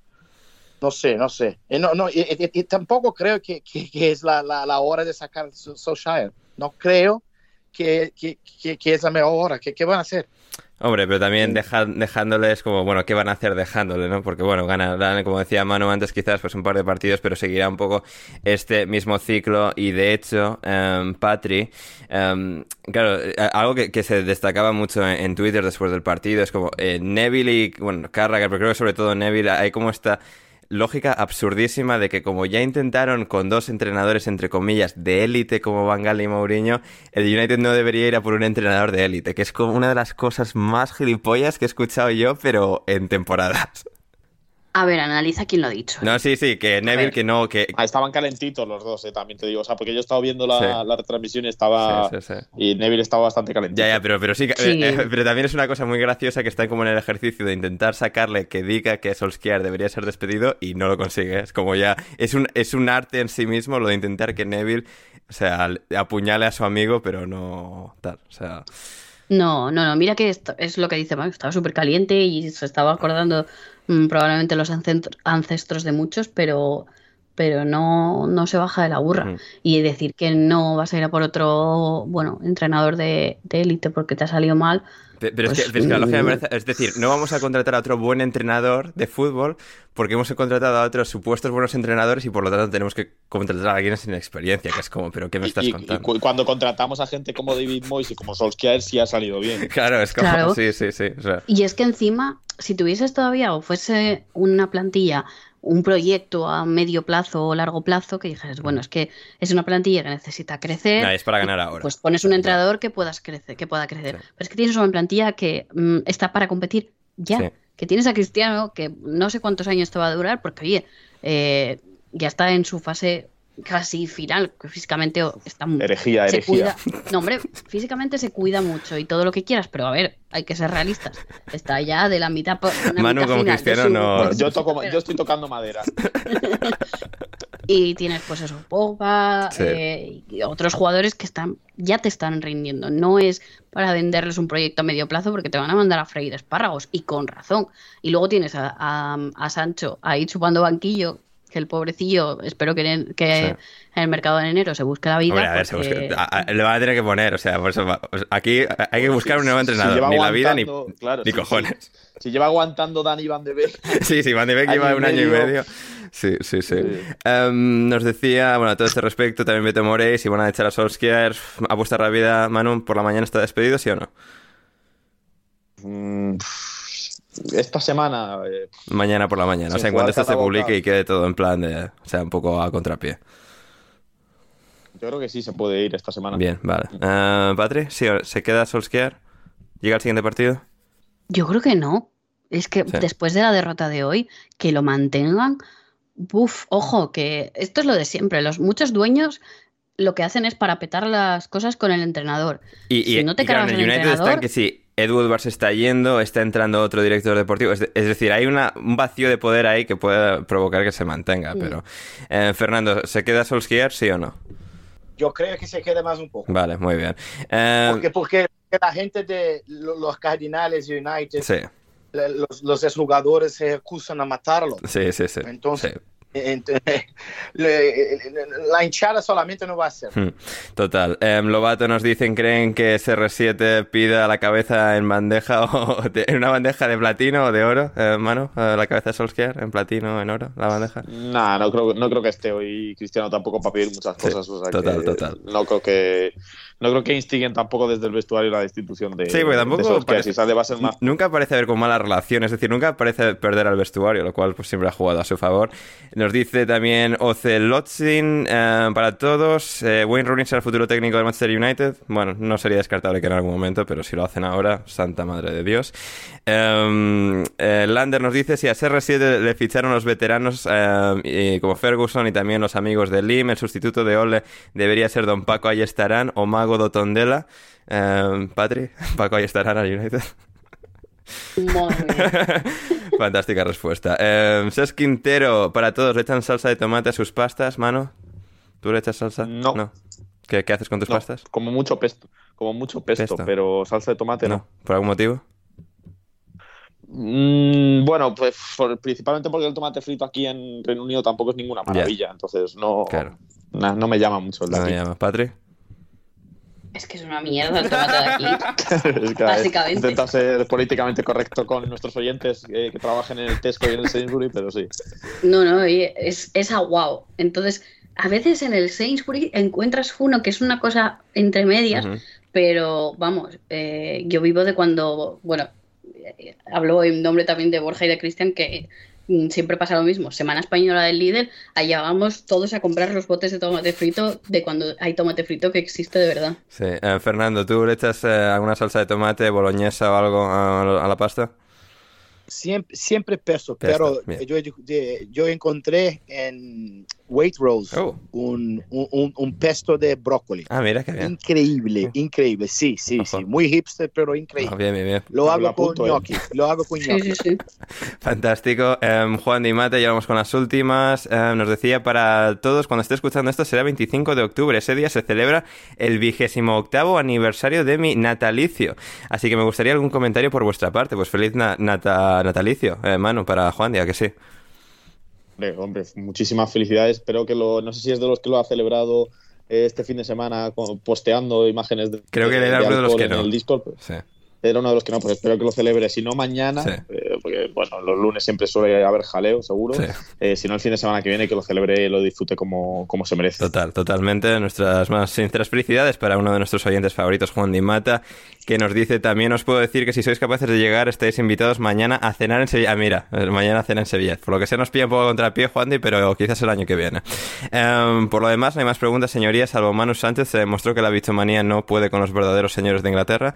no sé, no sé. Y, no, no, y, y- y tampoco creo que, que- que es la, la, la hora de sacar Solskjaer. No creo que, que- que es la mejor hora. ¿Qué, qué van a hacer? Hombre, pero también deja- dejándoles como, bueno, ¿qué van a hacer dejándole, no? Porque, bueno, ganarán, como decía Manu antes, quizás pues un par de partidos, pero seguirá un poco este mismo ciclo. Y de hecho, em, Patri, em, claro, algo que, que se destacaba mucho en, en Twitter después del partido es como eh, Neville y, bueno, Carragher, pero creo que sobre todo Neville, hay como esta lógica absurdísima de que como ya intentaron con dos entrenadores entre comillas de élite como Van Gaal y Mourinho, el United no debería ir a por un entrenador de élite, que es como una de las cosas más gilipollas que he escuchado yo, pero en temporadas. A ver, analiza quién lo ha dicho. No, sí, sí, que Neville que no, que... Ah, estaban calentitos los dos, eh, también te digo. O sea, porque yo estaba viendo la, Sí. la retransmisión y estaba. Sí, sí, sí. Y Neville estaba bastante calentito. Ya, ya, pero, pero sí, eh, eh, pero también es una cosa muy graciosa que están como en el ejercicio de intentar sacarle que diga que Solskjaer debería ser despedido y no lo consigue. Es como ya, es un, es un arte en sí mismo lo de intentar que Neville, o sea, apuñale a su amigo, pero no tal, o sea... No, no, no, mira que esto es lo que dice estaba súper caliente y se estaba acordando mm, probablemente los ancestros de muchos, pero, pero no, no se baja de la burra. Y decir que no vas a ir a por otro, bueno, entrenador de de élite porque te ha salido mal, Pe- Pero es que, Pues, es que la lógica me mm. parece- es decir, no vamos a contratar a otro buen entrenador de fútbol porque hemos contratado a otros supuestos buenos entrenadores y por lo tanto tenemos que contratar a alguien sin experiencia, que es como, pero ¿qué me estás Y, y contando? cu- cuando contratamos a gente como David Moyes y como Solskjaer, sí ha salido bien. Claro, es como, Claro. sí, sí, sí. o sea, Y es que encima, si tuvieses todavía o fuese una plantilla, un proyecto a medio plazo o largo plazo, que dijeras, bueno, es que es una plantilla que necesita crecer. nah, es para ganar ahora. Pues pones un entrenador que puedas crecer, que pueda crecer. Sí. Pero es que tienes una plantilla que mm, está para competir ya. Sí. Que tienes a Cristiano, que no sé cuántos años te va a durar, porque oye, eh, ya está en su fase casi final, que físicamente está mu- Herejía, se herejía. cuida. No, hombre, físicamente se cuida mucho y todo lo que quieras, pero a ver, hay que ser realistas. Está ya de la mitad. po- una Manu, mitad como final Cristiano, su- no- Yo, toco, yo estoy tocando madera. Y tienes, pues eso, Pogba, Sí. eh, y otros jugadores que están ya te están rindiendo. No es para venderles un proyecto a medio plazo porque te van a mandar a freír espárragos, y con razón. Y luego tienes a, a- a Sancho ahí chupando banquillo, que el pobrecillo, espero que, en, que Sí. en el mercado de enero se busque la vida. Hombre, a ver, se busca- a- a- le van a tener que poner, o sea, por eso va- o sea, aquí hay que buscar un nuevo entrenador, ni la vida ni, claro, ni sí, cojones. Si lleva aguantando Dani Van de Beek. Sí, sí, Van de Beek lleva un año y medio. sí, sí. Sí. Em, nos decía, bueno, a todo este respecto, también Beto Morey, si van a echar a Solskjaer, apuesta rápida, Manu, por la mañana está despedido, ¿sí o no? Mm, Esta semana. eh, Mañana por la mañana, o sea, en cuanto esto se publique y quede todo en plan de, o sea, un poco a contrapié. yo creo que sí se puede ir esta semana. Bien, vale. Eh, Patri, ¿sí, ¿se queda Solskjaer? ¿Llega al siguiente partido? Yo creo que no. Es que Sí. después de la derrota de hoy, que lo mantengan. Buf, ojo, que esto es lo de siempre. Los muchos dueños lo que hacen es parapetar las cosas con el entrenador. Y, y- Si no te y claro, cargas en el United está entrenador- que sí, Edu Woodward se está yendo, está entrando otro director deportivo. Es, de- es decir, hay una, un vacío de poder ahí que puede provocar que se mantenga. Mm. Pero, eh, Fernando, ¿se queda Solskjaer, sí o no? Yo creo que se quede más un poco. Vale, muy bien. Eh, Porque, porque la gente de lo- los Cardinales United, sí, los, los exjugadores se acusan a matarlo. sí, sí, sí. Entonces, Sí. Ent- le- la hinchada solamente no va a ser. Hmm, Total. Em, Lobato nos dicen, ¿creen que SR7 pida la cabeza en bandeja o de- en una bandeja de platino o de oro, eh, mano? Eh, la cabeza de Solskjaer, en platino, en oro, la bandeja. Nah, no creo, no creo que esté hoy Cristiano tampoco para pedir muchas Sí, cosas. o sea total, que total. No creo que no creo que instiguen tampoco desde el vestuario la destitución de. Sí, porque tampoco de parece- sale va a ser más. Nunca parece haber con mala relación, es decir, nunca parece perder al vestuario, lo cual pues siempre ha jugado a su favor. Nos dice también Ocelotzin eh, para todos, eh, Wayne Rooney será el futuro técnico del Manchester United. Bueno, no sería descartable que en algún momento, pero si lo hacen ahora, santa madre de Dios. Eh, eh, Lander nos dice si a CR7 le ficharon los veteranos eh, y como Ferguson y también los amigos de Lim, el sustituto de Ole debería ser Don Paco Ayestarán o Mago do Tondela. Eh, Patri, Paco Ayestarán al United. Madre mía. Fantástica respuesta. Eh, Ses Quintero, para todos, ¿le echan salsa de tomate a sus pastas, mano? ¿Tú le echas salsa? No. ¿Qué, qué haces con tus No, pastas? como mucho pesto. Como mucho pesto, Pesto. pero salsa de tomate no. ¿Por algún motivo? Mm, bueno, pues por- principalmente porque el tomate frito aquí en Reino Unido tampoco es ninguna maravilla. Entonces no, Claro. na- no me llama mucho el No me aquí. llamas, Patri. Es que es una mierda el tomate de aquí. Es que, Básicamente. Intenta ser políticamente correcto con nuestros oyentes eh, que trabajen en el Tesco y en el Sainsbury, pero sí. No, no, es, es aguao. Entonces, a veces en el Sainsbury encuentras uno que es una cosa entre medias, pero vamos, eh, yo vivo de cuando, bueno, eh, hablo en nombre también de Borja y de Cristian, que siempre pasa lo mismo. Semana española del Lidl, allá vamos todos a comprar los botes de tomate frito de cuando hay tomate frito que existe de verdad. Sí. Eh, Fernando, ¿tú le echas eh, alguna salsa de tomate, boloñesa o algo a, a la pasta? Siempre, siempre Pesto, pero yo, de- yo encontré en Waitrose Oh. un, un, un- pesto de brócoli. Ah, mira, qué bien. Increíble, increíble, sí, sí, Ojo. sí, muy hipster, pero Ah, increíble. bien, bien, bien. Lo hago con apunto, eh. gnocchi, lo hago con Sí, gnocchi. sí, sí. Fantástico. Em, Juan Di Mate, ya vamos con las últimas. Em, nos decía para todos, cuando esté escuchando esto, será 25 de octubre. Ese día se celebra el vigésimo octavo aniversario de mi natalicio. Así que me gustaría algún comentario por vuestra parte. Pues feliz na- nata- natalicio, eh, Manu, para Juan, ya que sí. Hombre, hombre, muchísimas felicidades. Espero que lo. No sé si es de los que lo ha celebrado eh, este fin de semana posteando imágenes de. Creo que de- era de uno de los que no. el Discord. Sí. Era uno de los que no, pues espero que lo celebre, si no mañana, eh, porque bueno, los lunes siempre suele haber jaleo, seguro, eh, si no el fin de semana que viene, que lo celebre y lo disfrute como, como se merece. Total, totalmente, nuestras más sinceras felicidades para uno de nuestros oyentes favoritos, Juan Di Mata, que nos dice también, os puedo decir que si sois capaces de llegar, estáis invitados mañana a cenar en Sevilla. Ah, mira, eh, mañana a cenar en Sevilla. Por lo que se nos pilla un poco contra el pie, Juan Di, pero quizás el año que viene. Em, por lo demás, no hay más preguntas, señorías, salvo Manu Sánchez se demostró que la bichomanía no puede con los verdaderos señores de Inglaterra.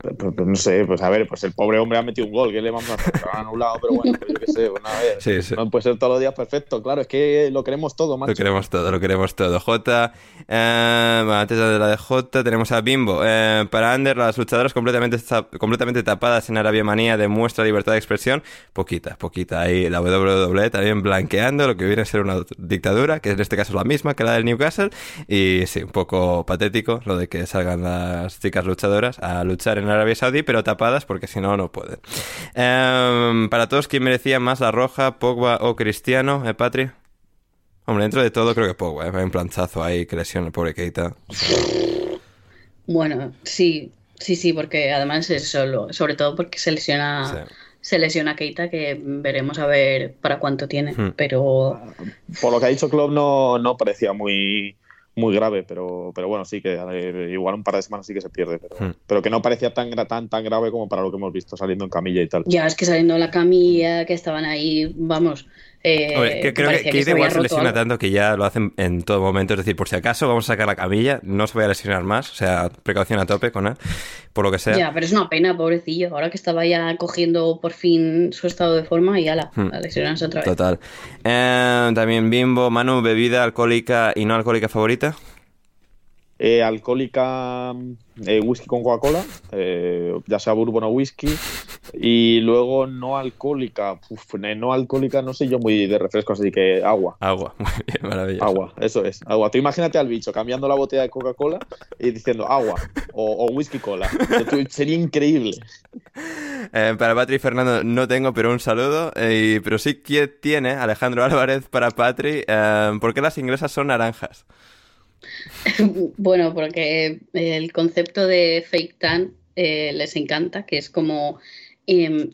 Pues, pues, pues, no sé, pues a ver, pues el pobre hombre ha metido un gol, que le vamos a hacer? Lo han anulado, pero bueno, pues yo qué sé, bueno, a ver, no puede ser todos los días perfecto, claro, es que lo queremos todo, macho. Lo queremos todo, lo queremos todo. J, eh, antes de la de J tenemos a Bimbo. Eh, para Ander, las luchadoras completamente, completamente tapadas en Arabia Manía demuestra libertad de expresión, poquita, poquita. Ahí la WWE también blanqueando lo que viene a ser una dictadura, que en este caso es la misma que la del Newcastle, y sí, un poco patético lo de que salgan las chicas luchadoras a luchar en Arabia Saudí, pero tapadas porque si no, no pueden. Em, para todos, ¿quién merecía más la roja, Pogba o Cristiano, eh, Patri? Hombre, dentro de todo creo que Pogba, ¿eh? Hay un planchazo ahí que lesiona el pobre Keita. Bueno, sí, sí, sí, porque además es solo, sobre todo porque se lesiona... Se lesiona Keita, que veremos a ver para cuánto tiene, hmm. pero... Por lo que ha dicho Klopp no, no parecía muy, muy grave, pero, pero bueno, sí que igual un par de semanas sí que se pierde, pero, hmm. pero que no parecía tan, tan, tan grave como para lo que hemos visto saliendo en camilla y tal. Ya, es que saliendo de la camilla, que estaban ahí, vamos, eh, creo que, que, igual se lesiona tanto que ya lo hacen en todo momento. Es decir, por si acaso vamos a sacar la camilla, no se vaya a lesionar más. O sea, precaución a tope con él, por lo que sea. Ya, pero es una pena, pobrecillo. Ahora que estaba ya cogiendo por fin su estado de forma y ala, hmm. a lesionarse otra vez. Total. Eh, también Bimbo, Manu, bebida alcohólica y no alcohólica favorita. Eh, alcohólica, eh, whisky con Coca-Cola, eh, ya sea bourbon o whisky. Y luego no alcohólica, no alcohólica, no sé yo muy de refrescos, así que agua. Agua, muy bien, maravilloso. Agua, eso es, agua. Tú imagínate al bicho cambiando la botella de Coca-Cola y diciendo agua o, whisky cola. Sería increíble. para Patri y Fernando no tengo, pero un saludo. pero sí que tiene Alejandro Álvarez para Patri. ¿Por qué las inglesas son naranjas? bueno, porque el concepto de fake tan eh, les encanta, que es como em,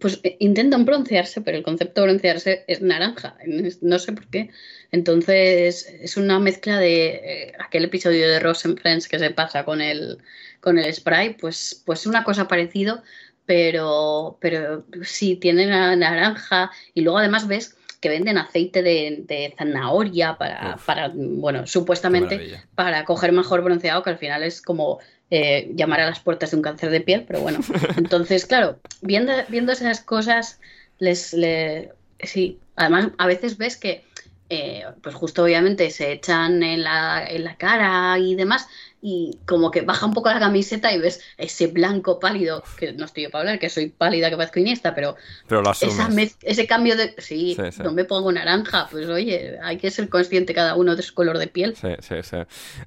pues eh, intentan broncearse, pero el concepto de broncearse es naranja, no sé por qué. Entonces es una mezcla de eh, aquel episodio de Ross and Friends que se pasa con el, con el spray, pues, pues una cosa parecido, pero, pero sí tiene naranja y luego además ves que venden aceite de, zanahoria para, para, bueno, supuestamente para coger mejor bronceado, que al final es como eh, llamar a las puertas de un cáncer de piel, pero bueno. Entonces, claro, viendo, viendo esas cosas, les, sí, además a veces ves que, eh, pues justo obviamente se echan en la, en la cara y demás, y como que baja un poco la camiseta y ves ese blanco pálido, que no estoy yo para hablar, que soy pálida que parezco Iniesta, pero, pero ese cambio de... Sí, no me pongo naranja, pues oye, hay que ser consciente cada uno de su color de piel. Sí, sí, sí.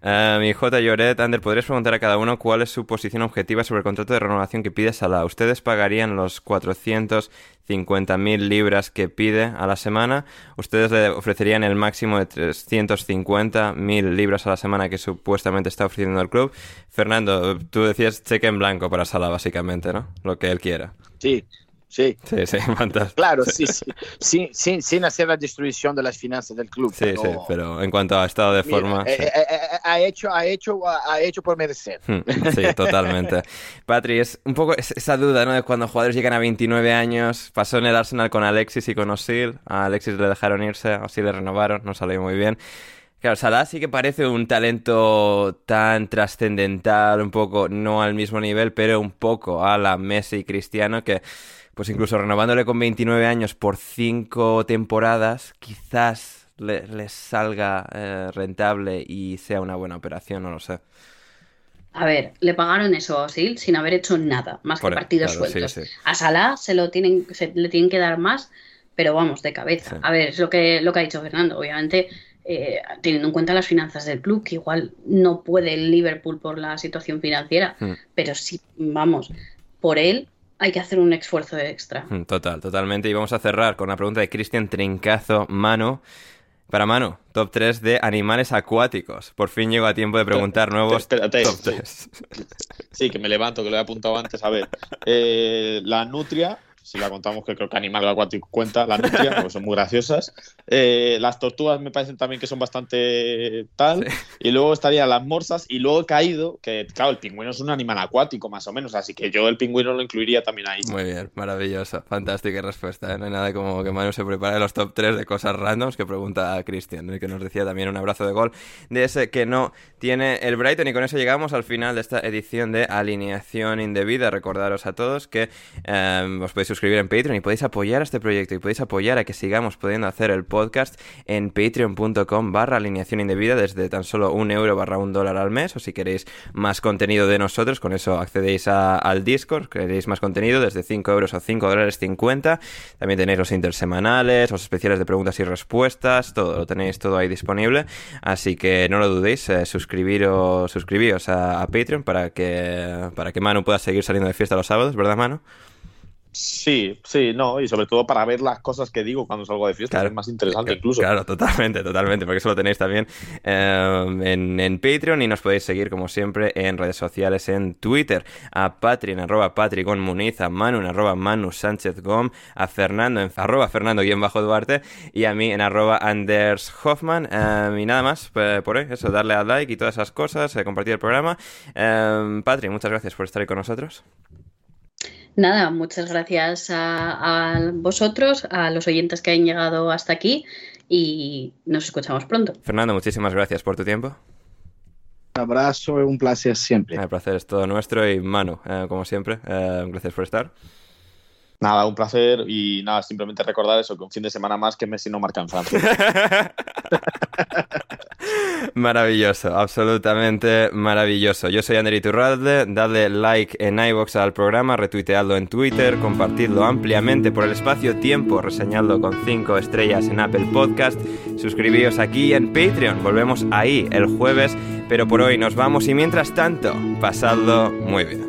Eh, mi J. Lloret, Ander, ¿podrías preguntar a cada uno cuál es su posición objetiva sobre el contrato de renovación que pide Salah? ¿Ustedes pagarían los 400 50.000 libras que pide a la semana, ustedes le ofrecerían el máximo de 350.000 libras a la semana que supuestamente está ofreciendo el club. Fernando, tú decías cheque en blanco para Sala, básicamente, ¿no? Lo que él quiera. Sí, Sí. Sí, sí, fantástico. Claro, sí, sí. Sin, sin, hacer la destrucción de las finanzas del club. Sí, sí, pero en cuanto a estado de forma. Eh, eh, eh, ha, hecho, ha, hecho, ha hecho por merecer. Hmm, sí, totalmente. Patri, es un poco esa duda, ¿no? De cuando jugadores llegan a 29 años. Pasó en el Arsenal con Alexis y con Osil. A Alexis le dejaron irse, a Osil le renovaron, no salió muy bien. Claro, Salah sí que parece un talento tan trascendental, un poco, no al mismo nivel, pero un poco a la Messi y Cristiano que pues incluso renovándole con 29 años por 5 temporadas, quizás le, salga eh, rentable y sea una buena operación, no lo sé. A ver, le pagaron eso a Osil sin haber hecho nada, más que partidos sueltos. A Salah se lo tienen, se, le tienen que dar más, pero vamos, de cabeza. A ver, es lo que, lo que ha dicho Fernando. Obviamente, eh, teniendo en cuenta las finanzas del club, que igual no puede el Liverpool por la situación financiera, hmm. pero sí, vamos, por él hay que hacer un esfuerzo extra. Mm, total, totalmente. Y vamos a cerrar con una pregunta de Cristian Trincazo Mano. Para Manu, top 3 de animales acuáticos. Por fin llego a tiempo de preguntar nuevos Espérate, top sí. 3. Sí, que me levanto, que lo he apuntado antes. A ver, eh, la nutria, si la contamos, que creo que animal acuático cuenta, la nutria, porque son muy graciosas. Eh, las tortugas me parecen también que son bastante tal. Y luego estarían las morsas. Y luego he caído, que claro, el pingüino es un animal acuático, más o menos. Así que yo el pingüino lo incluiría también ahí. Muy bien, maravilloso. Fantástica respuesta. ¿eh? No hay nada como que Manu se prepare los top 3 de cosas randoms que pregunta a Cristian, el que nos decía también un abrazo de gol de ese que no tiene el Brighton. Y con eso llegamos al final de esta edición de Alineación Indebida. Recordaros a todos que eh, os podéis suscribir en Patreon y podéis apoyar a este proyecto y podéis apoyar a que sigamos pudiendo hacer el podcast en patreon.com barra alineación indebida desde tan solo un euro barra un dólar al mes o si queréis más contenido de nosotros con eso accedéis a- al Discord queréis más contenido desde 5 euros a 5 dólares 50 también tenéis los intersemanales los especiales de preguntas y respuestas todo lo tenéis todo ahí disponible así que no lo dudéis eh, suscribiros suscribíos a, a Patreon para que para que Manu pueda seguir saliendo de fiesta los sábados ¿verdad Manu? Sí, sí, no. Y sobre todo para ver las cosas que digo cuando salgo de fiesta. que Es más interesante incluso. Claro, totalmente, totalmente, porque eso lo tenéis también eh, en, en Patreon y nos podéis seguir como siempre en redes sociales, en Twitter, a Patri en arroba Patri con Muniz, a Manu en arroba Manu Sánchez Gom, a Fernando en arroba Fernando guion bajo Duarte y a mí en arroba Anders Hoffman eh, y nada más eh, por hoy, eso, darle al like y todas esas cosas, compartir el programa. Patri, muchas gracias por estar ahí con nosotros. Nada, muchas gracias a, a vosotros, a los oyentes que han llegado hasta aquí y nos escuchamos pronto. Fernando, muchísimas gracias por tu tiempo. Un abrazo, un placer siempre. El placer es todo nuestro y Manu, eh, como siempre, eh, gracias por estar. Nada, un placer y nada, simplemente recordar eso, que un fin de semana más que Messi no marca en Francia. Maravilloso, absolutamente maravilloso. Yo soy Ander Iturralde, dadle like en iVoox al programa, retuiteadlo en Twitter, compartidlo ampliamente por el espacio-tiempo, reseñadlo con 5 estrellas en Apple Podcast, suscribíos aquí en Patreon, volvemos ahí el jueves, pero por hoy nos vamos y mientras tanto, pasadlo muy bien.